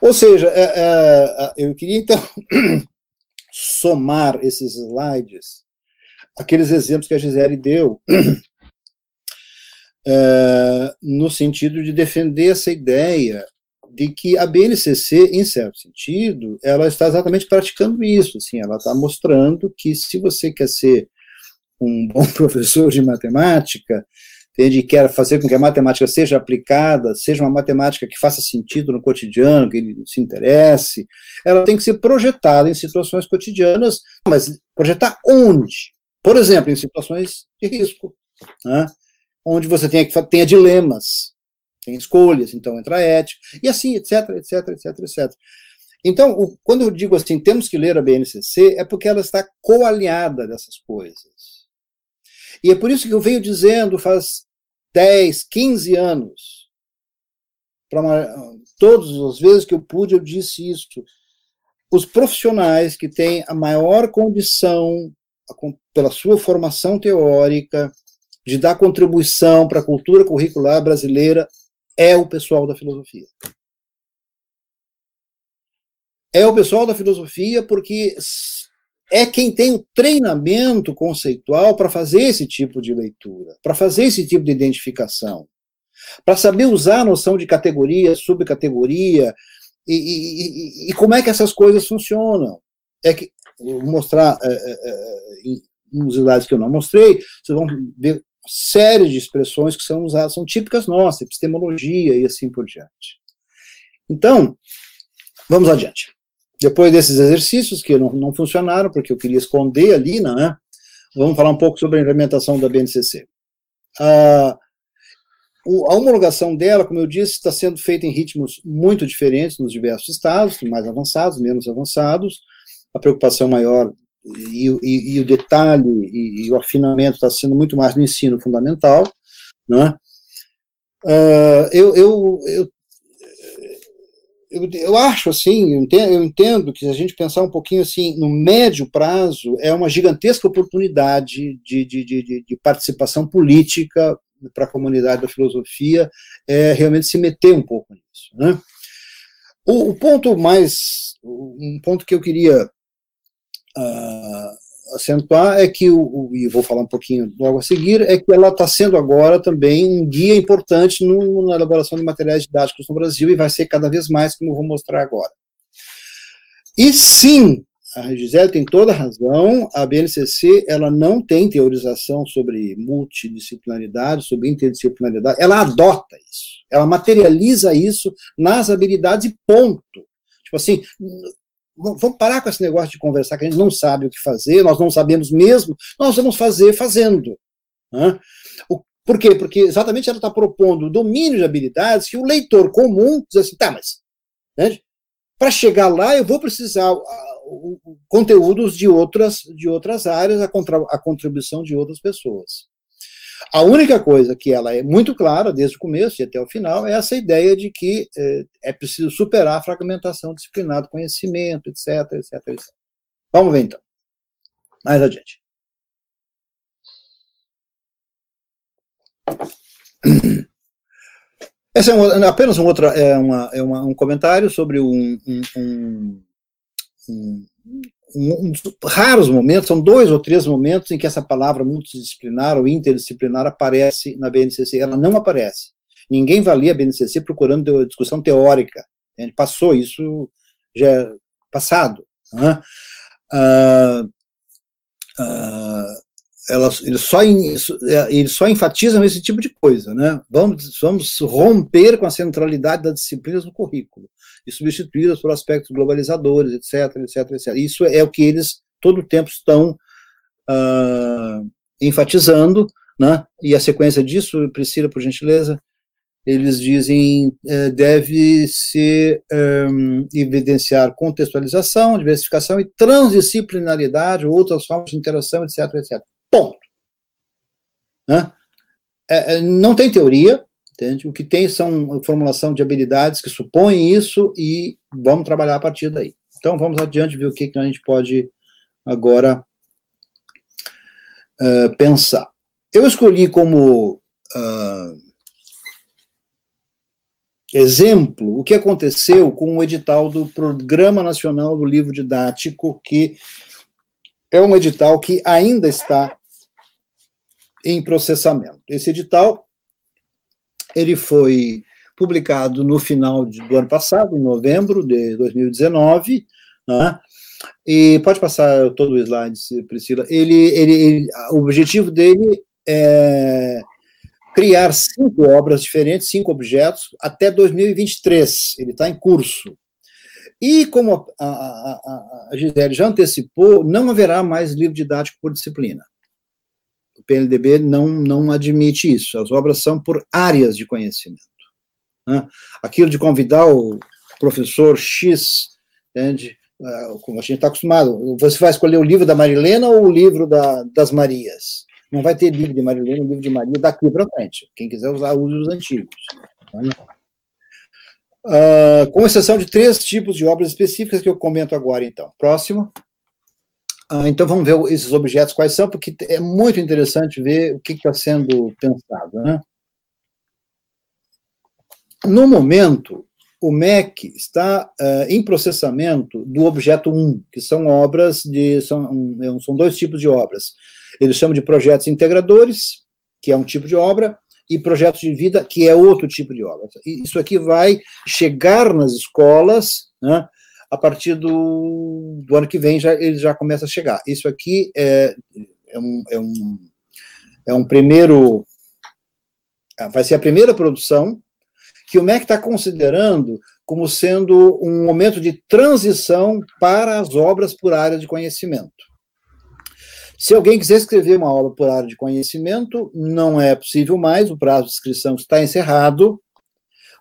Ou seja, é, é, eu queria então somar esses slides, aqueles exemplos que a Gisele deu, no sentido de defender essa ideia de que a BNCC, em certo sentido, ela está exatamente praticando isso, assim, ela está mostrando que se você quer ser um bom professor de matemática, entende, quer fazer com que a matemática seja aplicada, seja uma matemática que faça sentido no cotidiano, que ele se interesse, ela tem que ser projetada em situações cotidianas, mas projetar onde? Por exemplo, em situações de risco, né? onde você tenha, tenha dilemas, tem escolhas, então entra a ética, e assim, etc, etc, etc, etc. Então, o, quando eu digo assim, temos que ler a BNCC, é porque ela está coalhada dessas coisas. E é por isso que eu venho dizendo faz 10, 15 anos, uma, todas as vezes que eu pude, eu disse isso. Os profissionais que têm a maior condição, pela sua formação teórica, de dar contribuição para a cultura curricular brasileira, é o pessoal da filosofia. É o pessoal da filosofia porque é quem tem o treinamento conceitual para fazer esse tipo de leitura, para fazer esse tipo de identificação, para saber usar a noção de categoria, subcategoria, e, e, e, e, como é que essas coisas funcionam. É que, vou mostrar é, é, é, nos slides que eu não mostrei, vocês vão ver série de expressões que são usadas, são típicas nossas, epistemologia e assim por diante. Então, vamos adiante. Depois desses exercícios, que não, não funcionaram, porque eu queria esconder ali, né, vamos falar um pouco sobre a implementação da BNCC. a homologação dela, como eu disse, está sendo feita em ritmos muito diferentes nos diversos estados, mais avançados, menos avançados. A preocupação maior e, e, e o detalhe e, e, o afinamento está sendo muito mais no ensino fundamental, né? Uh, eu, eu, eu, eu, eu, acho assim, eu entendo, eu entendo que se a gente pensar um pouquinho assim, no médio prazo, é uma gigantesca oportunidade de, de, de, de participação política para a comunidade da filosofia, é realmente se meter um pouco nisso. Né? O, o ponto mais, um ponto que eu queria uh, acentuar é que, o, e vou falar um pouquinho logo a seguir, é que ela está sendo agora também um guia importante no, na elaboração de materiais didáticos no Brasil e vai ser cada vez mais, como eu vou mostrar agora. E sim, a Gisele tem toda a razão, a BNCC ela não tem teorização sobre multidisciplinaridade, sobre interdisciplinaridade, ela adota isso, ela materializa isso nas habilidades e ponto. Tipo assim, vamos parar com esse negócio de conversar que a gente não sabe o que fazer, nós não sabemos mesmo, nós vamos fazer fazendo. Né? O, por quê? Porque exatamente ela está propondo o domínio de habilidades que o leitor comum diz assim, tá, mas né, para chegar lá eu vou precisar uh, conteúdos de outras, de outras áreas, a, contra, a contribuição de outras pessoas. A única coisa que ela é muito clara, desde o começo e até o final, é essa ideia de que é, é preciso superar a fragmentação disciplinar do conhecimento, etc, etc, etc. Vamos ver então. Mais adiante. Esse é um, apenas um, outro, é uma, é uma, um comentário sobre um, um, um, um, raros momentos, são dois ou três momentos em que essa palavra multidisciplinar ou interdisciplinar aparece na BNCC. Ela não aparece. Ninguém valia a BNCC procurando discussão teórica. Gente passou isso já é passado. Né? Uh, uh, elas, eles, só, eles só enfatizam esse tipo de coisa, né? Vamos, vamos romper com a centralidade das disciplinas no currículo e substituí-las por aspectos globalizadores, etc, etc, etc. Isso é o que eles todo o tempo estão uh, enfatizando, né? E a sequência disso, Priscila, por gentileza, eles dizem uh, deve se um, evidenciar contextualização, diversificação e transdisciplinaridade, outras formas de interação, etc, etc. Ponto. Né? É, é, não tem teoria, entende? O que tem são formulação de habilidades que supõem isso e vamos trabalhar a partir daí. Então, vamos adiante ver o que, que a gente pode agora uh, pensar. Eu escolhi como uh, exemplo o que aconteceu com o edital do Programa Nacional do Livro Didático, que é um edital que ainda está em processamento. Esse edital ele foi publicado no final de, do ano passado, em novembro de 2019, né? e pode passar todo o slide, Priscila. Ele, ele, ele, o objetivo dele é criar cinco obras diferentes, cinco objetos, até 2023. Ele está em curso. E como a, a, a, a Gisele já antecipou, não haverá mais livro didático por disciplina. PLDB não, não admite isso. As obras são por áreas de conhecimento. Né? Aquilo de convidar o professor X, entende? Ah, como a gente está acostumado, você vai escolher o livro da Marilena ou o livro da, das Marias? Não vai ter livro de Marilena, livro de Maria daqui para frente. Quem quiser usar, use os antigos. Né? Uh, com exceção de três tipos de obras específicas que eu comento agora, então. Próximo. Ah, então vamos ver esses objetos quais são, porque é muito interessante ver o que está sendo pensado. Né? No momento, o MEC está uh, em processamento do objeto 1, que são obras de. São, é são dois tipos de obras. Eles chamam de projetos integradores, que é um tipo de obra, e projetos de vida, que é outro tipo de obra. Isso aqui vai chegar nas escolas, né, a partir do, do ano que vem já, ele já começa a chegar. Isso aqui é, é, um, é, um, é um primeiro. Ah, vai ser a primeira produção que o MEC está considerando como sendo um momento de transição para as obras por área de conhecimento. Se alguém quiser escrever uma obra por área de conhecimento, não é possível mais, o prazo de inscrição está encerrado,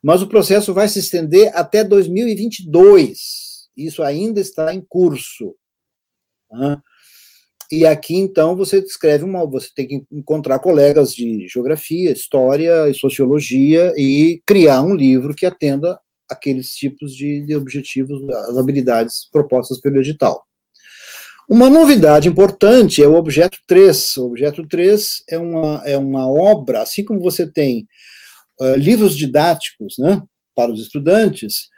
mas o processo vai se estender até 2022. Isso ainda está em curso. Né? E aqui, então, você escreve uma. Você tem que encontrar colegas de geografia, história e sociologia e criar um livro que atenda aqueles tipos de, de objetivos, as habilidades propostas pelo edital. Uma novidade importante é o objeto 3. O objeto 3 é uma, é uma obra, assim como você tem uh, livros didáticos né, para os estudantes,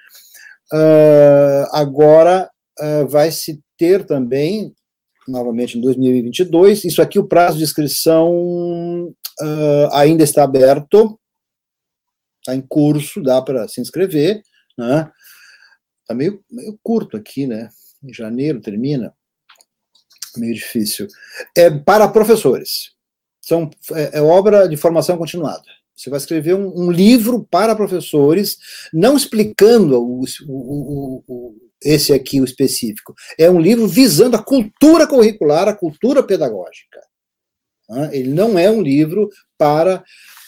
Uh, agora uh, vai se ter também, novamente em 2022, isso aqui o prazo de inscrição uh, ainda está aberto, está em curso, dá para se inscrever, né? Está meio, meio curto aqui, né? Em janeiro termina, meio difícil. É para professores. São, é, é obra de formação continuada. Você vai escrever um, um livro para professores, não explicando o, o, o, esse aqui, o específico. É um livro visando a cultura curricular, a cultura pedagógica. Né? Ele não é um livro para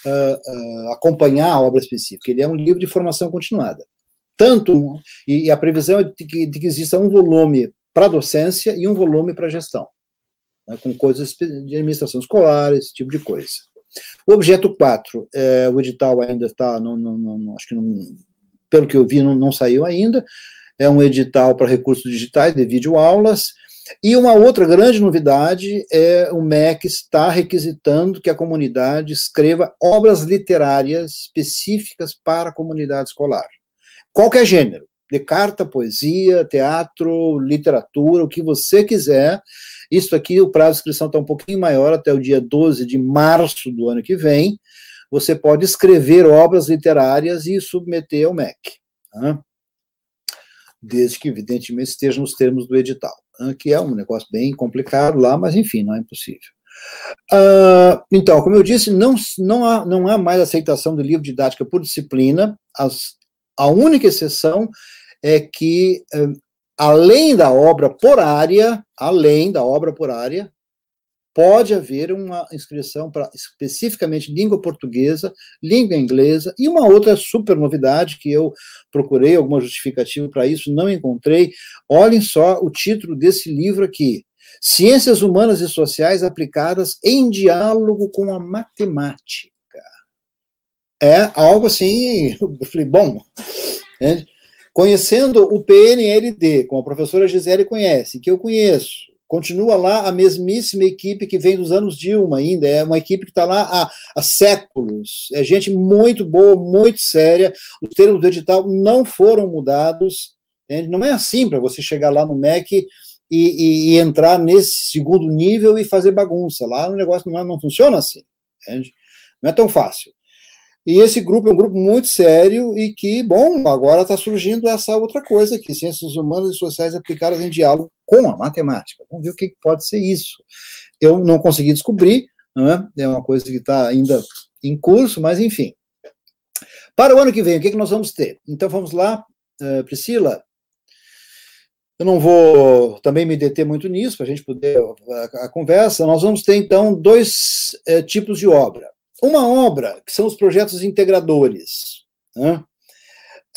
uh, uh, acompanhar a obra específica, ele é um livro de formação continuada. Tanto, e, a previsão é de que, de que exista um volume para docência e um volume para gestão, né, com coisas de administração escolar, esse tipo de coisa. O objeto 4, é, o edital ainda está, acho que não, pelo que eu vi, não, não saiu ainda, é um edital para recursos digitais de videoaulas, e uma outra grande novidade é o MEC está requisitando que a comunidade escreva obras literárias específicas para a comunidade escolar. Qualquer gênero, de carta, poesia, teatro, literatura, o que você quiser. Isso aqui, o prazo de inscrição está um pouquinho maior, até o dia 12 de março do ano que vem. Você pode escrever obras literárias e submeter ao MEC. Tá? Desde que, evidentemente, esteja nos termos do edital que é um negócio bem complicado lá, mas enfim, não é impossível. Uh, então, como eu disse, não, não, há, não há mais aceitação do livro didática por disciplina. As, a única exceção é que, uh, além da obra por área, além da obra por área, pode haver uma inscrição para especificamente língua portuguesa, língua inglesa e uma outra super novidade que eu procurei alguma justificativa para isso, não encontrei. Olhem só o título desse livro aqui: Ciências Humanas e Sociais aplicadas em diálogo com a matemática. É algo assim, eu falei, bom, né? conhecendo o PNLD, como a professora Gisele conhece, que eu conheço, continua lá a mesmíssima equipe que vem dos anos Dilma ainda, é uma equipe que está lá há, há, séculos, é gente muito boa, muito séria, os termos do edital não foram mudados, entende? não é assim para você chegar lá no MEC e, e, e, entrar nesse segundo nível e fazer bagunça, lá o negócio não, não funciona assim, entende? não é tão fácil. E esse grupo é um grupo muito sério e que, bom, agora está surgindo essa outra coisa aqui, ciências humanas e sociais aplicadas em diálogo com a matemática. Vamos ver o que pode ser isso. Eu não consegui descobrir, né? é uma coisa que está ainda em curso, mas enfim. Para o ano que vem, o que, que nós vamos ter? Então vamos lá, uh, Priscila. Eu não vou também me deter muito nisso, para a gente poder a, a, conversa. Nós vamos ter, então, dois uh, tipos de obra. Uma obra, que são os projetos integradores. Né?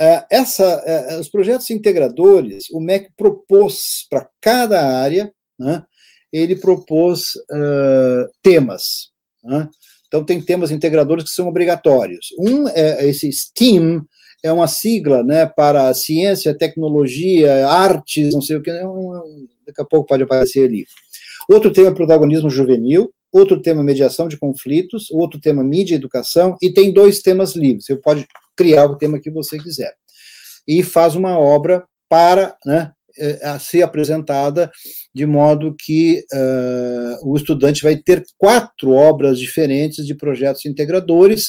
É, essa, é, os projetos integradores, o MEC propôs para cada área, né, ele propôs uh, temas. Né? Então, tem temas integradores que são obrigatórios. Um é esse STEAM, é uma sigla né, para ciência, tecnologia, artes, não sei o que, é daqui a pouco pode aparecer ali. Outro tema é protagonismo juvenil, outro tema mediação de conflitos, outro tema mídia e educação, e tem dois temas livres. Você pode criar o tema que você quiser. E faz uma obra para né, é, ser apresentada de modo que uh, o estudante vai ter quatro obras diferentes de projetos integradores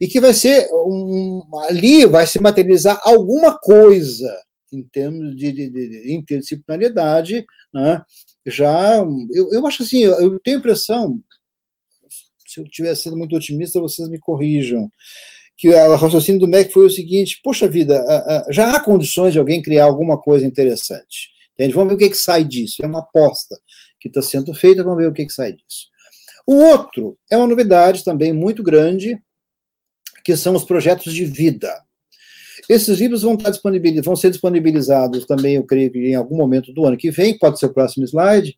e que vai ser um, ali vai se materializar alguma coisa em termos de, de, de interdisciplinaridade, né, já, eu, eu acho assim, eu tenho a impressão, se eu estiver sendo muito otimista, vocês me corrijam, que o raciocínio do MEC foi o seguinte, poxa vida, já há condições de alguém criar alguma coisa interessante, entende? Vamos ver o que, que sai disso, é uma aposta que está sendo feita, vamos ver o que, que sai disso. O outro é uma novidade também muito grande, que são os projetos de vida. Esses livros vão, estar disponibilizados, vão ser disponibilizados também, eu creio que em algum momento do ano que vem, pode ser o próximo slide.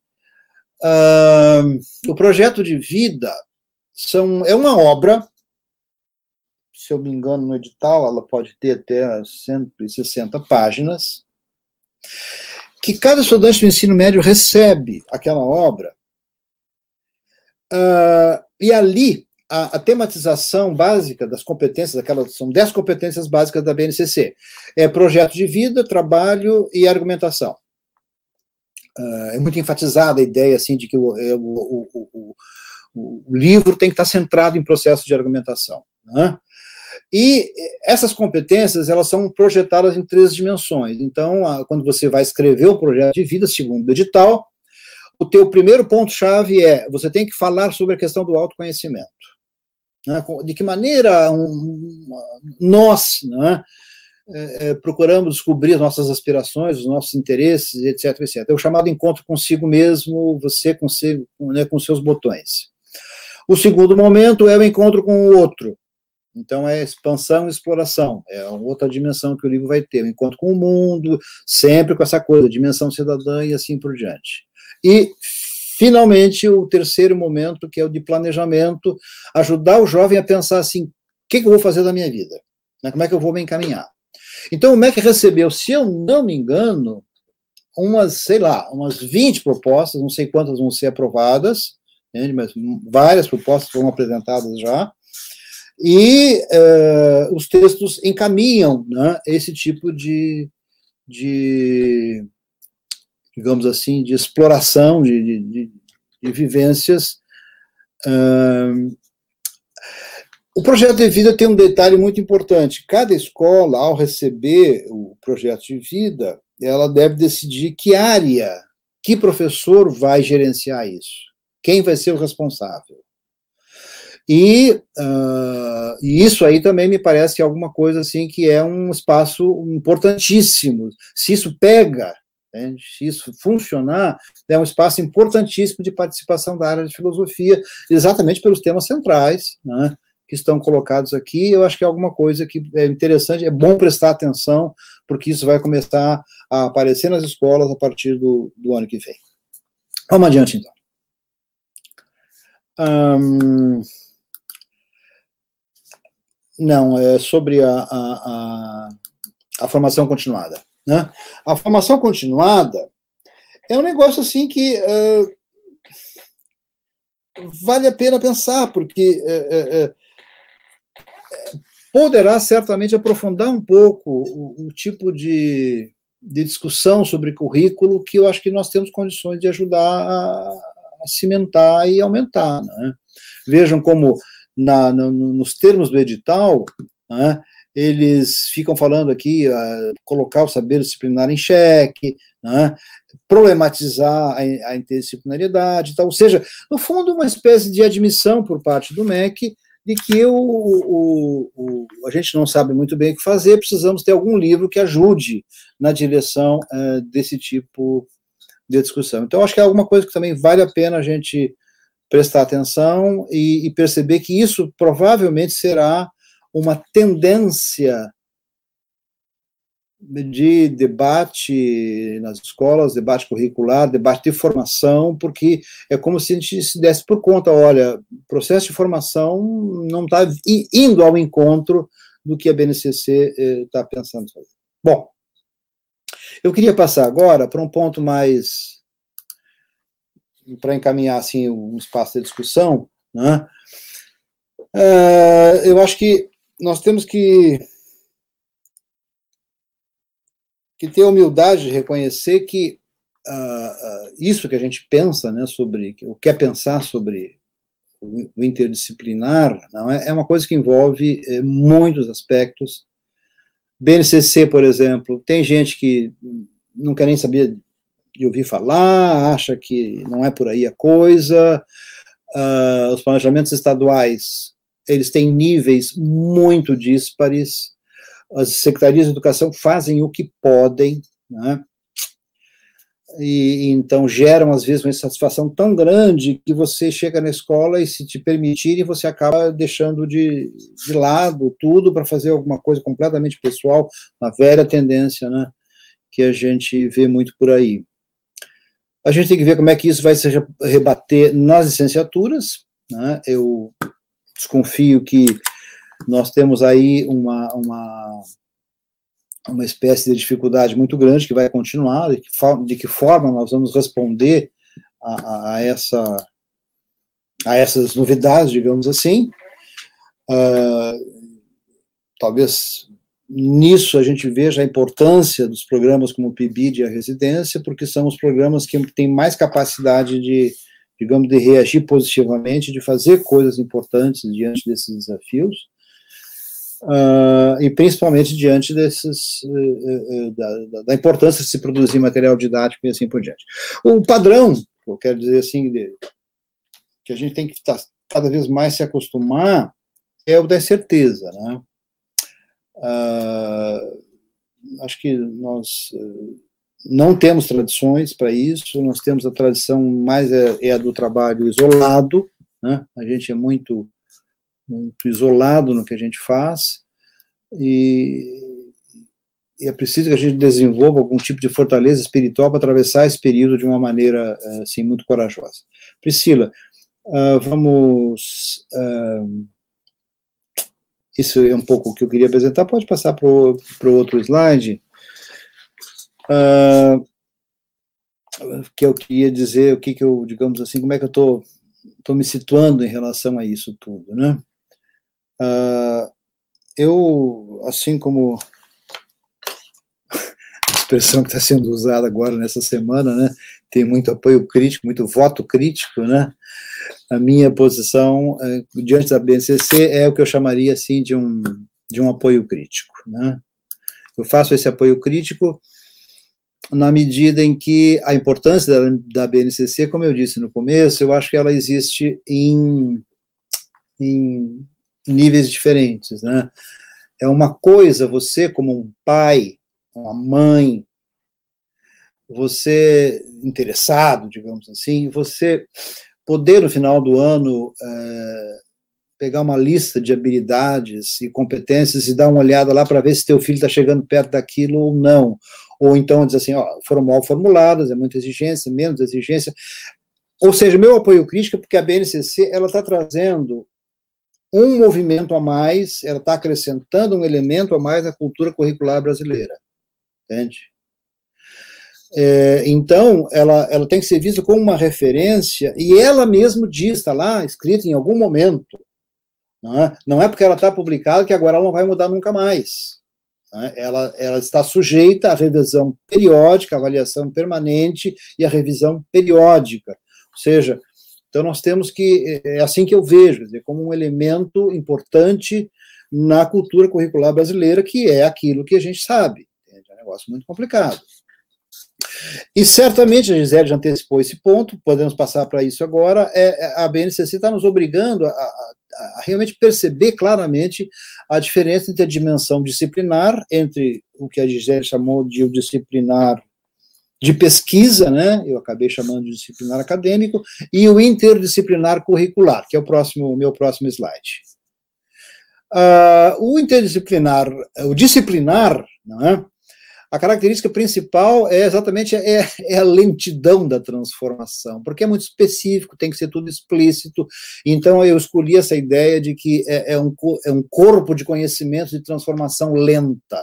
O projeto de vida são, é uma obra, se eu me engano, no edital, ela pode ter até 160 páginas, que cada estudante do ensino médio recebe aquela obra, e ali a, a, tematização básica das competências, aquelas são 10 competências básicas da BNCC. É projeto de vida, trabalho e argumentação. Uh, é muito enfatizada a ideia assim, de que o, é, o, o, o, o livro tem que estar centrado em processo de argumentação. Né? E essas competências, elas são projetadas em três dimensões. Então, a, quando você vai escrever o projeto de vida, segundo o edital, o teu primeiro ponto-chave é, você tem que falar sobre a questão do autoconhecimento. Né? De que maneira um, nós, né, é, é, procuramos descobrir as nossas aspirações, os nossos interesses, etc, etc. É o chamado encontro consigo mesmo, você consigo, né, com seus botões. O segundo momento é o encontro com o outro. Então é expansão e exploração, é outra dimensão que o livro vai ter, o encontro com o mundo, sempre com essa coisa, dimensão cidadã e assim por diante. E finalmente o terceiro momento, que é o de planejamento, ajudar o jovem a pensar assim, o que, que eu vou fazer da minha vida? Né, como é que eu vou me encaminhar? Então o MEC recebeu, se eu não me engano, umas, sei lá, umas 20 propostas, não sei quantas vão ser aprovadas, mas várias propostas foram apresentadas já, e uh, os textos encaminham né, esse tipo de, de, digamos assim, de exploração de, de, de vivências. Uh, o projeto de vida tem um detalhe muito importante. Cada escola, ao receber o projeto de vida, ela deve decidir que área, que professor vai gerenciar isso, quem vai ser o responsável. E, uh, e, isso aí também me parece alguma coisa assim que é um espaço importantíssimo. Se isso pega, né, se isso funcionar, é um espaço importantíssimo de participação da área de filosofia, exatamente pelos temas centrais, né, que estão colocados aqui. Eu acho que é alguma coisa que é interessante, é bom prestar atenção, porque isso vai começar a aparecer nas escolas a partir do, do ano que vem. Vamos adiante, então. Um, não, é sobre a, a, a, a formação continuada. Né? A formação continuada é um negócio assim que uh, vale a pena pensar, porque uh, uh, poderá certamente aprofundar um pouco o, o tipo de, de, discussão sobre currículo que eu acho que nós temos condições de ajudar a, a cimentar e aumentar. Né? Vejam como na, no, nos termos do edital, né, eles ficam falando aqui, uh, colocar o saber disciplinar em xeque, né, problematizar a, a interdisciplinariedade, tal. ou seja, no fundo, uma espécie de admissão por parte do MEC de que o, o, o, a gente não sabe muito bem o que fazer, precisamos ter algum livro que ajude na direção uh, desse tipo de discussão. Então, acho que é alguma coisa que também vale a pena a gente prestar atenção e, e perceber que isso provavelmente será uma tendência de debate nas escolas, debate curricular, debate de formação, porque é como se a gente se desse por conta, olha, o processo de formação não está indo ao encontro do que a BNCC está eh, pensando fazer. Bom, eu queria passar agora para um ponto mais para encaminhar assim um espaço de discussão, né? Uh, eu acho que nós temos que que ter a humildade de reconhecer que uh, uh, isso que a gente pensa, né, sobre o quer pensar sobre o, o interdisciplinar, não é, é uma coisa que envolve é, muitos aspectos. BNCC, por exemplo, tem gente que não quer nem saber de ouvir falar, acha que não é por aí a coisa. Uh, os planejamentos estaduais, eles têm níveis muito díspares. As secretarias de educação fazem o que podem, né? E, então geram às vezes uma insatisfação tão grande que você chega na escola e se te permitirem você acaba deixando de, de lado tudo para fazer alguma coisa completamente pessoal, uma velha tendência, né, que a gente vê muito por aí. A gente tem que ver como é que isso vai se rebater nas licenciaturas. Né? Eu desconfio que nós temos aí uma, uma, uma espécie de dificuldade muito grande que vai continuar, de que, de que forma nós vamos responder a, a, essa, a essas novidades, digamos assim. Uh, talvez nisso a gente veja a importância dos programas como o PIBID e a residência, porque são os programas que têm mais capacidade de, digamos, de reagir positivamente, de fazer coisas importantes diante desses desafios, uh, e principalmente diante desses, uh, uh, da, da, importância de se produzir material didático e assim por diante. O padrão, eu quero dizer assim, de, que a gente tem que estar cada vez mais se acostumar, é o da certeza, né? Uh, acho que nós não temos tradições para isso, nós temos a tradição mais é, é a do trabalho isolado, né? a gente é muito, muito isolado no que a gente faz, e, e, é preciso que a gente desenvolva algum tipo de fortaleza espiritual para atravessar esse período de uma maneira assim, muito corajosa. Priscila, uh, vamos. Uh, isso é um pouco o que eu queria apresentar, pode passar para o outro slide. Uh, que eu queria dizer, o que, que eu, digamos assim, como é que eu estou tô, tô me situando em relação a isso tudo, né? Uh, eu, assim como a expressão que está sendo usada agora nessa semana, né, tem muito apoio crítico, muito voto crítico, né? A minha posição uh, diante da BNCC é o que eu chamaria assim de um de um apoio crítico, né? Eu faço esse apoio crítico na medida em que a importância da, da BNCC, como eu disse no começo, eu acho que ela existe em, em níveis diferentes, né? É uma coisa você como um pai, uma mãe, você interessado, digamos assim, você poder no final do ano é, pegar uma lista de habilidades e competências e dar uma olhada lá para ver se teu filho está chegando perto daquilo ou não, ou então diz assim, ó, foram mal formuladas, é muita exigência, menos exigência. Ou seja, meu apoio crítico é porque a BNCC ela está trazendo um movimento a mais, ela está acrescentando um elemento a mais na cultura curricular brasileira, entende? É, então, ela, ela tem que ser vista como uma referência, e ela mesmo diz, está lá, escrito em algum momento, não é, não é porque ela está publicada que agora ela não vai mudar nunca mais. Né? Ela, ela está sujeita à revisão periódica, avaliação permanente e à revisão periódica. Ou seja, então nós temos que, é, é assim que eu vejo, como um elemento importante na cultura curricular brasileira, que é aquilo que a gente sabe. É um negócio muito complicado. E certamente a Gisele já antecipou esse ponto, podemos passar para isso agora. É, é a BNCC está nos obrigando a, a, a, realmente perceber claramente a diferença entre a dimensão disciplinar, entre o que a Gisele chamou de o disciplinar de pesquisa, né? Eu acabei chamando de disciplinar acadêmico, e o interdisciplinar curricular, que é o próximo, meu próximo slide. Uh, o interdisciplinar, o disciplinar, não é? A característica principal é exatamente é, é, a lentidão da transformação, porque é muito específico, tem que ser tudo explícito. Então eu escolhi essa ideia de que é, é um, é um corpo de conhecimento de transformação lenta,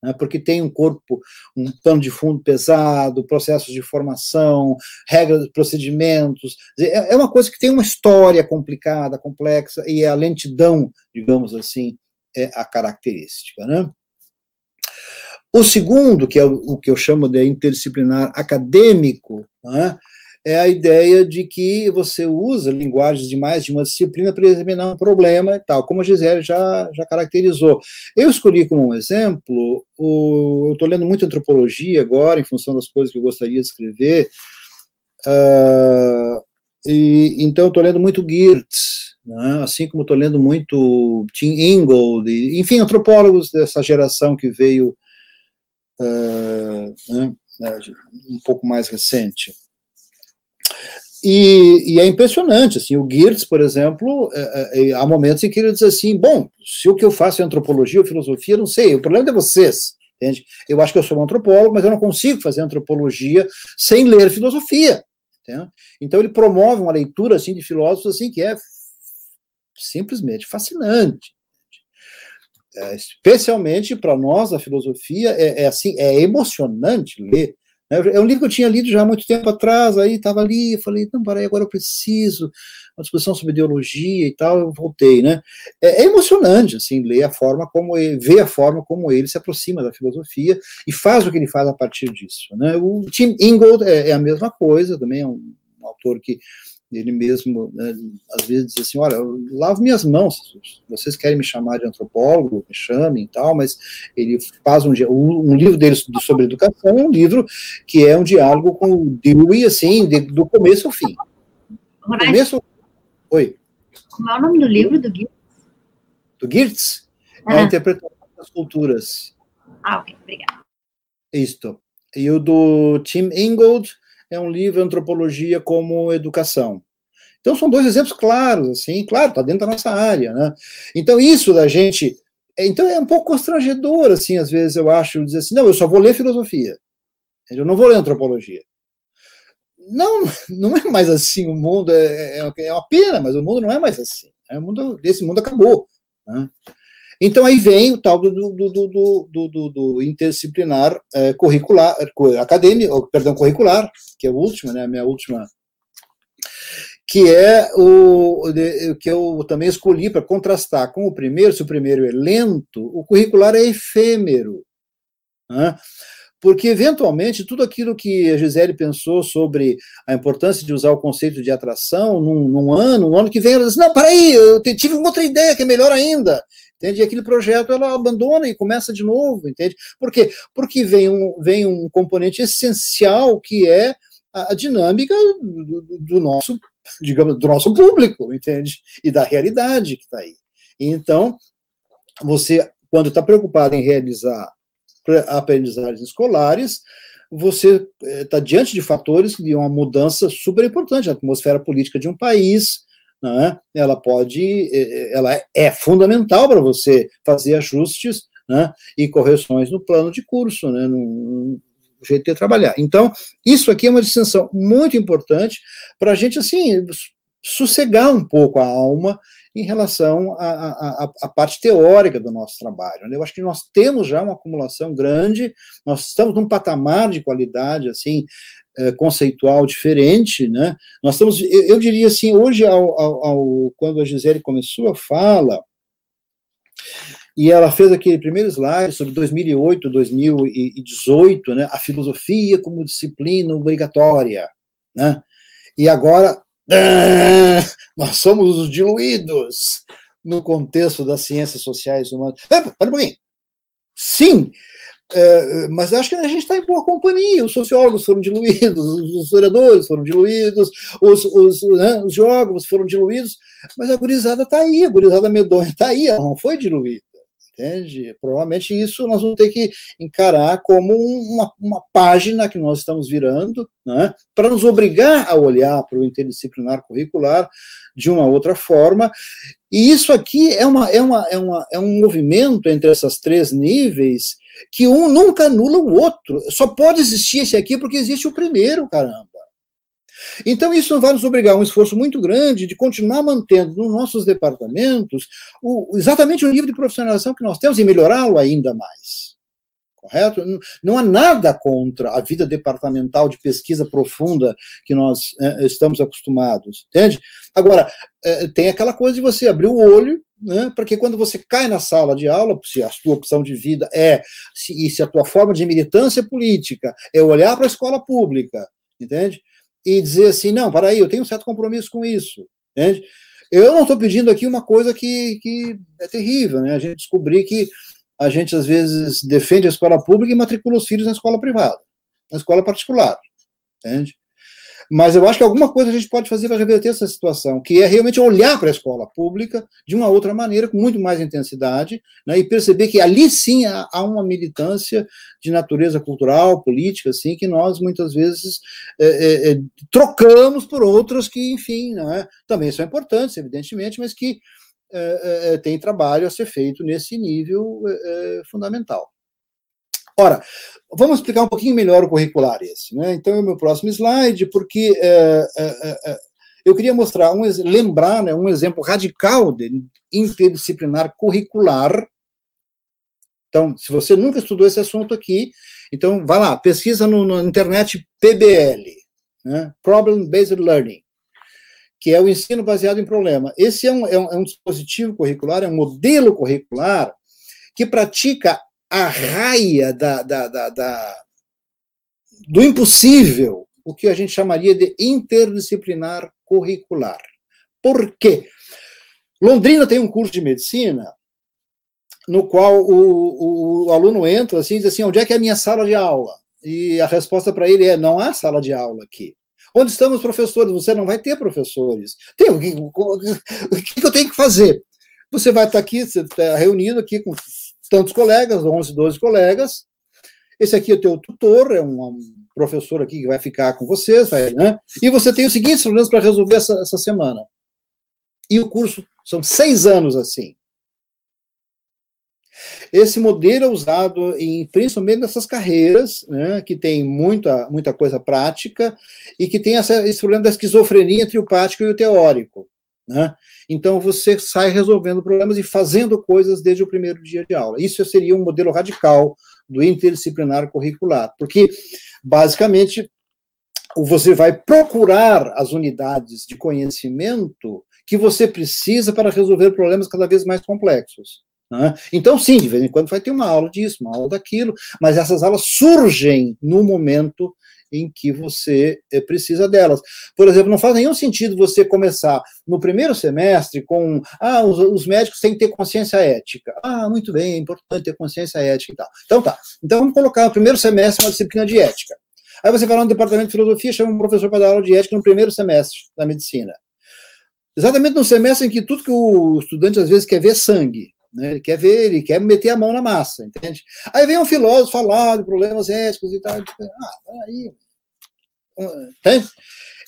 né, porque tem um corpo, um pano de fundo pesado, processos de formação, regras, procedimentos. É, é uma coisa que tem uma história complicada, complexa, e a lentidão, digamos assim, é a característica. Né? O segundo, que é o, que eu chamo de interdisciplinar acadêmico, né, é a ideia de que você usa linguagens de mais de uma disciplina para examinar um problema e tal, como a Gisele já, já caracterizou. Eu escolhi como um exemplo, o, eu estou lendo muito antropologia agora, em função das coisas que eu gostaria de escrever, uh, e, então estou lendo muito Geertz, né, assim como estou lendo muito Tim Ingold, e, enfim, antropólogos dessa geração que veio um pouco mais recente. E, e, é impressionante, assim, o Geertz, por exemplo, é, é, há momentos em que ele diz assim, bom, se o que eu faço é antropologia ou filosofia, não sei, o problema é vocês, entende? Eu acho que eu sou um antropólogo, mas eu não consigo fazer antropologia sem ler filosofia, entende? Então ele promove uma leitura, assim, de filósofos, assim, que é simplesmente fascinante, é, especialmente para nós, a filosofia, é, é, assim, é emocionante ler. Né? É um livro que eu tinha lido já há muito tempo atrás, aí estava ali, eu falei, não, peraí, agora eu preciso, uma discussão sobre ideologia e tal, eu voltei, né? É, é emocionante, assim, ler a forma como ele, ver a forma como ele se aproxima da filosofia e faz o que ele faz a partir disso, né? O Tim Ingold é, é a mesma coisa, também é um autor que ele mesmo, né, às vezes, diz assim: olha, eu lavo minhas mãos, vocês querem me chamar de antropólogo, me chamem e tal, mas ele faz um, um livro dele sobre educação, é um livro que é um diálogo com o Dewey, assim, de, do começo ao fim. Do começo. Oi. Como é o nome do livro do Geertz? Do Geertz? É a interpretação das culturas. Ah, ok, obrigada. Isto. E o do Tim Ingold é um livro Antropologia como Educação. Então são dois exemplos claros, assim, claro, está dentro da nossa área, né? Então isso da gente, então é um pouco constrangedor, assim, às vezes eu acho, dizer assim, não, eu só vou ler filosofia, eu não vou ler antropologia. Não, não é mais assim, o mundo é, é, é uma pena, mas o mundo não é mais assim. Né? O mundo, esse mundo acabou. Né? Então aí vem o tal do, do, do, do, do interdisciplinar é, curricular, acadêmico, perdão, curricular, que é o último, né, a minha última, que é o que eu também escolhi para contrastar com o primeiro, se o primeiro é lento, o curricular é efêmero. Né? Porque, eventualmente, tudo aquilo que a Gisele pensou sobre a importância de usar o conceito de atração num, num ano, no ano que vem, ela diz: Não, peraí, eu tive uma outra ideia que é melhor ainda. Entende? E aquele projeto ela abandona e começa de novo, entende? Por quê? Porque vem um, vem um componente essencial que é a, a dinâmica do, do, nosso, digamos, do nosso público, entende? E da realidade que está aí. Então, você, quando está preocupado em realizar aprendizagens escolares, você está eh, diante de fatores de uma mudança super importante na atmosfera política de um país, né, ela pode, eh, ela é fundamental para você fazer ajustes né, e correções no plano de curso, né, no, jeito de trabalhar. Então, isso aqui é uma distinção muito importante para a gente, assim, sossegar um pouco a alma em relação à, à, parte teórica do nosso trabalho. Né? Eu acho que nós temos já uma acumulação grande, nós estamos num patamar de qualidade, assim, é, conceitual diferente, né? Nós estamos, eu, eu diria assim, hoje, ao, ao, ao, quando a Gisele começou a fala, e ela fez aquele primeiro slide sobre 2008, 2018, né, a filosofia como disciplina obrigatória, né? E agora nós somos os diluídos no contexto das ciências sociais humanas. Para um pouquinho. Sim, é, mas acho que a gente está em boa companhia. Os sociólogos foram diluídos, os historiadores foram diluídos, os, os, né, os geógrafos foram diluídos, mas a gurizada está aí, a gurizada medonha está aí, ela não foi diluída. Entende? Provavelmente isso nós vamos ter que encarar como uma, uma página que nós estamos virando, né, para nos obrigar a olhar para o interdisciplinar curricular de uma outra forma. E isso aqui é, uma, é, uma, é, uma, é um movimento entre esses três níveis que um nunca anula o outro. Só pode existir esse aqui porque existe o primeiro, caramba. Então, isso vai nos obrigar a um esforço muito grande de continuar mantendo nos nossos departamentos o, exatamente o nível de profissionalização que nós temos e melhorá-lo ainda mais. Correto? Não há nada contra a vida departamental de pesquisa profunda que nós é, estamos acostumados, entende? Agora, é, tem aquela coisa de você abrir o olho, né, porque quando você cai na sala de aula, se a sua opção de vida é, se, e se a tua forma de militância política é olhar para a escola pública, entende? e dizer assim, não, para aí, eu tenho um certo compromisso com isso, entende? Eu não estou pedindo aqui uma coisa que, que é terrível, né? A gente descobrir que a gente, às vezes, defende a escola pública e matricula os filhos na escola privada, na escola particular, entende? Mas eu acho que alguma coisa a gente pode fazer para reverter essa situação, que é realmente olhar para a escola pública de uma outra maneira, com muito mais intensidade, né, e perceber que ali sim há, há, uma militância de natureza cultural, política, assim, que nós muitas vezes é, é, é trocamos por outras que, enfim, não é, também são importantes, evidentemente, mas que é, é, tem trabalho a ser feito nesse nível fundamental. Ora, vamos explicar um pouquinho melhor o curricular esse. Né? Então, é o meu próximo slide, porque é, é, é, eu queria mostrar, um, lembrar né, um exemplo radical de interdisciplinar curricular. Então, se você nunca estudou esse assunto aqui, então vá lá, pesquisa no, na internet PBL, né? Problem Based Learning, que é o ensino baseado em problema. Esse é um, é um, é um dispositivo curricular, é um modelo curricular que pratica a raia da, da, da, da, do impossível, o que a gente chamaria de interdisciplinar curricular. Por quê? Londrina tem um curso de medicina no qual o, o, o aluno entra assim, e diz assim, onde é que é a minha sala de aula? E a resposta para ele é, não há sala de aula aqui. Onde estão os professores? Você não vai ter professores. Tem, o, que, o que eu tenho que fazer? Você vai estar aqui, você está reunido aqui com tantos colegas, 11, 12 colegas. Esse aqui é o teu tutor, é um, professor aqui que vai ficar com vocês, vai, né? E você tem os seguintes problemas para resolver essa, essa semana. E o curso são seis anos assim. Esse modelo é usado em principalmente nessas carreiras, né, que tem muita, muita coisa prática e que tem essa, esse problema da esquizofrenia entre o prático e o teórico. Né? Então você sai resolvendo problemas e fazendo coisas desde o primeiro dia de aula. Isso seria um modelo radical do interdisciplinar curricular, porque basicamente você vai procurar as unidades de conhecimento que você precisa para resolver problemas cada vez mais complexos. Né? Então, sim, de vez em quando vai ter uma aula disso, uma aula daquilo, mas essas aulas surgem no momento em que você eh, precisa delas. Por exemplo, não faz nenhum sentido você começar no primeiro semestre com ah, os, os, médicos têm que ter consciência ética. Ah, muito bem, é importante ter consciência ética e tal. Então tá. Então vamos colocar no primeiro semestre uma disciplina de ética. Aí você vai lá no departamento de filosofia, chama um professor para dar aula de ética no primeiro semestre da medicina. Exatamente no semestre em que tudo que o estudante às vezes quer ver é sangue. Né? Ele quer ver, ele quer meter a mão na massa, entende? Aí vem um filósofo falar de problemas éticos e tal. Ah, aí. Entende?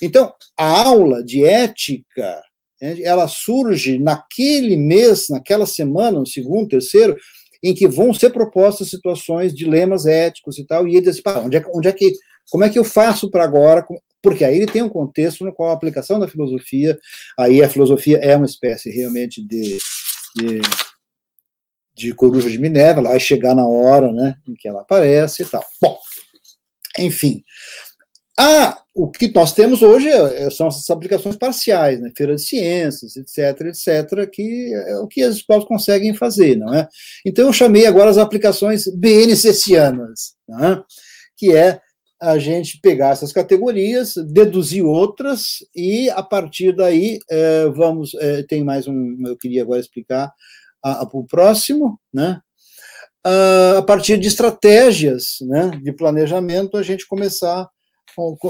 Então, a aula de ética, ela surge naquele mês, naquela semana, no segundo, terceiro, em que vão ser propostas situações, dilemas éticos e tal, e ele diz assim, onde é, onde é que, como é que eu faço para agora? Porque aí ele tem um contexto no qual a aplicação da filosofia, aí a filosofia é uma espécie realmente de, de de Coruja de Minerva, ela vai chegar na hora né, em que ela aparece e tal. Bom, enfim. Ah, o que nós temos hoje é, é, são essas aplicações parciais, né, feira de ciências, etc, etc, que é o que as escolas conseguem fazer, não é? Então eu chamei agora as aplicações BNCCianas, é? que é a gente pegar essas categorias, deduzir outras e a partir daí é, vamos é, tem mais um eu queria agora explicar o próximo, né? a partir de estratégias né, de planejamento, a gente começar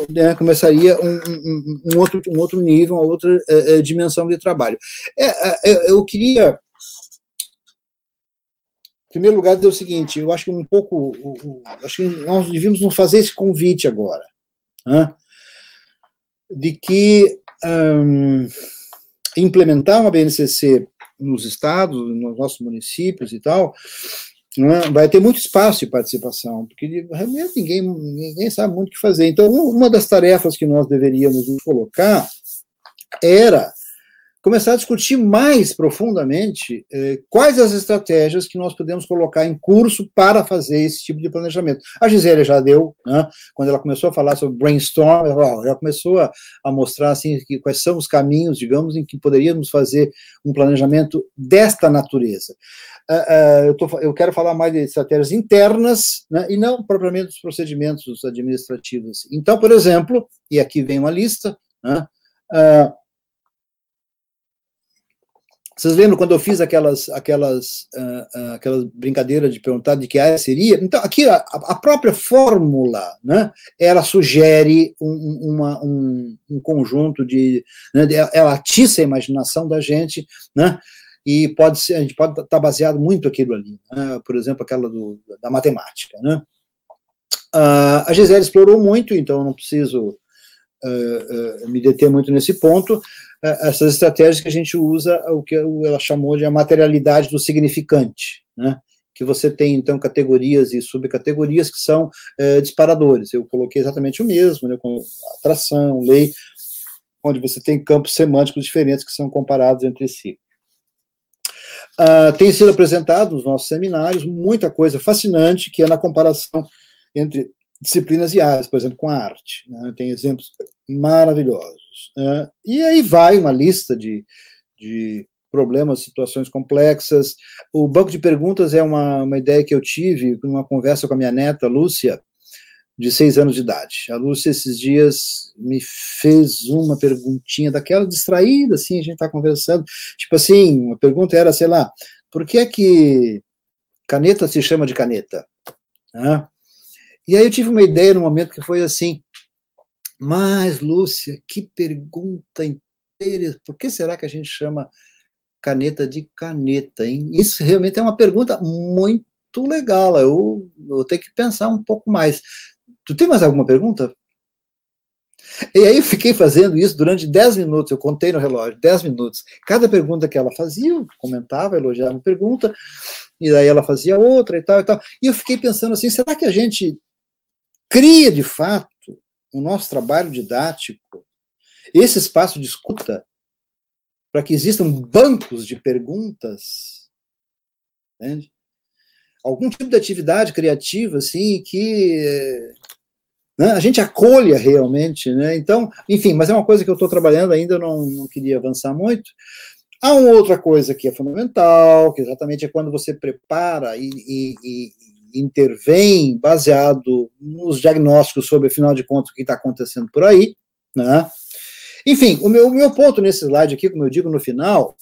né, começaria um, um, um, outro, um outro nível, uma outra é, é, dimensão de trabalho. É, é, é eu queria, em primeiro lugar, dizer o seguinte: eu acho que um pouco, acho que nós devíamos nos fazer esse convite agora, né, de que um, implementar uma BNCC nos estados, nos nossos municípios e tal, é? vai ter muito espaço de participação, porque realmente ninguém, ninguém sabe muito o que fazer. Então, uma das tarefas que nós deveríamos colocar era começar a discutir mais profundamente eh, quais as estratégias que nós podemos colocar em curso para fazer esse tipo de planejamento. A Gisele já deu, né, quando ela começou a falar sobre brainstorm, ela já começou a, a mostrar assim, que, quais são os caminhos, digamos, em que poderíamos fazer um planejamento desta natureza. Uh, uh, eu, tô, eu, quero falar mais de estratégias internas, né, e não propriamente dos procedimentos administrativos. Então, por exemplo, e aqui vem uma lista, né, uh, vocês lembram quando eu fiz aquelas, aquelas, uh, uh, aquelas brincadeiras de perguntar de que área seria? Então, aqui a, a própria fórmula, né, ela sugere um, uma, um, um conjunto de, né, ela atiça a imaginação da gente, né, e pode ser, a gente pode estar tá baseado muito aquilo ali, né, por exemplo, aquela do, da matemática, né. Uh, a Gisele explorou muito, então eu não preciso me deter muito nesse ponto, essas estratégias que a gente usa, o que ela chamou de a materialidade do significante, né? que você tem, então, categorias e subcategorias que são é, disparadores. Eu coloquei exatamente o mesmo, né, com atração, lei, onde você tem campos semânticos diferentes que são comparados entre si. Uh, tem sido apresentado nos nossos seminários muita coisa fascinante, que é na comparação entre disciplinas e áreas, por exemplo, com a arte. Né? Tem exemplos maravilhosos. Né? E aí vai uma lista de, de problemas, situações complexas. O banco de perguntas é uma, uma ideia que eu tive numa conversa com a minha neta, Lúcia, de seis anos de idade. A Lúcia, esses dias, me fez uma perguntinha daquela distraída, assim, a gente está conversando. Tipo assim, uma pergunta era, sei lá, por que é que caneta se chama de caneta? E aí eu tive uma ideia no momento que foi assim, mas, Lúcia, que pergunta interessante. Por que será que a gente chama caneta de caneta, hein? Isso realmente é uma pergunta muito legal. Eu vou ter que pensar um pouco mais. Tu tem mais alguma pergunta? E aí eu fiquei fazendo isso durante 10 minutos, eu contei no relógio, 10 minutos. Cada pergunta que ela fazia, eu comentava, elogiava uma pergunta, e daí ela fazia outra e tal e tal. E eu fiquei pensando assim, será que a gente cria de fato o nosso trabalho didático, esse espaço de escuta, para que existam bancos de perguntas, entende? algum tipo de atividade criativa, assim, que né, a gente acolha realmente, né? Então, enfim, mas é uma coisa que eu estou trabalhando ainda, não, não queria avançar muito. Há uma outra coisa que é fundamental, que exatamente é quando você prepara e, e, e intervém baseado nos diagnósticos sobre, afinal de contas, o que está acontecendo por aí, né? Enfim, o meu, o meu ponto nesse slide aqui, como eu digo no final,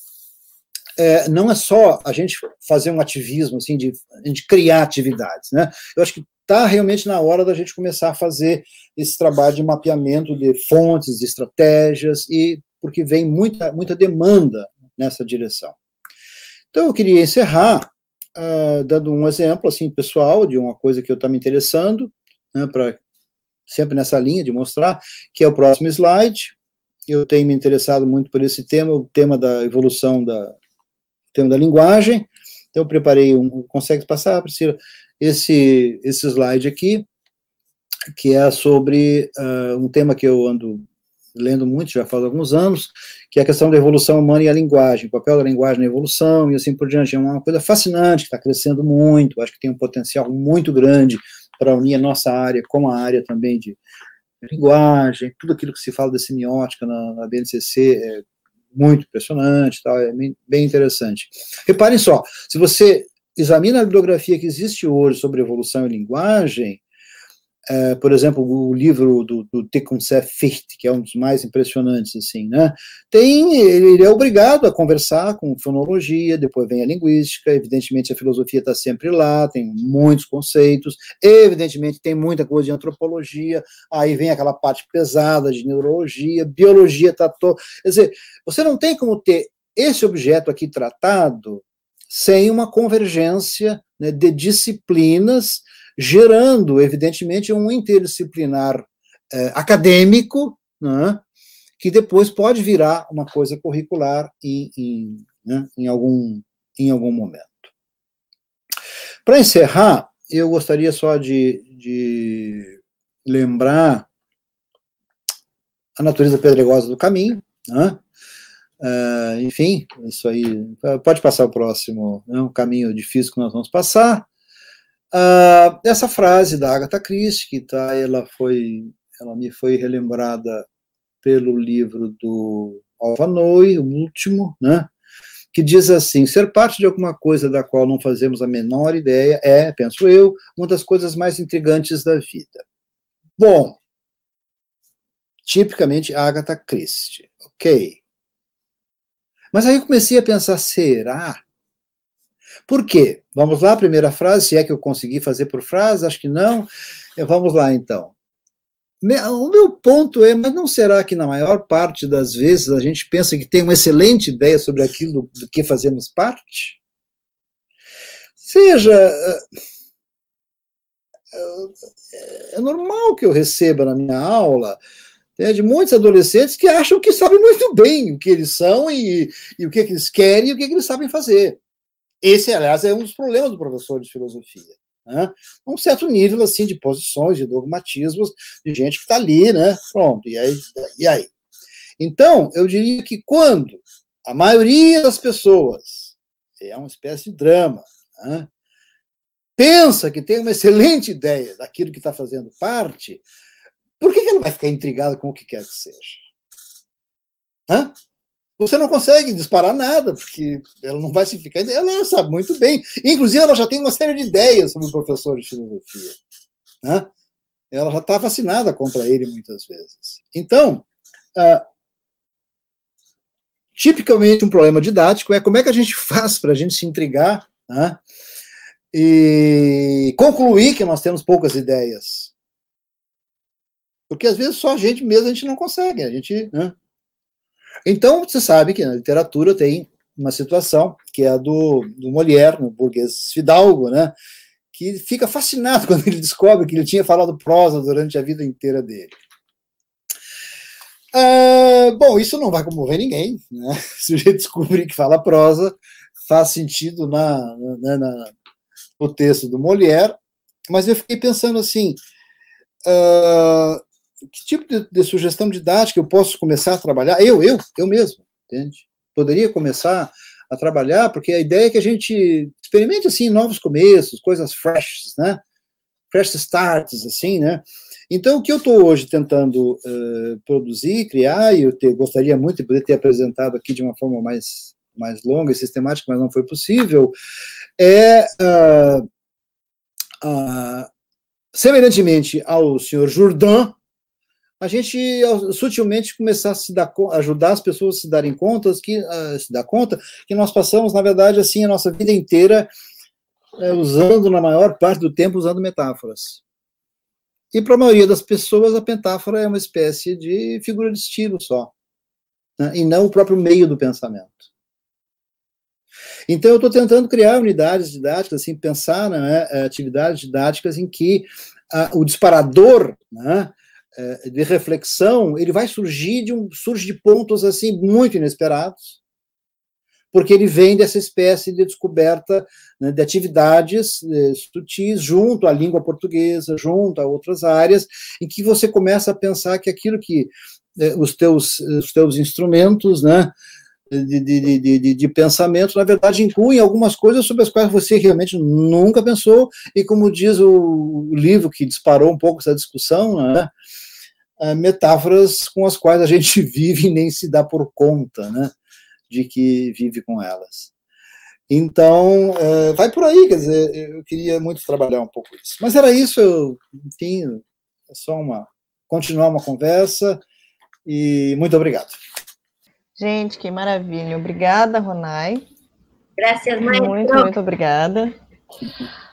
é, não é só a gente fazer um ativismo, assim, de, de criar atividades, né? Eu acho que está realmente na hora da gente começar a fazer esse trabalho de mapeamento de fontes, de estratégias, e porque vem muita, muita demanda nessa direção. Então, eu queria encerrar uh, dando um exemplo, assim, pessoal, de uma coisa que eu estou me interessando, né, para sempre nessa linha de mostrar, que é o próximo slide. Eu tenho me interessado muito por esse tema, o tema da evolução da, tema da linguagem. Então, eu preparei um. Consegue passar, Priscila? esse, esse slide aqui, que é sobre uh, um tema que eu ando lendo muito, já faz alguns anos, que é a questão da evolução humana e a linguagem, o papel da linguagem na evolução e assim por diante. É uma coisa fascinante, que está crescendo muito, acho que tem um potencial muito grande para unir a nossa área com a área também de linguagem, tudo aquilo que se fala da semiótica na, na BNCC é muito impressionante, tal, é bem interessante. Reparem só, se você examina a bibliografia que existe hoje sobre evolução e linguagem, é, por exemplo, o livro do, do Tecumseh Fichte, que é um dos mais impressionantes, assim, né? Tem, ele é obrigado a conversar com fonologia, depois vem a linguística, evidentemente a filosofia está sempre lá, tem muitos conceitos, evidentemente tem muita coisa de antropologia, aí vem aquela parte pesada de neurologia, biologia está todo. Quer dizer, você não tem como ter esse objeto aqui tratado sem uma convergência né, de disciplinas, gerando, evidentemente, um interdisciplinar eh, acadêmico, né, que depois pode virar uma coisa curricular em, em, né, em, algum, em algum momento. Para encerrar, eu gostaria só de, de lembrar a natureza pedregosa do caminho, né? Uh, enfim, isso aí. Pode passar o próximo, é né, um caminho difícil que nós vamos passar. Uh, essa frase da Agatha Christie, que tá, ela foi, ela me foi relembrada pelo livro do Alvanoi, o último, né? Que diz assim: ser parte de alguma coisa da qual não fazemos a menor ideia é, penso eu, uma das coisas mais intrigantes da vida. Bom, tipicamente Agatha Christie, ok? Mas aí eu comecei a pensar, será? Por quê? Vamos lá, primeira frase, se é que eu consegui fazer por frase, acho que não. Eh, vamos lá, então. O meu ponto é, mas não será que na maior parte das vezes a gente pensa que tem uma excelente ideia sobre aquilo do que fazemos parte? Seja, eh, eh, é normal que eu receba na minha aula né, de muitos adolescentes que acham que sabem muito bem o que eles são e, e o que, que, eles querem e o que, que, eles sabem fazer. Esse, aliás, é um dos problemas do professor de filosofia. Né? Um certo nível assim de posições, de dogmatismos, de gente que está ali, né? Pronto, e aí, e aí? Então, eu diria que quando a maioria das pessoas, é uma espécie de drama, né? pensa que tem uma excelente ideia daquilo que está fazendo parte, por que, que ela vai ficar intrigada com o que quer que seja? Hã? Você não consegue disparar nada, porque ela não vai se ficar. Ela sabe muito bem. Inclusive, ela já tem uma série de ideias sobre o professor de filosofia. Hã? Ela já está vacinada contra ele muitas vezes. Então, uh, tipicamente um problema didático é como é que a gente faz para a gente se intrigar né? e concluir que nós temos poucas ideias. Porque às vezes só a gente mesmo a gente não consegue, a gente, né? Então, você sabe que na literatura tem uma situação que é a do, do Molière, no burguês Fidalgo, né? que fica fascinado quando ele descobre que ele tinha falado prosa durante a vida inteira dele. Ah, bom, isso não vai comover ninguém. Né? Se o sujeito descobrir que fala prosa, faz sentido na, na, na, no texto do Molière, mas eu fiquei pensando assim, uh, que tipo de, de, sugestão didática eu posso começar a trabalhar? Eu, eu, eu mesmo, entende? Poderia começar a trabalhar, porque a ideia é que a gente experimente, assim, novos começos, coisas fresh, né? Fresh starts, assim, né? Então, o que eu estou hoje tentando uh, produzir, criar, e eu te, gostaria muito de poder ter apresentado aqui de uma forma mais, mais longa e sistemática, mas não foi possível, é, uh, uh, semelhantemente ao senhor Jourdan, a gente sutilmente começar a se dar, ajudar as pessoas a se darem conta que uh, se dar conta que nós passamos na verdade assim a nossa vida inteira uh, usando na maior parte do tempo usando metáforas. E para a maioria das pessoas a metáfora é uma espécie de figura de estilo só né, e não o próprio meio do pensamento. Então eu estou tentando criar unidades didáticas assim pensar né, atividades didáticas em que uh, o disparador né, é, de reflexão, ele vai surgir de um surge de pontos assim muito inesperados, porque ele vem dessa espécie de descoberta né, de atividades eh, sutis junto à língua portuguesa, junto a outras áreas, em que você começa a pensar que aquilo que eh, os teus os teus instrumentos, né, de, de, de, de, pensamento, na verdade, incluem algumas coisas sobre as quais você realmente nunca pensou, e como diz o livro que disparou um pouco essa discussão, né, metáforas com as quais a gente vive e nem se dá por conta, né, de que vive com elas. Então, uh, vai por aí, quer dizer, eu queria muito trabalhar um pouco isso. Mas era isso, eu, enfim, é só uma, continuar uma conversa, e muito obrigado. Gente, que maravilha. Obrigada, Ronai. Graças, mãe. Muito, muito obrigada.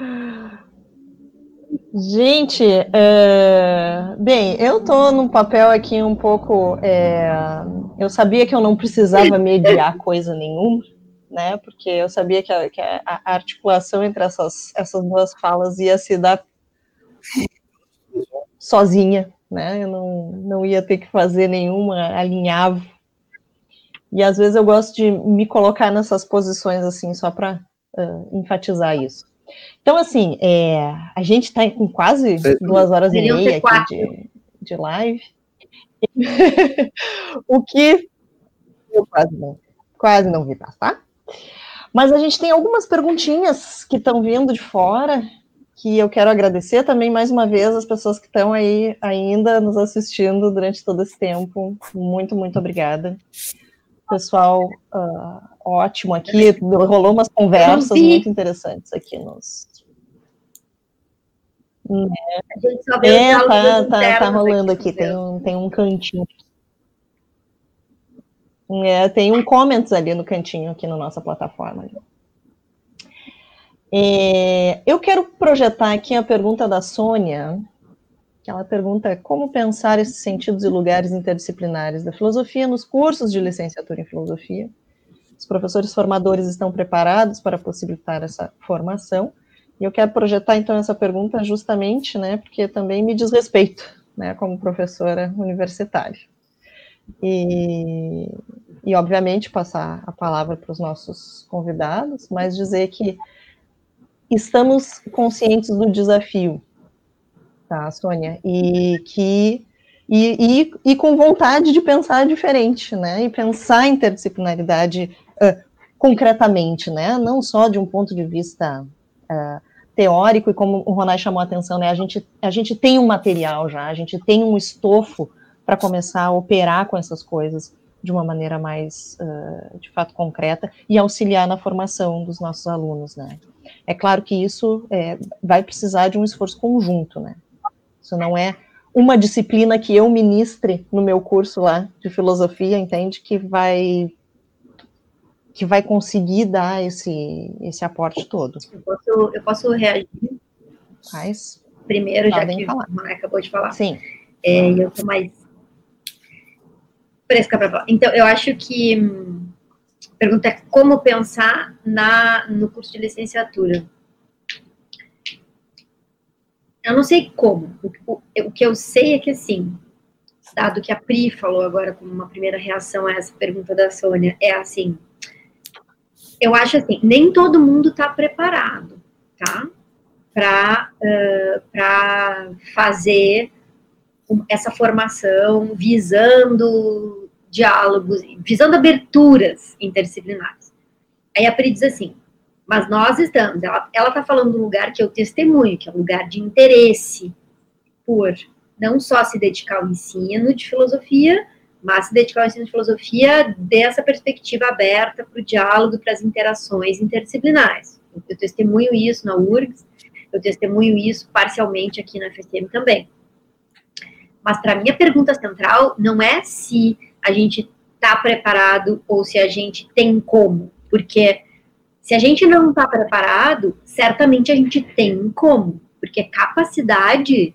Uh! Gente, é... bem, eu estou num papel aqui um pouco. É... Eu sabia que eu não precisava mediar coisa nenhuma, né? Porque eu sabia que a, que a articulação entre essas, essas duas falas ia se dar sozinha, né? Eu não, não ia ter que fazer nenhuma alinhavo. E às vezes eu gosto de me colocar nessas posições assim, só para uh, enfatizar isso. Então, assim, é, a gente está com quase duas horas e meia aqui de, de live. o que eu quase não, quase não vi passar. Mas a gente tem algumas perguntinhas que estão vindo de fora, que eu quero agradecer também mais uma vez as pessoas que estão aí ainda nos assistindo durante todo esse tempo. Muito, muito obrigada. Pessoal, uh, ótimo aqui. Rolou umas conversas muito interessantes aqui nos. É, é tá, tá, tá rolando aqui, tem um, tem um cantinho. É, tem um comments ali no cantinho aqui na nossa plataforma. É, eu quero projetar aqui a pergunta da Sônia, que ela pergunta como pensar esses sentidos e lugares interdisciplinares da filosofia nos cursos de licenciatura em filosofia. Os professores formadores estão preparados para possibilitar essa formação. E eu quero projetar então essa pergunta justamente, né, porque também me diz respeito, né, como professora universitária. E, e obviamente passar a palavra para os nossos convidados, mas dizer que estamos conscientes do desafio, tá, Sônia? E que e, e, e, com vontade de pensar diferente, né? E pensar a interdisciplinaridade uh, concretamente, né? Não só de um ponto de vista uh, teórico, e como o Ronai chamou a atenção, né? A gente, a gente tem um material já, a gente tem um estofo para começar a operar com essas coisas de uma maneira mais, uh, de fato, concreta e auxiliar na formação dos nossos alunos, né? É claro que isso é, vai precisar de um esforço conjunto, né? Isso não é uma disciplina que eu ministre no meu curso lá de filosofia, entende? Que vai que vai conseguir dar esse, esse aporte todo. Eu posso, eu posso reagir? Mas, Primeiro, já que falar. o acabou de falar. Sim. É, eu estou mais Fresca para Então, eu acho que hum, a pergunta é como pensar na, no curso de licenciatura. Eu não sei como. O, o, que eu sei é que, assim, dado que a Pri falou agora como uma primeira reação a essa pergunta da Sônia, é assim, eu acho assim, nem todo mundo está preparado, tá? Para uh, fazer essa formação visando diálogos, visando aberturas interdisciplinares. Aí a Pri diz assim, mas nós estamos, ela está falando de um lugar que eu testemunho, que é um lugar de interesse por não só se dedicar ao ensino de filosofia, mas se dedicar ao ensino de filosofia dessa perspectiva aberta para o diálogo, para as interações interdisciplinares. Eu testemunho isso na URGS, eu testemunho isso parcialmente aqui na FSM também. Mas para mim a pergunta central não é se a gente está preparado ou se a gente tem como, porque se a gente não está preparado, certamente a gente tem como, porque capacidade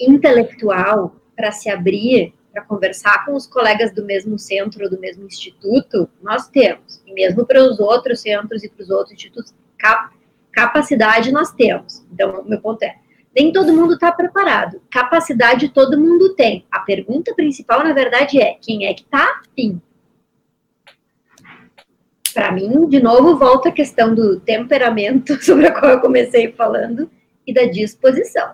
intelectual para se abrir, para conversar com os colegas do mesmo centro do mesmo instituto, nós temos. E mesmo para os outros centros e para os outros institutos, cap capacidade nós temos. Então, meu ponto é, nem todo mundo está preparado. Capacidade todo mundo tem. A pergunta principal, na verdade, é quem é que está afim? Para mim, de novo, volta a questão do temperamento, sobre a qual eu comecei falando, e da disposição.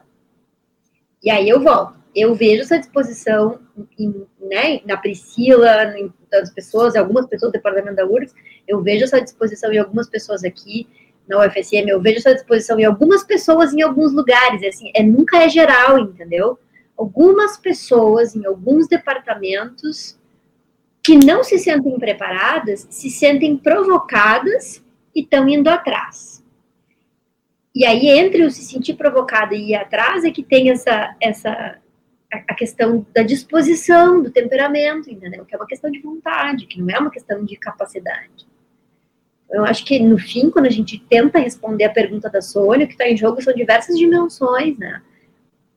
E aí eu volto. Eu vejo essa disposição em, né, na Priscila, em das pessoas, algumas pessoas do departamento da URGS, eu vejo essa disposição em algumas pessoas aqui, na UFSM, eu vejo essa disposição em algumas pessoas em alguns lugares, assim, é, nunca é geral, entendeu? Algumas pessoas em alguns departamentos que não se sentem preparadas, se sentem provocadas e estão indo atrás. E aí, entre o se sentir provocada e ir atrás, é que tem essa, essa a questão da disposição, do temperamento, entendeu? Que é uma questão de vontade, que não é uma questão de capacidade. Eu acho que, no fim, quando a gente tenta responder a pergunta da Sônia, o que está em jogo são diversas dimensões, né?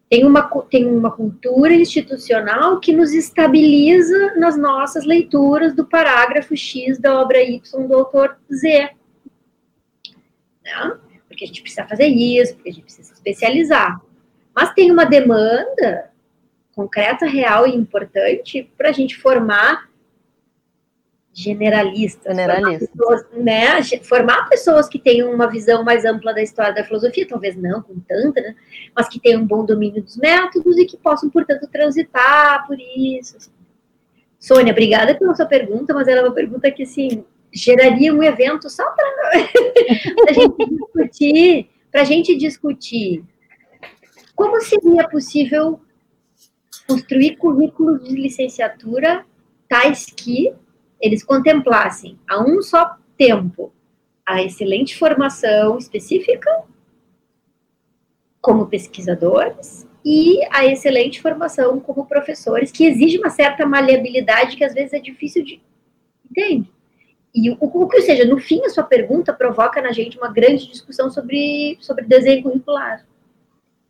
Tem uma, tem uma cultura institucional que nos estabiliza nas nossas leituras do parágrafo X da obra Y do autor Z. Né? Porque a gente precisa fazer isso, porque a gente precisa se especializar. Mas tem uma demanda concreta, real e importante para a gente formar generalista. Generalista. Formar pessoas, né, formar pessoas que tenham uma visão mais ampla da história da filosofia, talvez não com tanta, né, mas que tenham um bom domínio dos métodos e que possam, portanto, transitar por isso. Assim. Sônia, obrigada pela sua pergunta, mas ela é uma pergunta que, assim, geraria um evento só para a gente discutir, para a gente discutir como seria possível construir currículos de licenciatura tais que eles contemplassem a um só tempo a excelente formação específica como pesquisadores e a excelente formação como professores, que exige uma certa maleabilidade que às vezes é difícil de. Entende? E o, o que seja, no fim, a sua pergunta provoca na gente uma grande discussão sobre, sobre desenho curricular.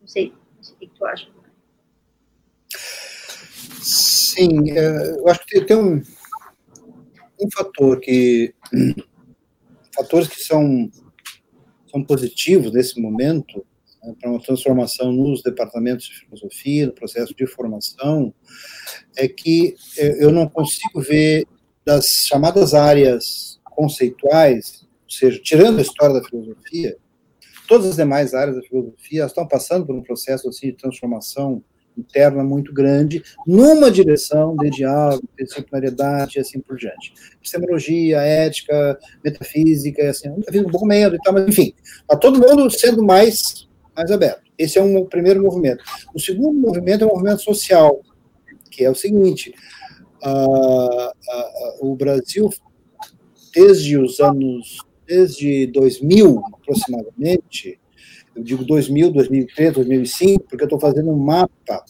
Não sei, não sei o que tu acha. Sim, é, eu acho que tem um, um fator que fatores que são são positivos nesse momento né, para uma transformação nos departamentos de filosofia, no processo de formação, é que é, eu não consigo ver das chamadas áreas conceituais, ou seja, tirando a história da filosofia, todas as demais áreas da filosofia estão passando por um processo assim, de transformação interna muito grande, numa direção de diálogo, disciplinariedade e assim por diante. Epistemologia, ética, metafísica, assim, um pouco menos e tal, mas enfim, está todo mundo sendo mais, mais aberto. Esse é um primeiro movimento. O segundo movimento é um movimento social, que é o seguinte, uh, uh, o Brasil, desde os anos, desde 2000 aproximadamente, eu digo 2000, 2003, 2005, porque eu estou fazendo um mapa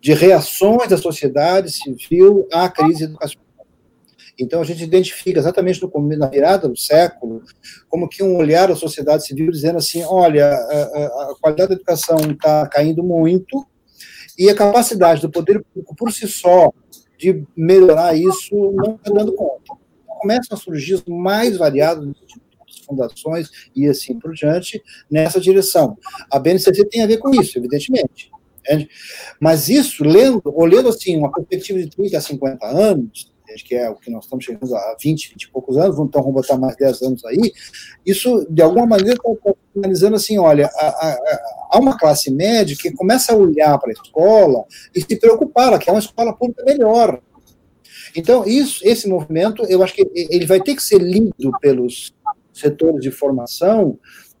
de reações da sociedade civil à crise educacional. Então, a gente identifica exatamente no, na virada do século como que um olhar da sociedade civil dizendo assim, olha, a, a qualidade da educação está caindo muito e a capacidade do poder público por si só de melhorar isso não está dando conta. Começam a surgir mais variados fundações e assim por diante nessa direção. A BNCC tem a ver com isso, evidentemente. Entende? Mas isso, lendo, olhando assim, uma perspectiva de 30 a 50 anos, que é o que nós estamos chegando a 20, 20 e poucos anos, então vamos botar mais 10 anos aí, isso, de alguma maneira, está analisando assim, olha, há uma classe média que começa a olhar para a escola e se preocupar, ela quer uma escola pública melhor. Então, isso, esse movimento, eu acho que ele vai ter que ser lido pelos setores de formação,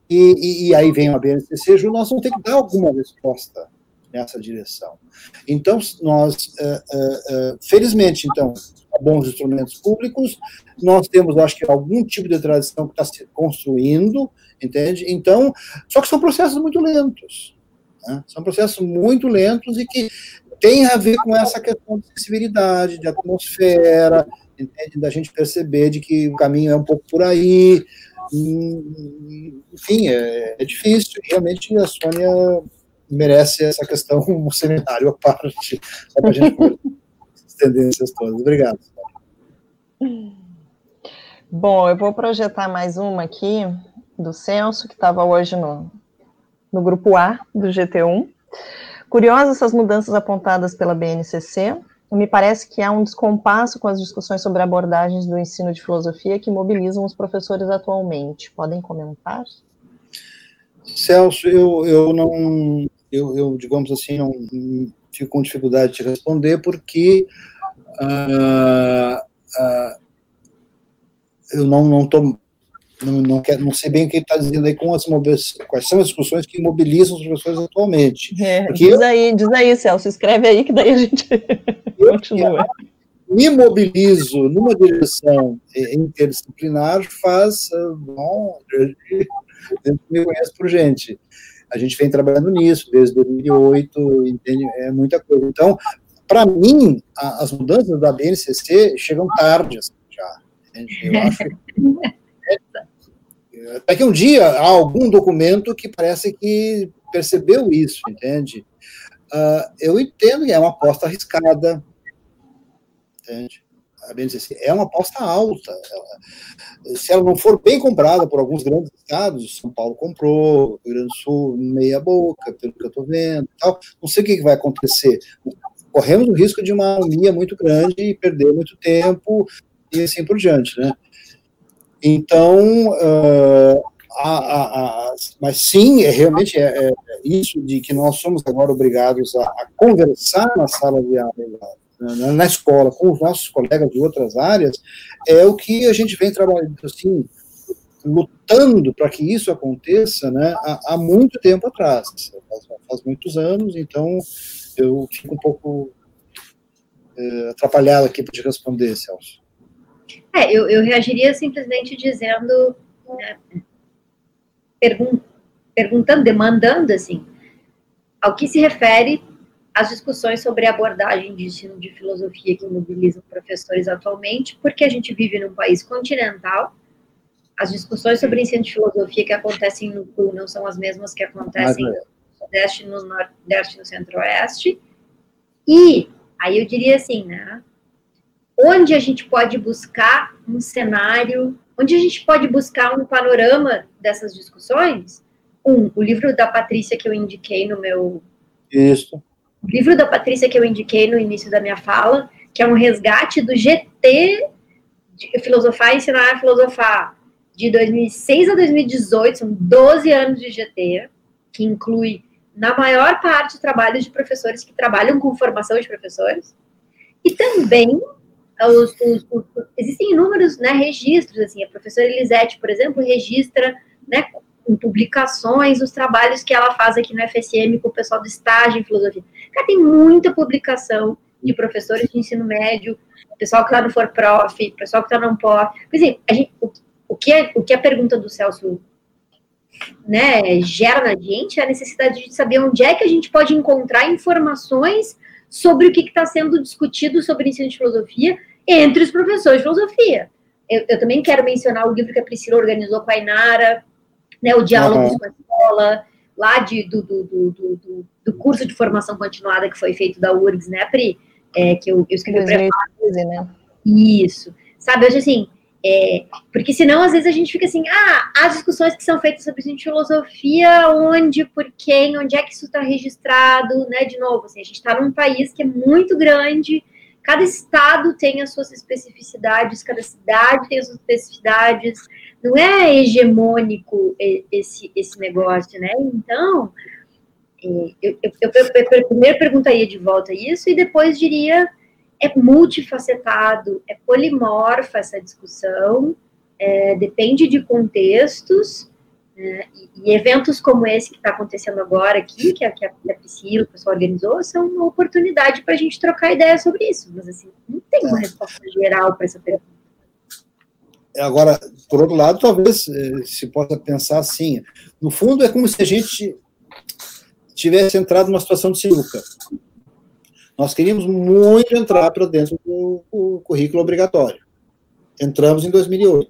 e, e, e aí vem a BNCC, nós vamos ter que dar alguma resposta nessa direção. Então, nós, uh, uh, uh, felizmente, então, bons instrumentos públicos, nós temos, acho que, algum tipo de tradição que está se construindo, entende? Então, só que são processos muito lentos, né? são processos muito lentos e que têm a ver com essa questão de sensibilidade, de atmosfera, entende? da gente perceber de que o caminho é um pouco por aí, enfim, é, é difícil, realmente a Sônia merece essa questão um seminário à parte, só para a gente as tendências todas. Obrigado. Bom, eu vou projetar mais uma aqui do Celso, que estava hoje no, no grupo A do GT1. Curiosas essas mudanças apontadas pela BNCC. Me parece que há um descompasso com as discussões sobre abordagens do ensino de filosofia que mobilizam os professores atualmente. Podem comentar? Celso, eu, eu não, eu, eu digamos assim, não fico com dificuldade de responder porque uh, uh, eu não não não, não, quero, não sei bem o que ele está dizendo aí com as quais são as discussões que mobilizam os professores atualmente. É, diz aí, diz aí, Celso, escreve aí que daí a gente continua. Me mobilizo numa direção interdisciplinar faz, bom, eu me conheço por gente. A gente vem trabalhando nisso desde 2008, entende? É muita coisa. Então, para mim, a, as mudanças da BNCC chegam tarde assim, já. Eu acho. É, até que um dia há algum documento que parece que percebeu isso, entende? Uh, eu entendo que é uma aposta arriscada, entende? A BNCC é uma aposta alta. se ela não for bem comprada por alguns grandes estados, São Paulo comprou, Rio Grande do Sul, meia boca, pelo que eu estou vendo, tal, não sei o que, que vai acontecer corremos o risco de uma anomia muito grande e perder muito tempo e assim por diante, né? Então, uh, a, a, a, mas sim, é, realmente é, é, isso de que nós somos agora obrigados a, conversar na sala de aula, na, na, escola, com os nossos colegas de outras áreas, é o que a gente vem trabalhando, assim, lutando para que isso aconteça, né, há, há muito tempo atrás, faz, faz muitos anos, então eu fico um pouco é, atrapalhado aqui para te responder, Celso. É, eu, eu reagiria simplesmente dizendo, né, pergun perguntando, demandando, assim, ao que se refere as discussões sobre a abordagem de ensino de filosofia que mobilizam professores atualmente, porque a gente vive num país continental, as discussões sobre ensino de filosofia que acontecem no Sul não são as mesmas que acontecem no Sudeste, no Nordeste, no Centro-Oeste, e aí eu diria assim, né, onde a gente pode buscar um cenário, onde a gente pode buscar um panorama dessas discussões? Um, o livro da Patrícia que eu indiquei no meu... Isso. O livro da Patrícia que eu indiquei no início da minha fala, que é um resgate do GT de Filosofar e Ensinar a Filosofar, de 2006 a 2018, são 12 anos de GT, que inclui, na maior parte, trabalhos de professores que trabalham com formação de professores, e também os, os, os, existem inúmeros né, registros, assim, a professora Elisete, por exemplo, registra né, em publicações os trabalhos que ela faz aqui no FSM com o pessoal do estágio em filosofia. Cara, tem muita publicação de professores de ensino médio, pessoal que está no For-Prof, pessoal que está no Ampor. Por exemplo, gente, o, o, que é, o que a pergunta do Celso né, gera na gente é a necessidade de saber onde é que a gente pode encontrar informações sobre o que está sendo discutido sobre ensino de filosofia entre os professores de filosofia. Eu, eu, também quero mencionar o livro que a Priscila organizou com a Inara, né, o Diálogo uhum. com a Escola, lá de, do, do, do, do, curso de formação continuada que foi feito da URGS, né, Pri? é, que eu, eu escrevi o prefácio. 2013, né? Isso. Sabe, hoje assim, é, porque senão às vezes a gente fica assim, ah, as discussões que são feitas sobre filosofia, onde, por quem, onde é que isso está registrado, né? De novo, assim, a gente está num país que é muito grande, cada estado tem as suas especificidades, cada cidade tem as suas especificidades, não é hegemônico esse, esse negócio, né? Então, é, eu, eu, eu, eu primeiro perguntaria de volta isso e depois diria é multifacetado, é polimorfa essa discussão, é, depende de contextos, né, e, eventos como esse que está acontecendo agora aqui, que a, que a Priscila, o pessoal organizou, são uma oportunidade para a gente trocar ideias sobre isso, mas assim, não tem uma resposta geral para essa pergunta. Agora, por outro lado, talvez eh, se possa pensar assim, no fundo é como se a gente tivesse entrado numa situação de sinuca. Nós queríamos muito entrar para dentro do, do, currículo obrigatório. Entramos em 2008.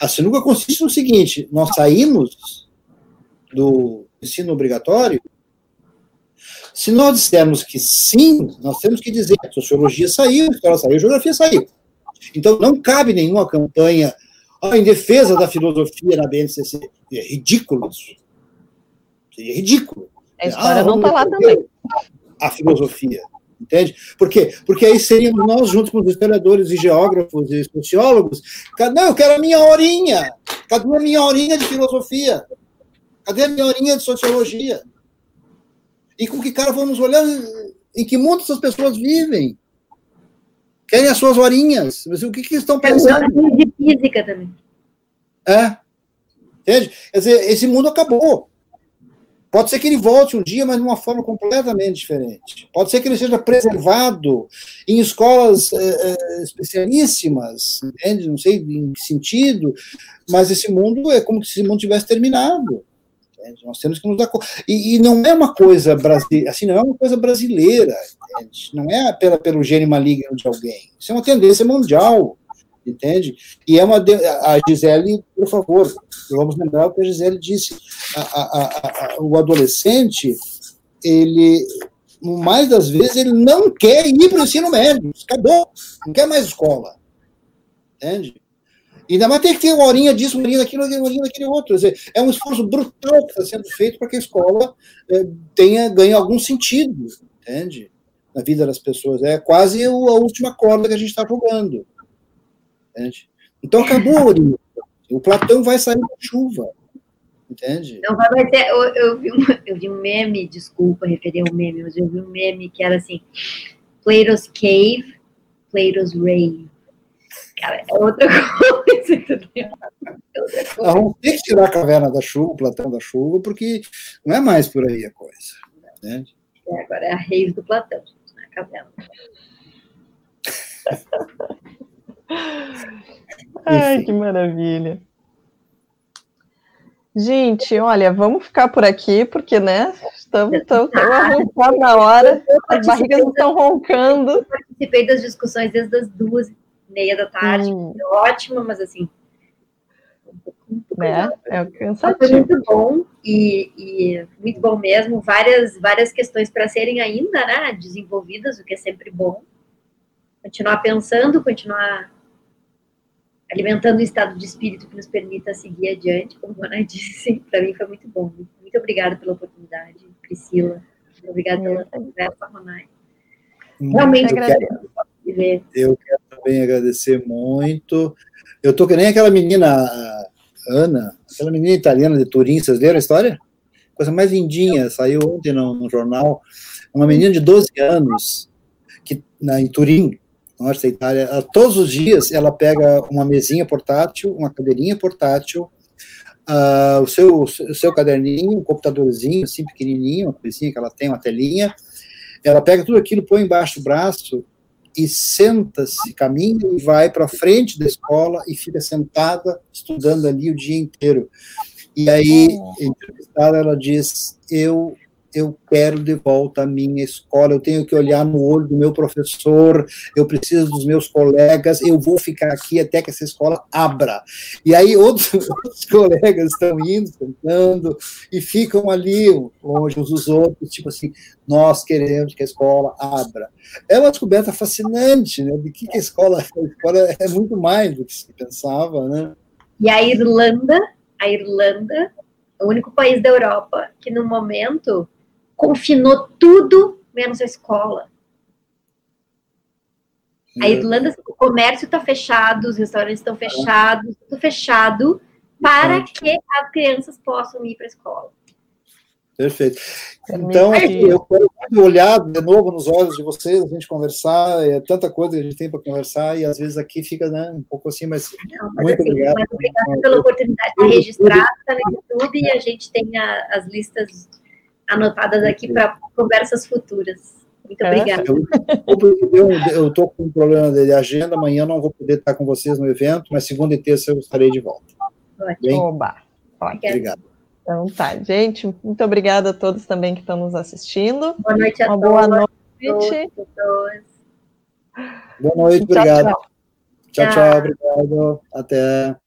A sinuca consiste no seguinte: nós saímos do ensino obrigatório. Se nós dissermos que sim, nós temos que dizer que sociologia saiu, história saiu, geografia saiu. Então, não cabe nenhuma campanha em defesa da filosofia na BNCC. É ridículo isso. Seria ridículo. A história ah, não está lá também a filosofia. Entende? Por quê? Porque aí seríamos nós, junto com os historiadores e geógrafos e sociólogos, não, eu quero a minha horinha. Cadê a minha horinha de filosofia? Cadê a minha horinha de sociologia? E com que cara vamos olhar em que mundo essas pessoas vivem? Querem as suas horinhas. Mas o que, que estão pensando? De física também. É. Entende? Quer dizer, esse mundo acabou. Pode ser que ele volte um dia, mas de uma forma completamente diferente. Pode ser que ele seja preservado em escolas é, especialíssimas, entende? não sei em que sentido, mas esse mundo é como se esse mundo tivesse terminado. Entende? Nós temos que nos dar e, e não é uma coisa brasileira, assim, não é uma coisa brasileira, entende? não é pela, pelo gene maligno de alguém. Isso é uma tendência mundial entende? E é uma a Gisele, por favor, vamos lembrar o que a Gisele disse. A, a, a, o adolescente, ele, mais das vezes, ele não quer ir para o ensino médio, acabou, não quer mais escola, entende? Ainda mais tem que ter uma horinha disso, uma horinha daquilo, uma horinha daquele outro. Dizer, é um esforço brutal que está sendo feito para que a escola é, tenha, ganhe algum sentido, entende? Na vida das pessoas. É quase a última corda que a gente está jogando. Entende? Então acabou a origem. O Platão vai sair da chuva. Entende? Não vai ter. Eu, eu, vi um, eu vi um meme, desculpa referir um meme, mas eu vi um meme que era assim: Plato's Cave, Plato's Rave. Cara, é outra coisa, entendeu? É outra coisa. Vamos ter que tirar a caverna da chuva, o Platão da chuva, porque não é mais por aí a coisa. Entende? É, agora é a rave do Platão, a caverna. Ai, que maravilha. Gente, olha, vamos ficar por aqui, porque, né, estamos, estamos, estamos na hora, as barrigas estão roncando. Eu participei das discussões desde as duas e meia da tarde, hum. ótimo, mas assim... né? É cansativo. Foi muito bom, e, e, muito bom mesmo, várias, várias questões para serem ainda, né, desenvolvidas, o que é sempre bom. Continuar pensando, continuar alimentando um estado de espírito que nos permita seguir adiante, como a Ana disse, para mim foi muito bom. Muito obrigada pela oportunidade, Priscila. Muito obrigada pela conversa, Ronai. Realmente, eu quero, eu quero também agradecer muito. Eu estou que nem aquela menina, Ana, aquela menina italiana de Turim, vocês leram a história? Coisa mais lindinha, saiu ontem no, no jornal. Uma menina de 12 anos, que, na, em Turim, norte da Itália, ela, todos os dias ela pega uma mesinha portátil, uma cadeirinha portátil, uh, o, seu, o seu caderninho, um computadorzinho assim pequenininho, uma coisinha que ela tem, uma telinha, ela pega tudo aquilo, põe embaixo do braço e senta-se, caminha e vai para frente da escola e fica sentada estudando ali o dia inteiro. E aí, entrevistada, ela diz: Eu eu quero de volta a minha escola, eu tenho que olhar no olho do meu professor, eu preciso dos meus colegas, eu vou ficar aqui até que essa escola abra. E aí outros, outros colegas estão indo, tentando, e ficam ali longe uns dos outros, tipo assim, nós queremos que a escola abra. É uma descoberta fascinante, né, de que a escola, a escola é muito mais do que se pensava, né. E a Irlanda, a Irlanda, o único país da Europa que no momento confinou tudo menos a escola. A Irlanda, o comércio está fechado, os restaurantes estão fechados, tudo fechado, para que as crianças possam ir para a escola. Perfeito. Então, eu quero olhar de novo nos olhos de vocês, a gente conversar, é tanta coisa que a gente tem para conversar, e às vezes aqui fica né, um pouco assim, mas, Não, mas muito assim, obrigado. Muito obrigado pela oportunidade de registrar, tá no YouTube, e a gente tem a, as listas anotadas aqui para conversas futuras. Muito é. obrigada. Eu estou com um problema de agenda, amanhã não vou poder estar com vocês no evento, mas segunda e terça eu estarei de volta. Ótimo. Oba. Obrigado. Então tá, gente, muito obrigada a todos também que estão nos assistindo. Boa noite a Uma todos. boa noite. Boa noite, obrigado. Tchau, tchau, tchau obrigado. Até.